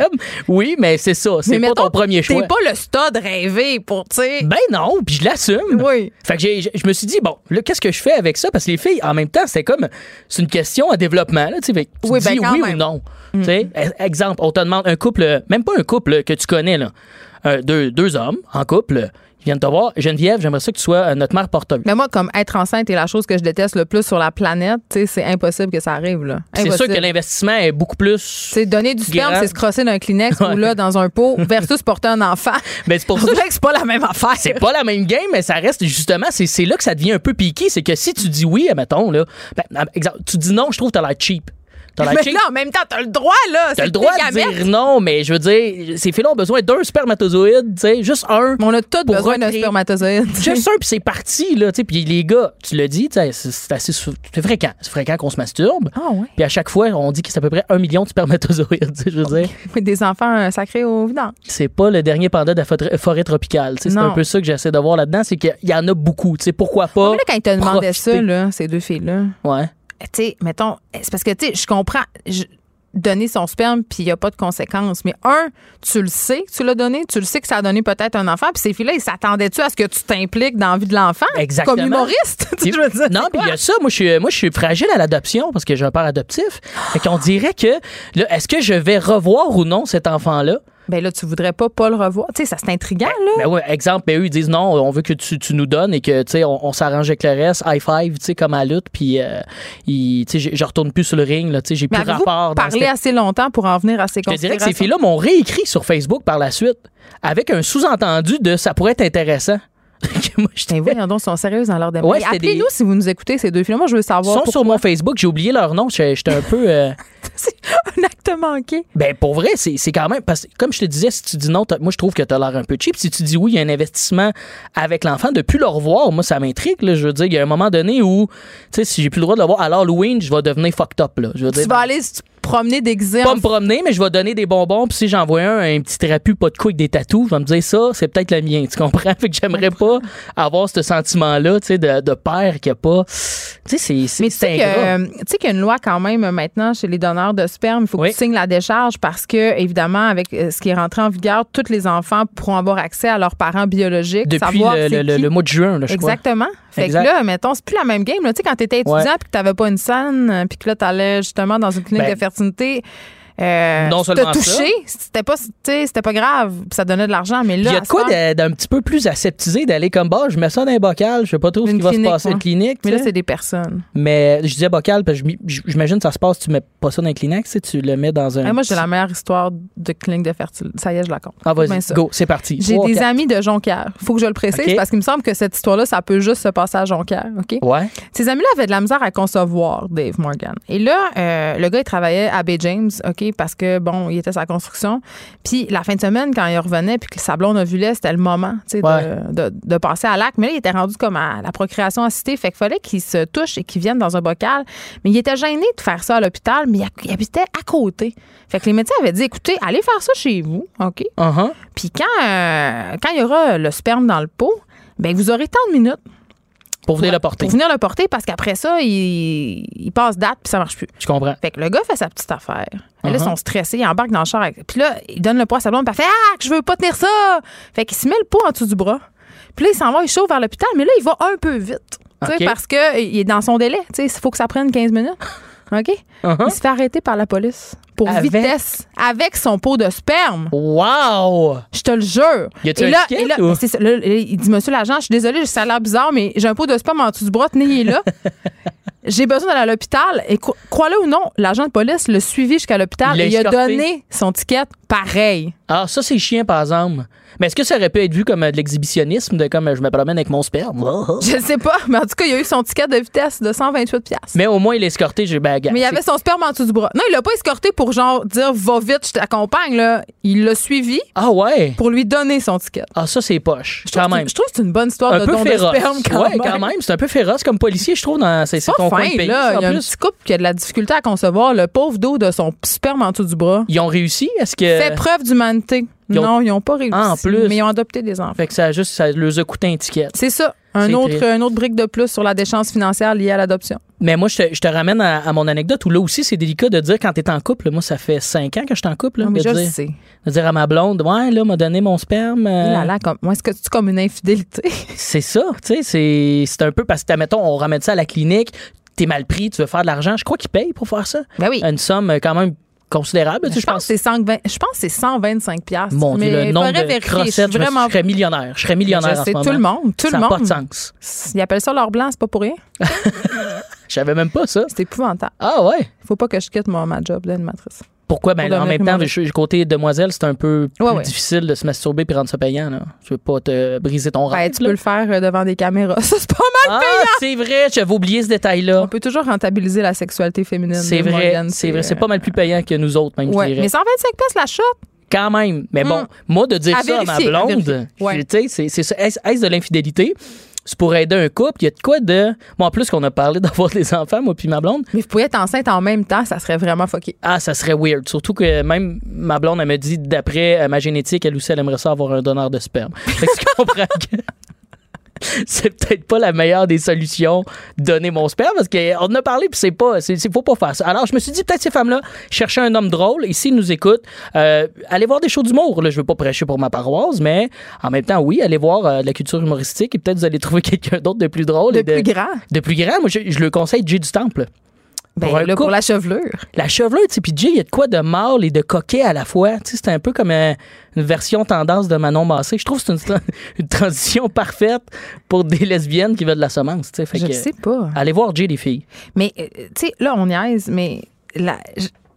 Speaker 10: oui, mais c'est ça. C'est pas ton premier choix.
Speaker 1: T'es pas le stud rêvé pour, tu sais.
Speaker 10: Ben non, puis je l'assume.
Speaker 1: Oui.
Speaker 10: Fait que je me suis dit, bon, là, qu'est-ce que je fais avec ça? Parce que les filles, en même temps, c'est comme. C'est une question à développement, là, tu sais. Oui, ben, oui ou non. Tu sais, mm. exemple, on te demande un couple, même pas un couple que tu connais, là. deux, deux hommes en couple viens de te voir. Geneviève, j'aimerais ça que tu sois euh, notre mère porteuse.
Speaker 1: Mais moi, comme être enceinte est la chose que je déteste le plus sur la planète, c'est impossible que ça arrive. là.
Speaker 10: C'est sûr que l'investissement est beaucoup plus.
Speaker 1: C'est donner du sperme, c'est se crosser d'un Kleenex [LAUGHS] ou là dans un pot versus porter un enfant.
Speaker 10: Mais [LAUGHS] c'est pour ça
Speaker 1: que c'est pas la même affaire.
Speaker 10: C'est pas la même game, mais ça reste justement, c'est là que ça devient un peu piqué. C'est que si tu dis oui, admettons, là, ben, exemple, tu dis non, je trouve que t'as l'air cheap.
Speaker 1: Mais là, en même temps, t'as le droit, là.
Speaker 10: T'as le droit de dire non, mais je veux dire, ces filles-là ont besoin d'un spermatozoïde, tu sais, juste un.
Speaker 1: on a tous besoin d'un spermatozoïde. [LAUGHS]
Speaker 10: Juste un, puis c'est parti, là, tu sais. Puis les gars, tu l'as dit, c'est assez c'est fréquent. C'est fréquent qu'on se masturbe.
Speaker 1: Ah, ouais.
Speaker 10: Puis à chaque fois, on dit que c'est à peu près un million de spermatozoïdes, [LAUGHS] je veux dire. [LAUGHS]
Speaker 1: Des enfants euh, sacrés au vidange.
Speaker 10: C'est pas le dernier panda de la forêt tropicale. C'est un peu ça que j'essaie de voir là-dedans, c'est qu'il y en a beaucoup. Tu sais, pourquoi pas.
Speaker 1: Mais là, quand ils te demandaient ça, là, ces deux filles-là.
Speaker 10: Ouais.
Speaker 1: Tu sais, mettons, c'est parce que, tu sais, je comprends donner son sperme puis il n'y a pas de conséquences. Mais un, tu le sais tu l'as donné, tu le sais que ça a donné peut-être un enfant, puis ces filles-là, ils s'attendaient-tu à ce que tu t'impliques dans la vie de l'enfant?
Speaker 10: Exactement.
Speaker 1: Comme humoriste, [LAUGHS] tu veux dire.
Speaker 10: Non, puis il y a ça. Moi, je suis, moi, je suis fragile à l'adoption parce que j'ai un père adoptif. Fait qu'on dirait que, est-ce que je vais revoir ou non cet enfant-là?
Speaker 1: Ben là, tu voudrais pas pas le revoir. Tu sais, ça c'est intriguant, là.
Speaker 10: Ben oui, exemple, ben eux, ils disent non, on veut que tu, tu nous donnes et que, tu sais, on, s'arrange avec le reste, high five, tu sais, comme à lutte, puis, euh, tu sais, je retourne plus sur le ring, là, tu sais, j'ai plus rapport.
Speaker 1: parler assez longtemps pour en venir à ces
Speaker 10: Je dirais que ces filles-là m'ont réécrit sur Facebook par la suite avec un sous-entendu de ça pourrait être intéressant. [LAUGHS]
Speaker 1: moi, j'étais. voyons donc, sont sérieuses dans leur démarche. Ouais, Appelez-nous si vous nous écoutez, ces deux films. Moi, je veux savoir.
Speaker 10: Ils sont sur mon Facebook. J'ai oublié leur nom. J'étais un peu. Euh, [LAUGHS]
Speaker 1: un manqué.
Speaker 10: Ben, pour vrai, c'est quand même. Parce que, comme je te disais, si tu dis non, moi, je trouve que tu as l'air un peu cheap. Si tu dis oui, il y a un investissement avec l'enfant, de plus le revoir, moi, ça m'intrigue. Je veux dire, il y a un moment donné où, tu sais, si j'ai plus le droit de le voir à l'Halloween, je vais devenir fucked up. Là. Je veux
Speaker 1: tu vas aller promener déguisé.
Speaker 10: Pas me promener, mais je vais donner des bonbons. Puis si j'envoie un, un petit trapu, pas de couilles, avec des tatous, je vais me dire ça, c'est peut-être le mien. Tu comprends? [LAUGHS] Fait que j'aimerais pas avoir ce sentiment-là, tu sais, de, de, père qui a pas. Tu sais, c'est.
Speaker 1: Mais tu sais qu'il y a une loi quand même maintenant chez les donneurs de sperme. Il faut que tu signes la décharge parce que, évidemment, avec euh, ce qui est rentré en vigueur, tous les enfants pourront avoir accès à leurs parents biologiques.
Speaker 10: Depuis le, mois de juin, là, je
Speaker 1: Exactement. Fait que là, mettons, c'est plus la même game. Tu sais, quand tu étais étudiant puis que tu n'avais pas une scène, euh, puis que là, tu allais justement dans une clinique ben, de fertilité, procentų. Tai euh, non seulement touché, c'était pas, c'était pas grave, ça donnait de l'argent, mais là.
Speaker 10: Il y a de quoi d'un petit peu plus aseptisé d'aller comme bas, je mets ça dans un bocal, je sais pas trop ce qui va se passer ouais. clinique.
Speaker 1: Mais là, c'est des personnes.
Speaker 10: Mais je disais bocal, parce que j'imagine que ça se passe, tu mets pas ça dans un clinique, tu le mets dans un.
Speaker 1: moi, j'ai la meilleure histoire de clinique de fertilité. Ça y est, je la compte.
Speaker 10: Ah, vas-y, go, c'est parti.
Speaker 1: J'ai des amis de Jonquière. Faut que je le précise parce qu'il me semble que cette histoire-là, ça peut juste se passer à Jonquière, OK?
Speaker 10: Ouais.
Speaker 1: Ces amis-là avaient de la misère à concevoir Dave Morgan. Et là, euh, le gars, il travaillait à Bay James, OK, parce que, bon, il était sa construction. Puis la fin de semaine, quand il revenait, puis que le sablon ovulait, c'était le moment de, de, passer à l'acte. Mais là, il était rendu comme à la procréation assistée. Fait qu'il fallait qu'il se touche et qu'il vienne dans un bocal. Mais il était gêné de faire ça à l'hôpital, mais il, habitait à côté. Fait que les médecins avaient dit écoutez, allez faire ça chez vous, OK?
Speaker 10: Uh-huh.
Speaker 1: Puis quand, euh, quand il y aura le sperme dans le pot, ben vous aurez tant de minutes
Speaker 10: pour venir le porter.
Speaker 1: Pour venir le porter parce qu'après ça, il, passe date puis ça marche plus.
Speaker 10: Je comprends.
Speaker 1: Fait que le gars fait sa petite affaire. Là, ils uh-huh. sont stressés, ils embarquent dans le char. Puis là, il donne le poids à sa blonde, puis elle fait Ah, je veux pas tenir ça. Fait qu'il se met le pot en dessous du bras. Puis là, il s'en va, il chauffe vers l'hôpital, mais là, il va un peu vite. Parce qu'il est dans son délai. Il faut que ça prenne 15 minutes. OK? Uh-huh. Il se fait arrêter par la police pour vitesse avec son pot de sperme.
Speaker 10: Wow!
Speaker 1: Je te le jure.
Speaker 10: Y a et là, et là,
Speaker 1: il dit Monsieur l'agent, je suis désolé, ça a l'air bizarre, mais j'ai un pot de sperme en dessous du bras, tenez là. [LAUGHS] j'ai besoin d'aller à l'hôpital. Et crois-le ou non, l'agent de police l'a suivi jusqu'à l'hôpital et il a donné son ticket pareil.
Speaker 10: Ah, ça, c'est chien, par exemple. Mais est-ce que ça aurait pu être vu comme euh, de l'exhibitionnisme, de comme euh, je me promène avec mon sperme?
Speaker 1: Je sais pas, mais en tout cas, il a eu son ticket de vitesse de 128
Speaker 10: Mais au moins, il a escorté, j'ai baguette.
Speaker 1: Mais il avait son sperme en dessous du bras. Non, il l'a pas escorté pour genre dire va vite, je t'accompagne, là. Il l'a suivi.
Speaker 10: Ah ouais?
Speaker 1: Pour lui donner son ticket.
Speaker 10: Ah, ça, c'est poche. Je quand même.
Speaker 1: Je trouve que c'est une bonne histoire de don de sperme quand
Speaker 10: ouais, quand même. C'est un peu féroce comme policier, je trouve, dans c'est ton fin, pays. Là.
Speaker 1: Il y a un petit couple qui a de la difficulté à concevoir le pauvre dos de son sperme en dessous du bras.
Speaker 10: Ils ont réussi? Est-ce que.
Speaker 1: Fait preuve d'humanité. Non, ils n'ont pas réussi.
Speaker 10: Ah, en plus.
Speaker 1: Mais ils ont adopté des enfants.
Speaker 10: Fait que ça, juste, ça leur a coûté un ticket.
Speaker 1: C'est ça. Un autre, un autre brique de plus sur la déchéance financière liée à l'adoption.
Speaker 10: Mais moi, je te, ramène à, mon anecdote où là aussi, c'est délicat de dire quand tu es en couple. Moi, ça fait cinq ans que je suis en couple.
Speaker 1: Là,
Speaker 10: mais
Speaker 1: je
Speaker 10: dire,
Speaker 1: sais.
Speaker 10: De dire à ma blonde, ouais, là, m'a donné mon sperme.
Speaker 1: Euh... Là, comme, moi, est-ce que tu comme une infidélité? [LAUGHS]
Speaker 10: c'est ça, tu sais, c'est un peu parce que, mettons, on ramène ça à la clinique, t'es mal pris, tu veux faire de l'argent. Je crois qu'ils payent pour faire ça.
Speaker 1: Ben oui.
Speaker 10: Une somme euh, quand même considérable.
Speaker 1: Je, pense, que c'est 125 piastres.
Speaker 10: Mon Dieu, le nombre de crossettes, je, vraiment... je, serais millionnaire. Je serais millionnaire en ce moment.
Speaker 1: tout le monde. Tout
Speaker 10: ça
Speaker 1: le monde.
Speaker 10: pas de sens.
Speaker 1: Ils appellent ça l'or blanc, c'est pas pour rien. [LAUGHS]
Speaker 10: Je savais même pas ça.
Speaker 1: C'est épouvantable.
Speaker 10: Ah ouais?
Speaker 1: Faut pas que je quitte mon, ma job d'animatrice.
Speaker 10: Pourquoi? Ben, en même temps, côté demoiselle, c'est un peu plus difficile de se masturber et rendre ça payant. Là. Je veux pas te briser ton ben, rêve.
Speaker 1: tu peux le faire euh, devant des caméras. [LAUGHS] Ça, c'est pas mal
Speaker 10: ah,
Speaker 1: payant.
Speaker 10: c'est vrai, j'avais oublié ce détail-là.
Speaker 1: On peut toujours rentabiliser la sexualité féminine.
Speaker 10: C'est vrai, c'est vrai. C'est pas mal plus payant que nous autres, même,
Speaker 1: ouais. Mais 125 pièces la shot?
Speaker 10: Quand même. Mais bon, hmm. moi, de dire ça à ma blonde, tu sais, c'est est-ce de l'infidélité? C'est pour aider un couple. Il y a de quoi de. Moi, en plus qu'on a parlé [LAUGHS] d'avoir des enfants, moi puis ma blonde.
Speaker 1: Mais vous pouvez être enceinte en même temps, ça serait vraiment fucké.
Speaker 10: Ah, ça serait weird. Surtout que même ma blonde, elle me dit, d'après euh, ma génétique, elle aussi, elle aimerait ça avoir un donneur de sperme. Fait que tu [LAUGHS] comprends que. [LAUGHS] c'est peut-être pas la meilleure des solutions donner mon sperme parce qu'on en a parlé puis c'est pas c'est faut pas faire ça. Alors je me suis dit peut-être ces femmes-là cherchaient un homme drôle et s'ils nous écoutent, euh, allez voir des shows d'humour. Là, je veux pas prêcher pour ma paroisse, mais en même temps oui, allez voir euh, la culture humoristique et peut-être vous allez trouver [LAUGHS] quelqu'un d'autre de plus drôle
Speaker 1: de,
Speaker 10: de
Speaker 1: plus grand.
Speaker 10: De plus grand. Moi je, le conseille Jay du Temple.
Speaker 1: Ben, pour, là, pour la chevelure.
Speaker 10: La chevelure, tu sais, puis Jay, il y a de quoi de mâle et de coquet à la fois. Tu sais, c'est un peu comme euh, une version tendance de Manon Massé. Je trouve que c'est une, [LAUGHS] transition parfaite pour des lesbiennes qui veulent de la semence. Tu sais, fait
Speaker 1: je ne sais pas.
Speaker 10: Allez voir Jay, les filles.
Speaker 1: Mais, euh, tu sais, là, on niaise, mais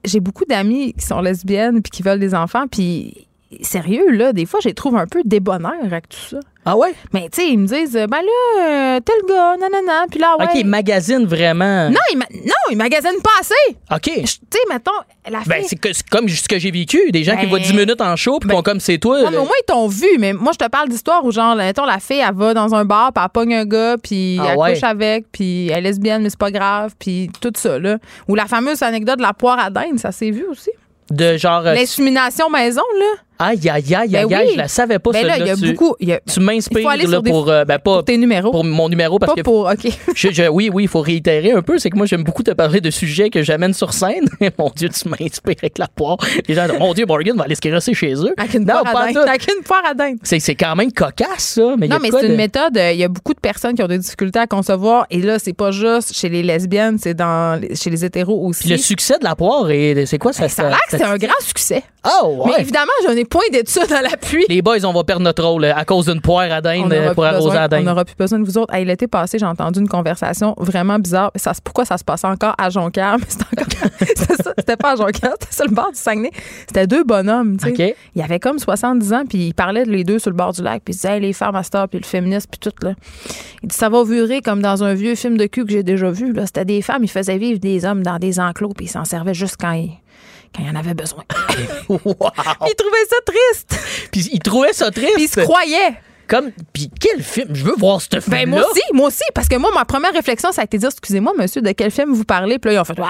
Speaker 1: j'ai beaucoup d'amis qui sont lesbiennes puis qui veulent des enfants, puis sérieux, là, des fois, je les trouve un peu débonnaires avec tout ça.
Speaker 10: Ah ouais?
Speaker 1: Mais tu sais, ils me disent, ben là, euh, tel gars, nanana, puis là, ouais.
Speaker 10: OK, ils magasinent vraiment.
Speaker 1: Non, ils, ma non, ils magasinent pas assez.
Speaker 10: OK.
Speaker 1: Tu sais, mettons, la
Speaker 10: Ben,
Speaker 1: fille...
Speaker 10: c'est comme ce que j'ai vécu. Des gens qui
Speaker 1: Ben,
Speaker 10: voient 10 minutes en show puis
Speaker 1: ben,
Speaker 10: comme c'est toi.
Speaker 1: Ouais, mais au moins, ils t'ont vu. Mais moi, je te parle d'histoire où, genre, mettons, la fille, elle va dans un bar, puis elle pogne un gars, puis
Speaker 10: Ah
Speaker 1: elle
Speaker 10: ouais.
Speaker 1: couche avec, puis elle est lesbienne, mais c'est pas grave, puis tout ça, là. Ou la fameuse anecdote de la poire à dinde, ça s'est vu aussi.
Speaker 10: De genre. euh,
Speaker 1: L'insémination maison, là.
Speaker 10: Aïe, aïe, aïe,
Speaker 1: Ben
Speaker 10: aïe, aïe,
Speaker 1: oui.
Speaker 10: je la savais pas,
Speaker 1: Ben là, il y a
Speaker 10: Tu-
Speaker 1: beaucoup. y a-
Speaker 10: Tu m'inspires là,
Speaker 1: des-
Speaker 10: pour, euh, ben, pas,
Speaker 1: pour tes numéros.
Speaker 10: pour mon numéro parce
Speaker 1: pas
Speaker 10: que
Speaker 1: pour. OK. [LAUGHS]
Speaker 10: je- je- oui, oui, il faut réitérer un peu. C'est que moi, j'aime beaucoup te parler de sujets que j'amène sur scène. [LAUGHS] mon Dieu, tu m'inspires avec la poire. Les gens disent, mon Dieu, Morgan va aller se crosser chez eux.
Speaker 1: Avec une poire à dinde. Avec une poire à dinde.
Speaker 10: C'est quand même cocasse, ça. Mais
Speaker 1: Non, mais c'est une
Speaker 10: de-
Speaker 1: méthode. euh, Il y a beaucoup de personnes qui ont des difficultés à concevoir. Et là, c'est pas juste chez les lesbiennes, c'est dans chez les hétéros aussi.
Speaker 10: Puis le succès de la poire, c'est quoi ça?
Speaker 1: Ben, ça a l'air que c'est un grand succès.
Speaker 10: Oh, ouais.
Speaker 1: Mais évidemment, je n'ai point d'études à l'appui.
Speaker 10: Les boys, on va perdre notre rôle euh, à cause d'une poire à
Speaker 1: On
Speaker 10: dinde euh, pour arroser à
Speaker 1: on
Speaker 10: dinde.
Speaker 1: n'aura plus besoin de vous autres. Hey, L'été passé, j'ai entendu une conversation vraiment bizarre. Ça, pourquoi ça se passait encore à Jonquière? [LAUGHS] Mais c'était encore. [LAUGHS] c'était pas à Jonquière, c'était sur le bord du Saguenay. C'était deux bonhommes. tu sais.
Speaker 10: OK.
Speaker 1: Il y avait comme 70 ans, puis ils parlaient de les deux sur le bord du lac, puis ils disaient Hey, les femmes à star, puis le féminisme, puis tout. Là. Il dit Ça va virer comme dans un vieux film de cul que j'ai déjà vu. C'était des femmes, ils faisaient vivre des hommes dans des enclos, puis ils s'en servaient juste quand ils, quand ils en avaient besoin. [LAUGHS]
Speaker 10: Wow.
Speaker 1: Ils trouvaient ça triste,
Speaker 10: Puis ils trouvaient ça triste.
Speaker 1: puis ils se croyaient.
Speaker 10: Comme, puis quel film? Je veux voir ce film-là.
Speaker 1: Ben, moi aussi, moi aussi, parce que moi, ma première réflexion, ça a été de dire, excusez-moi, monsieur, de quel film vous parlez? Puis là, ils ont fait,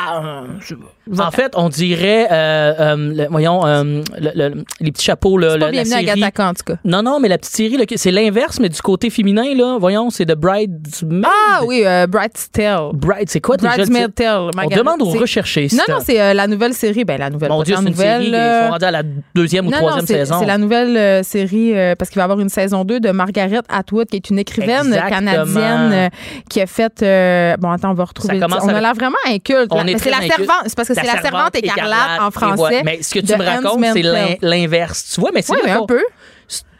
Speaker 10: En fait, on dirait, euh, euh, le- voyons, euh, le- le- les petits chapeaux, là, la, la série.
Speaker 1: En tout cas.
Speaker 10: Non, non, mais la petite série, c'est l'inverse, mais du côté féminin, là. Voyons, c'est The Bride.
Speaker 1: Ah oui, euh, Bright's Tale.
Speaker 10: Bride, c'est quoi
Speaker 1: Bridesmaid? Tale.
Speaker 10: On demande aux rechercher.
Speaker 1: Non, non, c'est la nouvelle série. Ben, la nouvelle.
Speaker 10: Mon Dieu, c'est une
Speaker 1: nouvelle,
Speaker 10: série. Ils sont rendus à la deuxième ou
Speaker 1: Non,
Speaker 10: troisième
Speaker 1: non, c'est,
Speaker 10: saison.
Speaker 1: c'est la nouvelle série parce qu'il va y avoir une saison 2 de Margaret Atwood, qui est une écrivaine
Speaker 10: Exactement.
Speaker 1: canadienne euh, qui a fait. euh, bon, attends, on va retrouver.
Speaker 10: Ça.
Speaker 1: On a l'air vraiment inculte.
Speaker 10: On
Speaker 1: là.
Speaker 10: est
Speaker 1: Mais
Speaker 10: très
Speaker 1: c'est la
Speaker 10: inculte.
Speaker 1: servante. C'est parce que c'est la servante écarlate en
Speaker 10: et
Speaker 1: français.
Speaker 10: Mais ce que tu me racontes, c'est l'inverse. Tu vois, mais c'est
Speaker 1: Oui, un peu.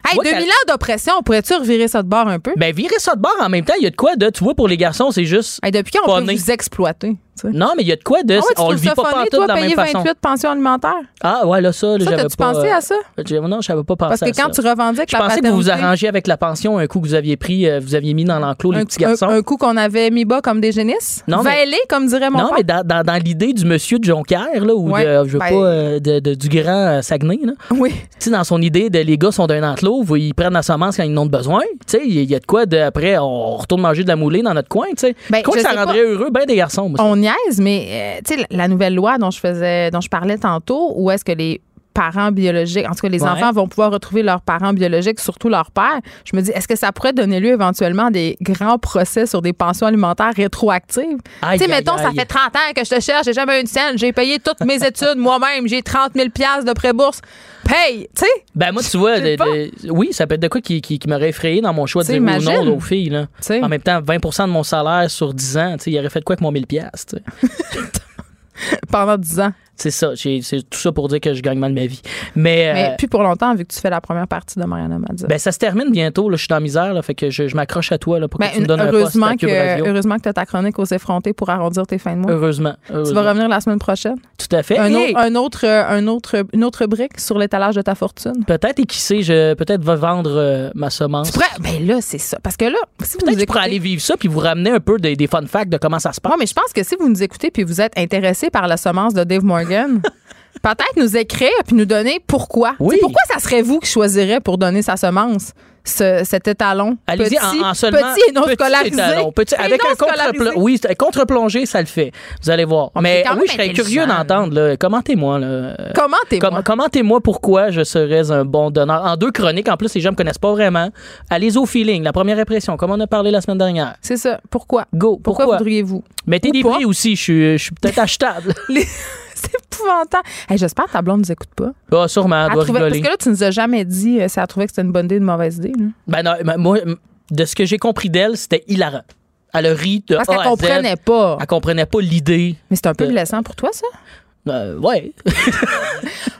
Speaker 10: Tu
Speaker 1: Hey,
Speaker 10: vois
Speaker 1: 2000
Speaker 10: qu'elle-
Speaker 1: ans d'oppression, on pourrait-tu revirer ça de bord un peu?
Speaker 10: Ben, virer ça de bord en même temps, il y a de quoi de. Tu vois, pour les garçons, c'est juste.
Speaker 1: Hey, depuis quand on
Speaker 10: funny.
Speaker 1: peut vous exploiter? tu?
Speaker 10: Non, mais il y a de quoi de.
Speaker 1: Ah ouais, tu
Speaker 10: on le vit
Speaker 1: ça
Speaker 10: pas partout de la même
Speaker 1: payer
Speaker 10: façon.
Speaker 1: 28 pensions alimentaires?
Speaker 10: Ah, ouais, là, ça,
Speaker 1: Ça,
Speaker 10: j'avais pas.
Speaker 1: pensé
Speaker 10: euh,
Speaker 1: à ça?
Speaker 10: Non, je n'avais pas pensé
Speaker 1: Parce que
Speaker 10: à
Speaker 1: quand
Speaker 10: ça.
Speaker 1: tu revendiques
Speaker 10: Je
Speaker 1: la
Speaker 10: pensais que vous vous arrangiez avec la pension, un coup que vous aviez pris, euh, vous aviez mis dans l'enclos les petits garçons.
Speaker 1: un- un coup qu'on avait mis bas comme des génisses?
Speaker 10: Non, mais-
Speaker 1: Vêlé, comme dirait mon
Speaker 10: non,
Speaker 1: père?
Speaker 10: mais dans, dans, dans l'idée du monsieur de Jonquière, là, ou
Speaker 1: Ouais,
Speaker 10: de, je veux
Speaker 1: ben-
Speaker 10: pas, euh, de, de- du grand euh, Saguenay, là.
Speaker 1: Oui.
Speaker 10: Tu sais, dans son idée de les gars sont d'un enclos, ils prennent la semence quand ils en ont besoin. Il y a de quoi de, après, on retourne manger de la moulée dans notre coin.
Speaker 1: Ben,
Speaker 10: je crois
Speaker 1: je
Speaker 10: que ça rendrait heureux ben des garçons, moi.
Speaker 1: On niaise, mais euh, la nouvelle loi dont je faisais, dont je parlais tantôt, où est-ce que les parents biologiques, en tout cas les
Speaker 10: Ouais.
Speaker 1: enfants vont pouvoir retrouver leurs parents biologiques, surtout leur père. Je me dis, est-ce que ça pourrait donner lieu éventuellement à des grands procès sur des pensions alimentaires rétroactives? Tu sais,
Speaker 10: aïe,
Speaker 1: mettons, ça fait 30 ans que je te cherche, j'ai jamais eu une scène, j'ai payé toutes mes [LAUGHS] études moi-même, j'ai 30 000 piastres de pré-bourse. Paye, tu sais?
Speaker 10: Ben moi, tu vois, oui, ça peut être de quoi qui, qui, qui m'aurait effrayé dans mon choix de dire oui ou non aux filles. Là. En même temps, 20% de mon salaire sur 10 ans, tu sais, il aurait fait de quoi avec mon 1000 piastres, tu sais? [LAUGHS]
Speaker 1: Pendant 10 ans.
Speaker 10: C'est ça, c'est tout ça pour dire que je gagne mal ma vie. Mais,
Speaker 1: Mais
Speaker 10: euh,
Speaker 1: plus pour longtemps, vu que tu fais la première partie de Mariana Madza.
Speaker 10: ben, ça se termine bientôt, là, je suis dans la misère, là, fait que je, je m'accroche à toi là, pour
Speaker 1: Ben,
Speaker 10: que tu me donnes un poste
Speaker 1: heureusement,
Speaker 10: à
Speaker 1: que, heureusement que tu as ta chronique aux effrontés pour arrondir tes fins de mois.
Speaker 10: Heureusement.
Speaker 1: Tu
Speaker 10: heureusement.
Speaker 1: vas revenir la semaine prochaine.
Speaker 10: Tout à fait.
Speaker 1: Un,
Speaker 10: Hey!
Speaker 1: un autre, euh, un autre, une autre brique sur l'étalage de ta fortune.
Speaker 10: Peut-être, et qui sait, je peut-être va vendre euh, ma semence.
Speaker 1: Tu pourrais- ben là, c'est ça. Parce que là, si vous
Speaker 10: Peut-être
Speaker 1: écoutez-
Speaker 10: aller vivre ça puis vous ramener un peu des, des fun facts de comment ça se passe.
Speaker 1: Ouais, mais je pense que si vous nous écoutez puis vous êtes intéressé par la semence de Dave Morgan, [LAUGHS] peut-être nous écrire puis nous donner pourquoi.
Speaker 10: Oui.
Speaker 1: Pourquoi ça serait vous qui choisirez pour donner sa semence? ce- cet étalon.
Speaker 10: Allez-y
Speaker 1: petit,
Speaker 10: en, en seulement
Speaker 1: petit et non
Speaker 10: petit
Speaker 1: scolarisé.
Speaker 10: étalon. Petit-
Speaker 1: Et
Speaker 10: avec
Speaker 1: non
Speaker 10: un contre oui, contre-plongée, ça le fait. Vous allez voir. Mais oui, je serais curieux d'entendre. Commentez-moi. là.
Speaker 1: Comment t'es
Speaker 10: Com- Commentez-moi pourquoi je serais un bon donneur. En deux chroniques, en plus, les gens me connaissent pas vraiment. Allez au feeling, la première impression, comme on a parlé la semaine dernière.
Speaker 1: C'est ça. Pourquoi?
Speaker 10: Go.
Speaker 1: Pourquoi,
Speaker 10: Pourquoi?
Speaker 1: voudriez-vous?
Speaker 10: Mettez
Speaker 1: Ou
Speaker 10: des prix aussi, je suis, je suis peut-être achetable. [LAUGHS] [LAUGHS]
Speaker 1: C'est épouvantable. Hey, J'espère que ta blonde nous écoute pas.
Speaker 10: Ah, sûrement, elle doit
Speaker 1: parce que là, tu nous as jamais dit euh, si elle trouvait que c'était une bonne idée ou une mauvaise idée. là.
Speaker 10: Ben non, ben moi, de ce que j'ai compris d'elle, c'était hilarant. Elle a ri de
Speaker 1: Parce
Speaker 10: A
Speaker 1: qu'elle
Speaker 10: à Z.
Speaker 1: comprenait pas.
Speaker 10: Elle comprenait pas l'idée.
Speaker 1: Mais c'est un peu blessant pour toi, ça?
Speaker 10: Euh, ouais. [LAUGHS]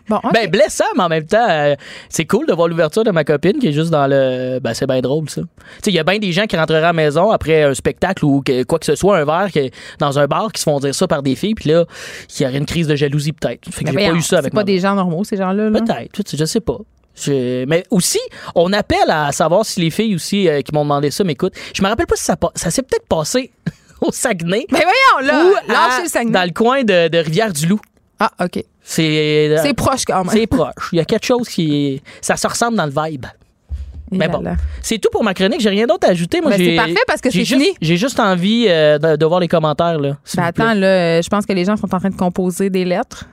Speaker 1: Bon.
Speaker 10: Ben, blessant, mais en même temps, euh, c'est cool de voir l'ouverture de ma copine qui est juste dans le. Ben, c'est bien drôle, ça. Tu sais, il y a bien des gens qui rentreraient à la maison après un spectacle ou que- quoi que ce soit, un verre, qui- dans un bar, qui se font dire ça par des filles, puis là, il y aurait une crise de jalousie, peut-être. Fait que j'ai pas eu ça avec
Speaker 1: C'est pas
Speaker 10: ma
Speaker 1: des gens normaux, ces gens-là. là?
Speaker 10: Peut-être, tu sais, je sais pas. mais aussi, on appelle à savoir si les filles aussi euh, qui m'ont demandé ça m'écoutent. Je me rappelle pas si ça, ça s'est peut-être passé [LAUGHS] au Saguenay.
Speaker 1: Mais voyons, là,
Speaker 10: Saguenay. Dans le coin de, de Rivière-du-Loup.
Speaker 1: Ah, OK.
Speaker 10: C'est
Speaker 1: euh, proche quand même.
Speaker 10: C'est proche. Il y a quelque chose qui. Ça se ressemble dans le vibe. Mais bon, c'est tout pour ma chronique. J'ai rien d'autre à ajouter. Moi,
Speaker 1: ben, c'est parfait parce que c'est
Speaker 10: fini. J'ai juste envie euh, de, voir les commentaires. Là,
Speaker 1: ben, attends, là, je pense que les gens sont en train de composer des lettres.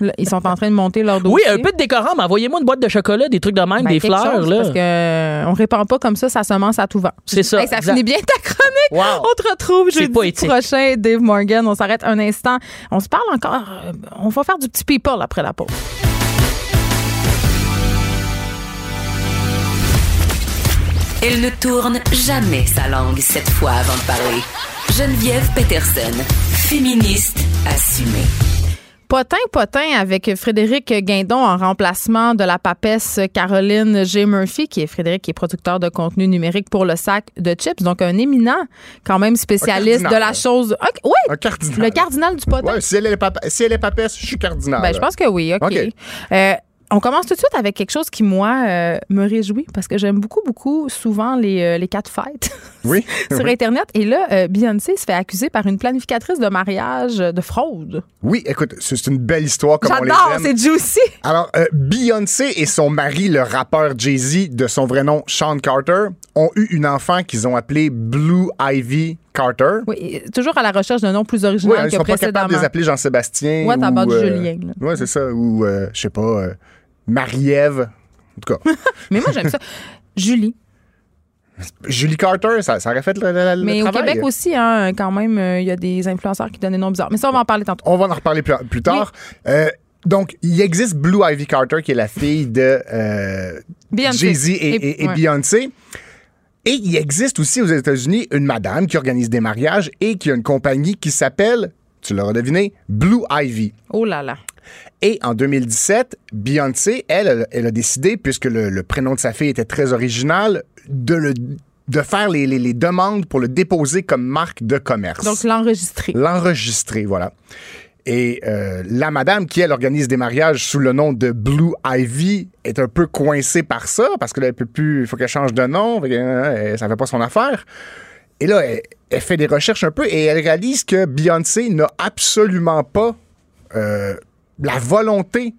Speaker 1: [LAUGHS] Ils sont en train de monter leur dossier.
Speaker 10: Oui, un peu de décorant, mais envoyez-moi une boîte de chocolat, des trucs de même, ben, des fleurs. là.
Speaker 1: Parce qu'on euh, on répand pas comme ça, ça semence à tout vent.
Speaker 10: C'est ça.
Speaker 1: ça finit bien ta chronique. On te retrouve jeudi prochain, Dave Morgan. On s'arrête un instant. On se parle encore. Euh, on va faire du petit people après la pause.
Speaker 3: Elle ne tourne jamais sa langue cette fois avant de parler. Geneviève Peterson, féministe assumée.
Speaker 1: Potin, potin avec Frédéric Guindon en remplacement de la papesse Caroline G. Murphy, qui est Frédéric, qui est producteur de contenu numérique pour le sac de chips. Donc, un éminent, quand même spécialiste de la chose. oui, le cardinal du potin.
Speaker 11: Ouais, si, elle est papesse, je suis cardinal.
Speaker 1: Ben, je pense que oui. OK. Euh, on commence tout de suite avec quelque chose qui, moi, euh, me réjouit parce que j'aime beaucoup, beaucoup, souvent les, euh, les cas de fête
Speaker 11: oui,
Speaker 1: sur Internet. Et là, euh, Beyoncé se fait accuser par une planificatrice de mariage de fraude.
Speaker 11: Oui, écoute, c'est une belle histoire comme on les
Speaker 1: aime. c'est juicy.
Speaker 11: Alors, Beyoncé et son mari, le rappeur Jay-Z, de son vrai nom Sean Carter, ont eu une enfant qu'ils ont appelée Blue Ivy Carter.
Speaker 1: Oui, toujours à la recherche d'un nom plus original
Speaker 11: oui,
Speaker 1: que
Speaker 11: sont
Speaker 1: précédemment.
Speaker 11: pas capables de les appeler Jean-Sébastien.
Speaker 1: Ouais, t'as de Julien.
Speaker 11: Oui, c'est ça. Ou, je sais pas... Marie-Ève. En tout cas. [LAUGHS]
Speaker 1: Mais moi, j'aime ça. Julie.
Speaker 11: Julie Carter, ça, ça aurait fait le, le,
Speaker 1: Mais
Speaker 11: au
Speaker 1: Québec aussi, hein, quand même, euh, il y a des influenceurs qui donnent des noms bizarres. Mais ça, on va en parler tantôt.
Speaker 11: On va en reparler plus, tard. Euh, donc, il existe Blue Ivy Carter, qui est la fille de euh, Jay-Z et, et, Beyoncé. Et il existe aussi aux États-Unis une madame qui organise des mariages et qui a une compagnie qui s'appelle, tu l'auras deviné, Blue Ivy.
Speaker 1: Oh là là.
Speaker 11: Et en 2017, Beyoncé, elle, elle a décidé, puisque le, prénom de sa fille était très original, de le de faire les, les, demandes pour le déposer comme marque de commerce.
Speaker 1: Donc l'enregistrer.
Speaker 11: L'enregistrer, voilà. Et euh, la madame qui, elle, organise des mariages sous le nom de Blue Ivy est un peu coincée par ça, parce qu'elle peut plus, il faut qu'elle change de nom, euh, ça fait pas son affaire. Et là, elle, elle, fait des recherches un peu et elle réalise que Beyoncé n'a absolument pas euh, la volonté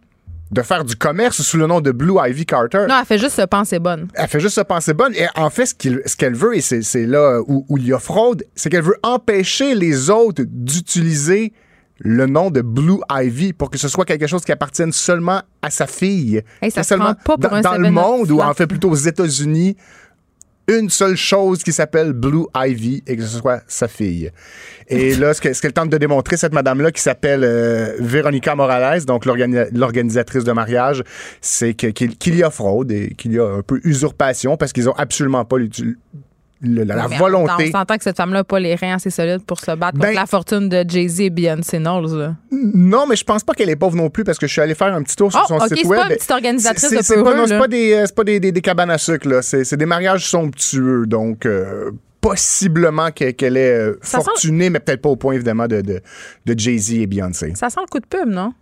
Speaker 11: de faire du commerce sous le nom de Blue Ivy Carter.
Speaker 1: Non, elle fait juste se penser bonne.
Speaker 11: Elle fait juste se penser bonne. Et en fait, ce qu'elle veut, et c'est là où, il y a fraude, c'est qu'elle veut empêcher les autres d'utiliser le nom de Blue Ivy pour que ce soit quelque chose qui appartienne seulement à sa fille.
Speaker 1: ça
Speaker 11: seulement
Speaker 1: pas pour
Speaker 11: dans, le monde ou en fait plutôt aux États-Unis une seule chose qui s'appelle Blue Ivy et que ce soit sa fille. Et là, ce qu'elle tente de démontrer, cette madame-là, qui s'appelle euh, Véronica Morales, donc l'organisatrice de mariage, c'est qu'il y a fraude et qu'il y a un peu usurpation parce qu'ils ont absolument pas la, volonté.
Speaker 1: On s'entend que cette femme-là n'a pas les reins assez solides pour se battre contre ben- la fortune de Jay-Z et Beyoncé Knowles.
Speaker 11: Non, mais je pense pas qu'elle est pauvre non plus parce que je suis allé faire un petit tour sur
Speaker 1: oh,
Speaker 11: son site
Speaker 1: web.
Speaker 11: C'est
Speaker 1: pas une petite organisatrice de
Speaker 11: C'est pas, pas, des, euh, pas des, des, cabanes à sucre, c'est des mariages somptueux. Donc, euh, possiblement qu'elle est euh, fortunée, mais peut-être pas au point, évidemment, de, de, de Jay-Z et Beyoncé.
Speaker 1: Ça sent le coup de pub, non?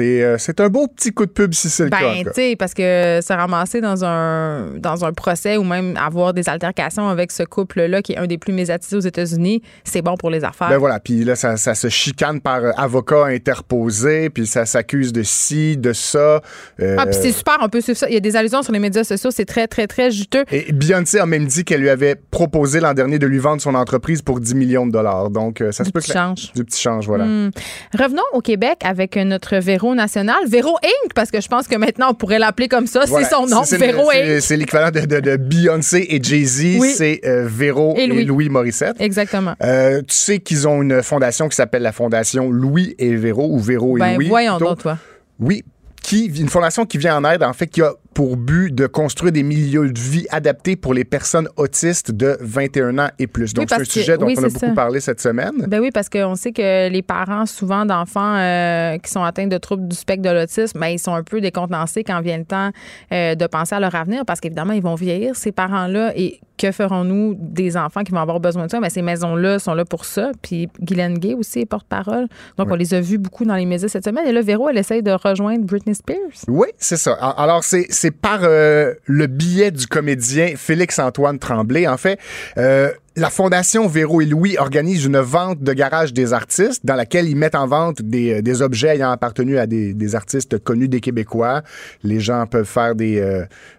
Speaker 11: Euh, c'est un beau petit coup de pub si c'est le
Speaker 1: ben,
Speaker 11: cas.
Speaker 1: Ben, tu sais, parce que se ramasser dans un, dans un procès ou même avoir des altercations avec ce couple-là, qui est un des plus médiatisés aux États-Unis, c'est bon pour les affaires.
Speaker 11: Ben voilà, puis là, ça, ça, se chicane par euh, avocat interposé, puis ça s'accuse de ci, de ça.
Speaker 1: Euh, ah, puis c'est super, on peut suivre ça. Il y a des allusions sur les médias sociaux, c'est très, très, très juteux.
Speaker 11: Et Beyoncé a même dit qu'elle lui avait proposé l'an dernier de lui vendre son entreprise pour 10 millions de dollars. Donc, ça
Speaker 1: du
Speaker 11: se peut
Speaker 1: que. Change.
Speaker 11: Du petit change, voilà.
Speaker 1: Hmm. Revenons au Québec avec notre Véro national. Véro Inc., parce que je pense que maintenant, on pourrait l'appeler comme ça. C'est son nom, Véro Inc.
Speaker 11: C'est l'équivalent de, Beyoncé et Jay-Z. C'est euh, Véro et Louis. Morissette.
Speaker 1: Exactement.
Speaker 11: Euh, tu sais qu'ils ont une fondation qui s'appelle la Fondation Louis et Véro, ou Véro et
Speaker 1: ben,
Speaker 11: Louis.
Speaker 1: voyons donc, toi.
Speaker 11: Oui, qui, une fondation qui vient en aide, en fait, qui a pour but de construire des milieux de vie adaptés pour les personnes autistes de 21 ans et plus. Donc, c'est un sujet dont on a beaucoup parlé cette semaine.
Speaker 1: Ben oui, parce qu'on sait que les parents, souvent d'enfants euh, qui sont atteints de troubles du spectre de l'autisme, ben, ils sont un peu décontenancés quand vient le temps euh, de penser à leur avenir parce qu'évidemment, ils vont vieillir, ces parents-là. Et que ferons-nous des enfants qui vont avoir besoin de ça? Mais ben, ces maisons-là sont là pour ça. Puis Guylaine Gay aussi est porte-parole. Donc, on les a vus beaucoup dans les médias cette semaine. Et là, Véro, elle essaye de rejoindre Britney Spears.
Speaker 11: Oui, c'est ça. Alors, c'est c'est par euh, le biais du comédien Félix-Antoine Tremblay. En fait, euh, la Fondation Véro et Louis organise une vente de garage des artistes dans laquelle ils mettent en vente des, des objets ayant appartenu à des, artistes connus des Québécois. Les gens peuvent faire des...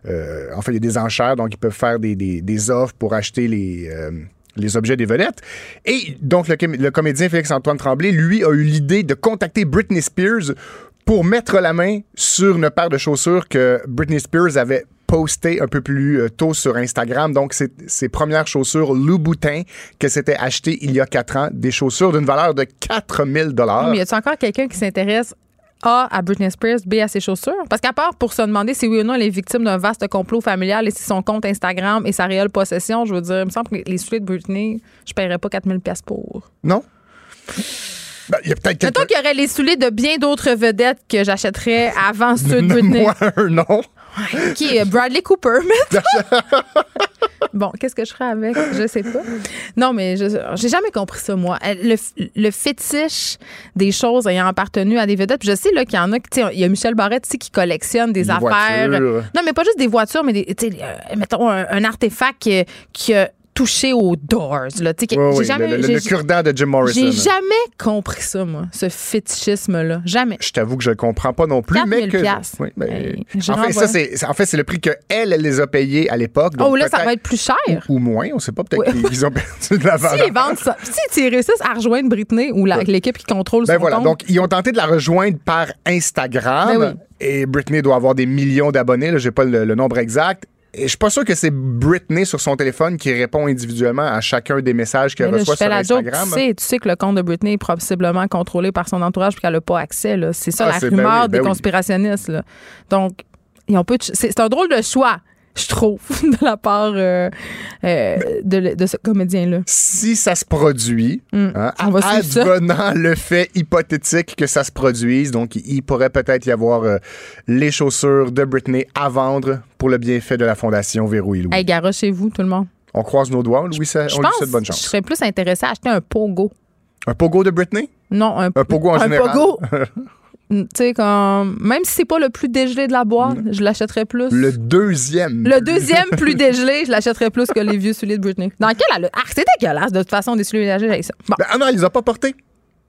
Speaker 11: Euh, en fait, des enchères, donc ils peuvent faire des, offres pour acheter les objets des vedettes. Et donc, le comédien Félix-Antoine Tremblay, lui, a eu l'idée de contacter Britney Spears pour mettre la main sur une paire de chaussures que Britney Spears avait posté un peu plus euh, tôt sur Instagram. Donc, c'est ses premières chaussures Louboutin qu'elle s'était achetées il y a quatre ans, des chaussures d'une valeur de 4000 dollars.
Speaker 1: Mais y a encore quelqu'un qui s'intéresse a à Britney Spears, B à ses chaussures? Parce qu'à part pour se demander si oui ou non elle est victime d'un vaste complot familial et si son compte Instagram et sa réelle possession, je veux dire, il me semble que les souliers de Britney, je ne paierais pas 4000 pièces pour.
Speaker 11: Non? Ben, il y a peut-être
Speaker 1: Mettons qu'il y aurait les souliers de bien d'autres vedettes que j'achèterais avant ceux de. [LAUGHS] Qui est Bradley Cooper, [LAUGHS] Bon, qu'est-ce que je ferais avec? Je sais pas. Non, mais j'ai jamais compris ça, moi. Le, le, fétiche des choses ayant appartenu à des vedettes. je sais qu'il y en a, il y a Michel Barrette qui collectionne des, affaires. Non, mais pas juste des voitures, mais des, euh, mettons un, artefact qui, qui a touché aux Doors. Là.
Speaker 11: j'ai jamais, le, le, cure-dent de Jim Morrison.
Speaker 1: J'ai jamais compris ça, moi, ce fétichisme-là. Jamais.
Speaker 11: Je t'avoue que je ne comprends pas non plus. mais que, oui, ben, en, fait, ça, c'est, en fait, c'est le prix qu'elle, elle les a payés à l'époque.
Speaker 1: Oh, là, ça va être plus cher.
Speaker 11: Ou, moins, on ne sait pas. Peut-être qu'ils ont perdu de la valeur.
Speaker 1: Si, vendent ça, si ils réussissent à rejoindre Britney ou l'équipe qui contrôle
Speaker 11: ben
Speaker 1: son
Speaker 11: voilà, Donc, ils ont tenté de la rejoindre par Instagram. Ben et Britney doit avoir des millions d'abonnés. Je n'ai pas le nombre exact je suis pas sûr que c'est Britney sur son téléphone qui répond individuellement à chacun des messages qu'elle reçoit sur Instagram.
Speaker 1: tu, sais, tu sais que le compte de Britney est possiblement contrôlé par son entourage qu'elle n'a pas accès. C'est ça ah, la ben rumeur des ben conspirationnistes. Donc, c'est un drôle de choix je trouve, [LAUGHS] de la part euh, euh, de, ce comédien-là.
Speaker 11: Si ça se produit, mm. hein, advenant le fait hypothétique que ça se produise, donc il pourrait peut-être y avoir euh, les chaussures de Britney à vendre pour le bienfait de la Fondation Verrouille Louis.
Speaker 1: Hey, chez vous, tout le monde.
Speaker 11: On croise nos doigts, Louis, ça, on lui souhaite bonne chance.
Speaker 1: Je serais plus intéressé à acheter un pogo.
Speaker 11: Un pogo de Britney?
Speaker 1: Non, un,
Speaker 11: un pogo en
Speaker 1: un
Speaker 11: général.
Speaker 1: Pogo. [LAUGHS] Tu sais, comme. Même si c'est pas le plus dégelé de la boîte, je l'achèterais plus.
Speaker 11: Le deuxième.
Speaker 1: Le deuxième plus dégelé, je l'achèterais plus que les vieux souliers de Britney. Dans quel elle Ah, c'est dégueulasse, de toute façon, des souliers dégelés avec ça.
Speaker 11: Bon. Ben, ah non, elle les a pas portés.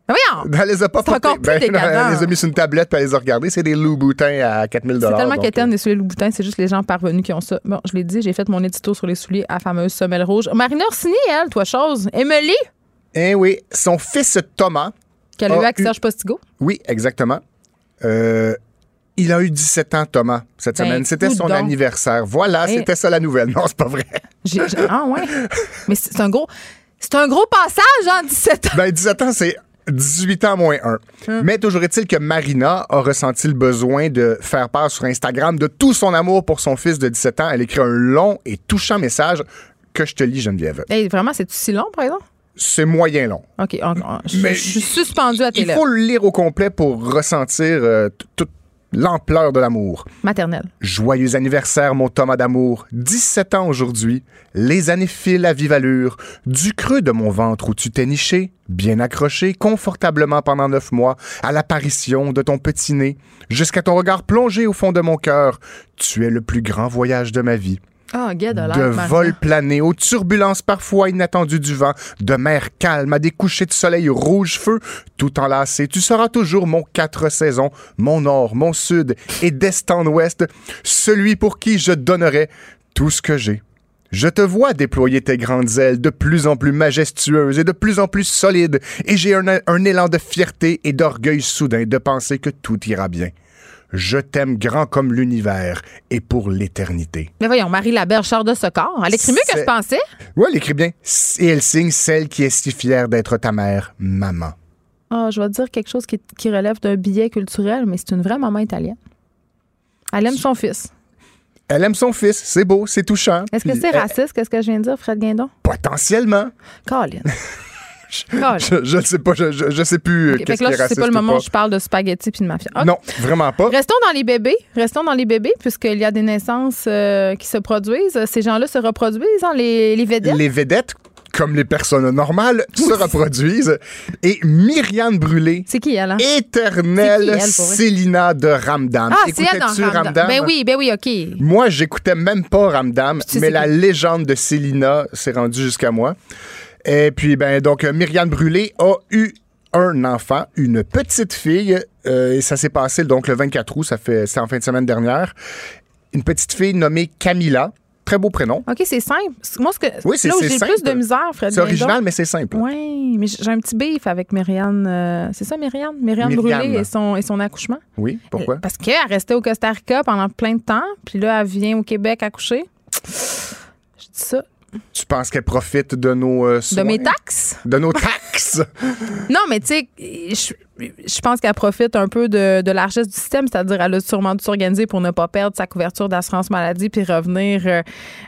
Speaker 1: Ben voyons!
Speaker 11: Elle les a pas portés.
Speaker 1: encore plus ben,
Speaker 11: Elle les a mis sur une tablette puis elle les a regardés. C'est des Louboutins à 4000
Speaker 1: C'est tellement qu'éterne euh, des souliers Louboutin, c'est juste les gens parvenus qui ont ça. Bon, je l'ai dit, j'ai fait mon édito sur les souliers à la fameuse semelle rouge. Marina Orsini, elle, toi, chose. Emily?
Speaker 11: Eh oui, son fils Thomas.
Speaker 1: Qu'elle a eu avec Serge Postigo?
Speaker 11: Oui, exactement. Euh, il a eu 17 ans, Thomas, cette ben, semaine. C'était son anniversaire. Voilà, c'était ça la nouvelle. Non, c'est pas vrai.
Speaker 1: ah ouais. Mais c'est un gros. C'est un gros passage, hein, 17 ans.
Speaker 11: Ben, 17 ans, c'est 18 ans moins 1. Hum. Mais toujours est-il que Marina a ressenti le besoin de faire part sur Instagram de tout son amour pour son fils de 17 ans. Elle écrit un long et touchant message que je te lis, Geneviève.
Speaker 1: Hey, vraiment, c'est si long, par exemple?
Speaker 11: C'est moyen long.
Speaker 1: OK. je, suis suspendu à tes
Speaker 11: Il faut le lire au complet pour ressentir euh, toute l'ampleur de l'amour.
Speaker 1: Maternel.
Speaker 11: Joyeux anniversaire, mon Thomas d'amour. 17 ans aujourd'hui. Les années filent à vive allure. Du creux de mon ventre où tu t'es niché, bien accroché, confortablement pendant neuf mois, à l'apparition de ton petit nez, jusqu'à ton regard plongé au fond de mon cœur. Tu es le plus grand voyage de ma vie.
Speaker 1: Oh,
Speaker 11: de vol plané, aux turbulences parfois inattendues du vent, de mer calme à des couchers de soleil rouge-feu, tout enlacé, tu seras toujours mon quatre saisons, mon nord, mon sud et d'est en ouest, celui pour qui je donnerai tout ce que j'ai. Je te vois déployer tes grandes ailes de plus en plus majestueuses et de plus en plus solides, et j'ai un élan de fierté et d'orgueil soudain de penser que tout ira bien. Je t'aime grand comme l'univers et pour l'éternité.
Speaker 1: Mais voyons, Marie Laberge sort de ce corps. Elle écrit mieux que je pensais.
Speaker 11: Oui, elle écrit bien. Et elle signe celle qui est si fière d'être ta mère, maman.
Speaker 1: Ah, je vais te dire quelque chose qui, relève d'un billet culturel, mais c'est une vraie maman italienne. Elle aime son fils.
Speaker 11: Elle aime son fils. C'est beau, c'est touchant.
Speaker 1: Est-ce que c'est raciste, qu'est-ce que je viens de dire, Fred Guindon?
Speaker 11: Potentiellement.
Speaker 1: Colin. [LAUGHS]
Speaker 11: je ne sais pas, je, je, sais plus. Okay, qu'est-ce là,
Speaker 1: c'est pas le moment où je parle de spaghetti puis de mafia.
Speaker 11: Non, vraiment pas.
Speaker 1: Restons dans les bébés. Restons dans les bébés, puisqu'il y a des naissances euh, qui se produisent. Ces gens-là se reproduisent, hein, les, les vedettes.
Speaker 11: Les vedettes comme les personnes normales, se reproduisent. Et Myriam Brûlé.
Speaker 1: C'est qui elle? Hein?
Speaker 11: Éternelle Célina de Ramdam.
Speaker 1: Ah, c'est elle dans Ramdam. Ben oui, ben oui, OK.
Speaker 11: Moi, j'écoutais même pas Ramdam, mais la légende de Célina s'est rendue jusqu'à moi. Et puis, ben, donc, Myriam Brûlé a eu un enfant, une petite fille, euh, et ça s'est passé donc le 24 août, ça fait, c'est en fin de semaine dernière. Une petite fille nommée Camilla. Très beau prénom.
Speaker 1: OK, c'est simple. Moi, ce que, oui, c'est, là où j'ai plus de misère, Fred.
Speaker 11: C'est original, mais c'est simple.
Speaker 1: Oui, mais j'ai un petit bif avec Myriam. Euh, c'est ça, Myriam? Myriam, Brûlé et son, et son accouchement.
Speaker 11: Oui, pourquoi? Euh,
Speaker 1: parce qu'elle restait au Costa Rica pendant plein de temps, puis là, elle vient au Québec accoucher. Je dis ça.
Speaker 11: Tu penses qu'elle profite de nos
Speaker 1: soins? De mes taxes?
Speaker 11: De nos taxes? [LAUGHS]
Speaker 1: non, mais tu sais, je, pense qu'elle profite un peu de, de l'argesse du système, c'est-à-dire elle a sûrement dû s'organiser pour ne pas perdre sa couverture d'assurance maladie puis revenir euh,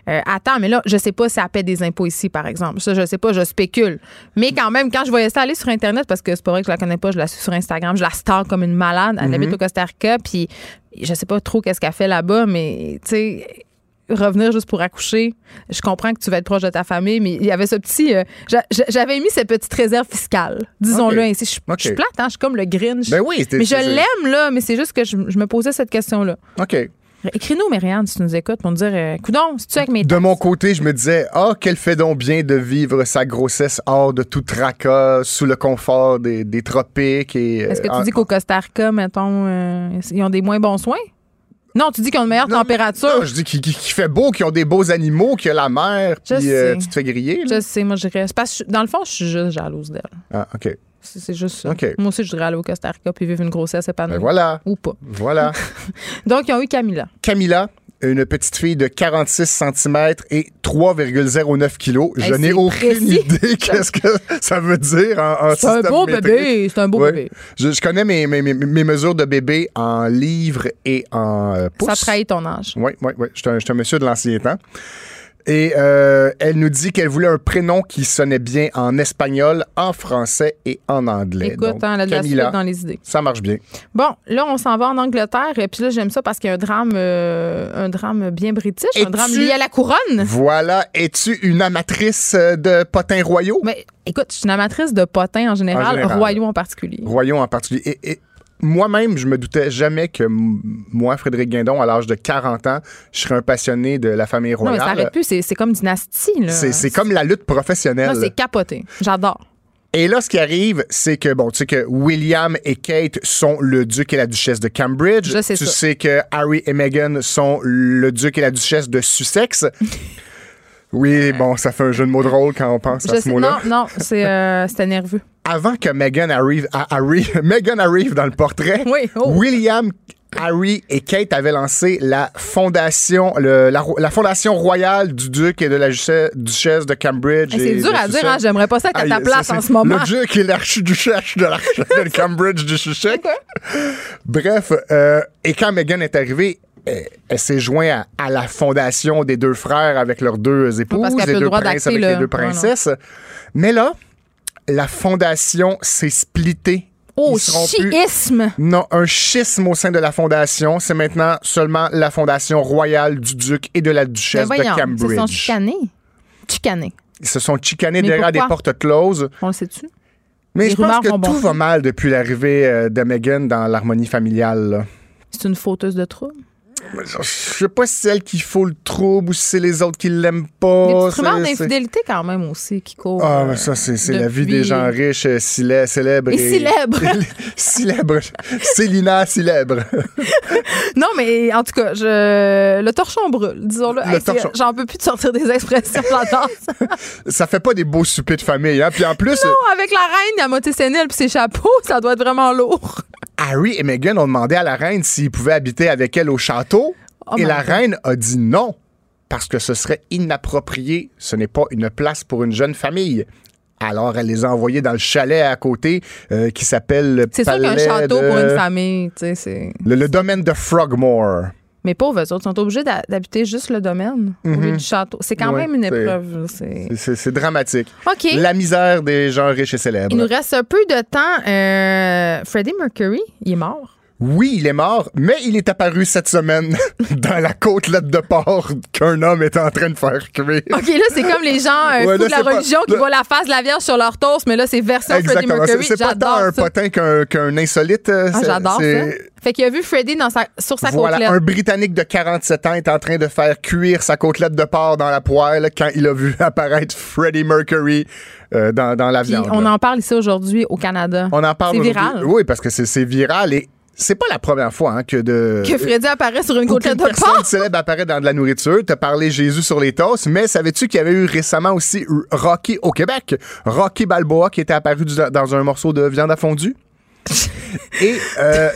Speaker 1: euh, à temps. Mais là, je sais pas si elle paie des impôts ici, par exemple. Ça, je sais pas, je spécule. Mais quand même, quand je voyais ça aller sur Internet, parce que c'est pas vrai que je la connais pas, je la suis sur Instagram, je la star comme une malade. Elle habite mm-hmm. au Costa Rica, puis je sais pas trop qu'est-ce qu'elle fait là-bas, mais tu sais revenir juste pour accoucher. Je comprends que tu vas être proche de ta famille, mais il y avait ce petit. Euh, j'avais mis cette petite réserve fiscale, disons-le ainsi. Je, suis plate, hein, je suis comme le Grinch.
Speaker 11: Ben oui,
Speaker 1: mais je l'aime, là, mais c'est juste que je, me posais cette question-là.
Speaker 11: OK.
Speaker 1: Écris-nous, Myriam, si tu nous écoutes, pour nous dire, euh, coudon, si tu avec mes
Speaker 11: De mon côté, je me disais, ah, qu'elle fait donc bien de vivre sa grossesse hors de tout tracas, sous le confort des, tropiques.
Speaker 1: Est-ce que tu dis qu'au Costa Rica, mettons, euh, ils ont des moins bons soins? Non, tu dis qu'ils ont une meilleure température.
Speaker 11: Non, je dis qu'il fait beau, qu'ils ont des beaux animaux, qu'il y a la mer, puis euh, tu te fais griller.
Speaker 1: Je sais, moi, je. Parce dans le fond, je suis juste jalouse d'elle.
Speaker 11: Ah, OK.
Speaker 1: C'est juste ça. Moi aussi, je voudrais aller au Costa Rica puis vivre une grossesse épanouie.
Speaker 11: Ben voilà.
Speaker 1: Ou pas.
Speaker 11: Voilà. [LAUGHS]
Speaker 1: Donc, ils ont eu Camilla.
Speaker 11: Camilla, une petite fille de 46 cm et 3,09 kg. Je n'ai aucune idée [LAUGHS] qu'est-ce que ça veut dire en,
Speaker 1: C'est un beau bébé. C'est un beau bébé.
Speaker 11: Je, connais mes, mes, mes, mesures de bébé en livres et en euh, pouces.
Speaker 1: Ça trahit ton âge.
Speaker 11: Oui, oui, oui. Je suis un, un monsieur de l'ancien temps. Et euh, elle nous dit qu'elle voulait un prénom qui sonnait bien en espagnol, en français et en anglais.
Speaker 1: Écoute, hein, elle a de la suite dans les idées.
Speaker 11: Ça marche bien.
Speaker 1: Bon, là, on s'en va en Angleterre. Et puis là, j'aime ça parce qu'il y a un drame, euh, un drame bien british, un drame lié à la couronne?
Speaker 11: Voilà. Es-tu une amatrice de potins royaux?
Speaker 1: Mais écoute, je suis une amatrice de potins en général, royaux en particulier.
Speaker 11: Royaux en particulier. et, moi-même, je me doutais jamais que moi, Frédéric Guindon, à l'âge de 40 ans, je serais un passionné de la famille royale.
Speaker 1: Non, mais ça arrête plus. C'est comme dynastie.
Speaker 11: C'est comme la lutte professionnelle.
Speaker 1: c'est capoté. J'adore.
Speaker 11: Et là, ce qui arrive, c'est que, bon, tu sais que William et Kate sont le duc et la duchesse de Cambridge.
Speaker 1: Je sais
Speaker 11: tu sais que Harry et Meghan sont le duc et la duchesse de Sussex. [LAUGHS] oui, bon, ça fait un jeu de mots drôle quand on pense à ce mot-là.
Speaker 1: Non, non, euh, nerveux
Speaker 11: avant que Meghan arrive, [LAUGHS] Meghan arrive dans le portrait,
Speaker 1: oh.
Speaker 11: William Harry et Kate avaient lancé la fondation, la, fondation royale du duc et de la duchesse de Cambridge.
Speaker 1: C'est dur à dire, hein, j'aimerais pas ça qu'à ta place en ce moment.
Speaker 11: Le duc et l'archiduchesse de, de [LAUGHS] Cambridge du Sussex. Bref, euh, et quand Meghan est arrivée, elle, s'est jointe à, la fondation des deux frères avec leurs deux épouses, les deux princes avec les deux princesses. Mais là, la fondation s'est splittée.
Speaker 1: Oh, schisme!
Speaker 11: Non, un schisme au sein de la fondation. C'est maintenant seulement la fondation royale du duc et de la duchesse de Cambridge. Ils se
Speaker 1: sont chicanés. Chicanés.
Speaker 11: Ils se sont chicanés derrière des portes closes.
Speaker 1: On le sait-tu?
Speaker 11: Mais je pense que tout va mal depuis l'arrivée euh, de Meghan dans l'harmonie familiale.
Speaker 1: C'est une fauteuse de trouble?
Speaker 11: Je sais pas si c'est elle qui faut le trouble ou si c'est les autres qui l'aiment pas.
Speaker 1: Il y a rumeurs d'infidélité quand même aussi qui courent.
Speaker 11: Ah, mais ça, c'est la vie des gens riches, euh, célèbres.
Speaker 1: Et, célèbres. [LAUGHS]
Speaker 11: célèbres. Célina célèbre. [LAUGHS]
Speaker 1: non, mais en tout cas, je... le torchon brûle, disons-le. J'en peux plus de sortir des expressions, j'adore ça. [LAUGHS]
Speaker 11: ça fait pas des beaux soupers de famille, hein. Puis en plus.
Speaker 1: Non, avec la reine, à moitié sénile puis ses chapeaux, ça doit être vraiment lourd.
Speaker 11: Harry et Meghan ont demandé à la reine s'ils pouvaient habiter avec elle au château. Oh et la reine a dit non, parce que ce serait inapproprié. Ce n'est pas une place pour une jeune famille. Alors, elle les a envoyés dans le chalet à côté euh, qui s'appelle le
Speaker 1: C'est sûr qu'un château pour une famille, tu sais, c'est...
Speaker 11: Le, domaine de Frogmore.
Speaker 1: Mais pauvres, eux autres sont obligés d'habiter juste le domaine au lieu mhm. du château. C'est quand même une épreuve.
Speaker 11: C'est dramatique.
Speaker 1: OK.
Speaker 11: La misère des gens riches et célèbres.
Speaker 1: Il nous reste un peu de temps. Euh, Freddie Mercury, il est mort.
Speaker 11: Oui, il est mort, mais il est apparu cette semaine [LAUGHS] dans la côtelette de porc qu'un homme est en train de faire cuire.
Speaker 1: OK, là, c'est comme les gens euh, de la religion qui voient la face de la Vierge sur leur toast, mais là, c'est version Freddie Mercury.
Speaker 11: C'est pas tant un potin qu'un insolite. Euh,
Speaker 1: ah, j'adore ça. Fait qu'il a vu Freddie dans sa, sur sa
Speaker 11: voilà,
Speaker 1: côtelette.
Speaker 11: un Britannique de 47 ans est en train de faire cuire sa côtelette de porc dans la poêle quand il a vu [LAUGHS] apparaître Freddie Mercury euh, dans, dans la viande.
Speaker 1: on en parle ici aujourd'hui au Canada.
Speaker 11: On en parle
Speaker 1: C'est viral.
Speaker 11: Oui, parce que c'est viral et c'est pas la première fois hein, que de
Speaker 1: que Freddy apparaît sur une côtelette de porc.
Speaker 11: personne célèbre apparaît dans de la nourriture. T'as parlé Jésus sur les tosses, mais savais-tu qu'il y avait eu récemment aussi Rocky au Québec, Rocky Balboa qui était apparu dans un morceau de viande à fondue? [LAUGHS] Et euh,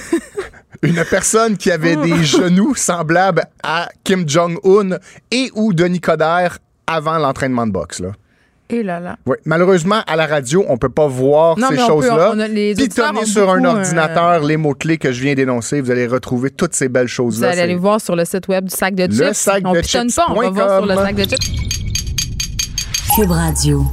Speaker 11: une personne qui avait des [LAUGHS] genoux semblables à Kim Jong-un et ou Denis Coderre avant l'entraînement de boxe là.
Speaker 1: Et là là.
Speaker 11: Oui, malheureusement, à la radio, on peut pas voir ces choses-là. Pitonnez sur un ordinateur euh, les mots-clés que je viens d'énoncer. Vous allez retrouver toutes ces belles choses-là.
Speaker 1: Vous allez aller voir sur le site web du sac de chips.
Speaker 11: Le sac
Speaker 1: on
Speaker 11: de
Speaker 1: chips. pas, on va voir sur le sac de chips.
Speaker 3: Cube Radio.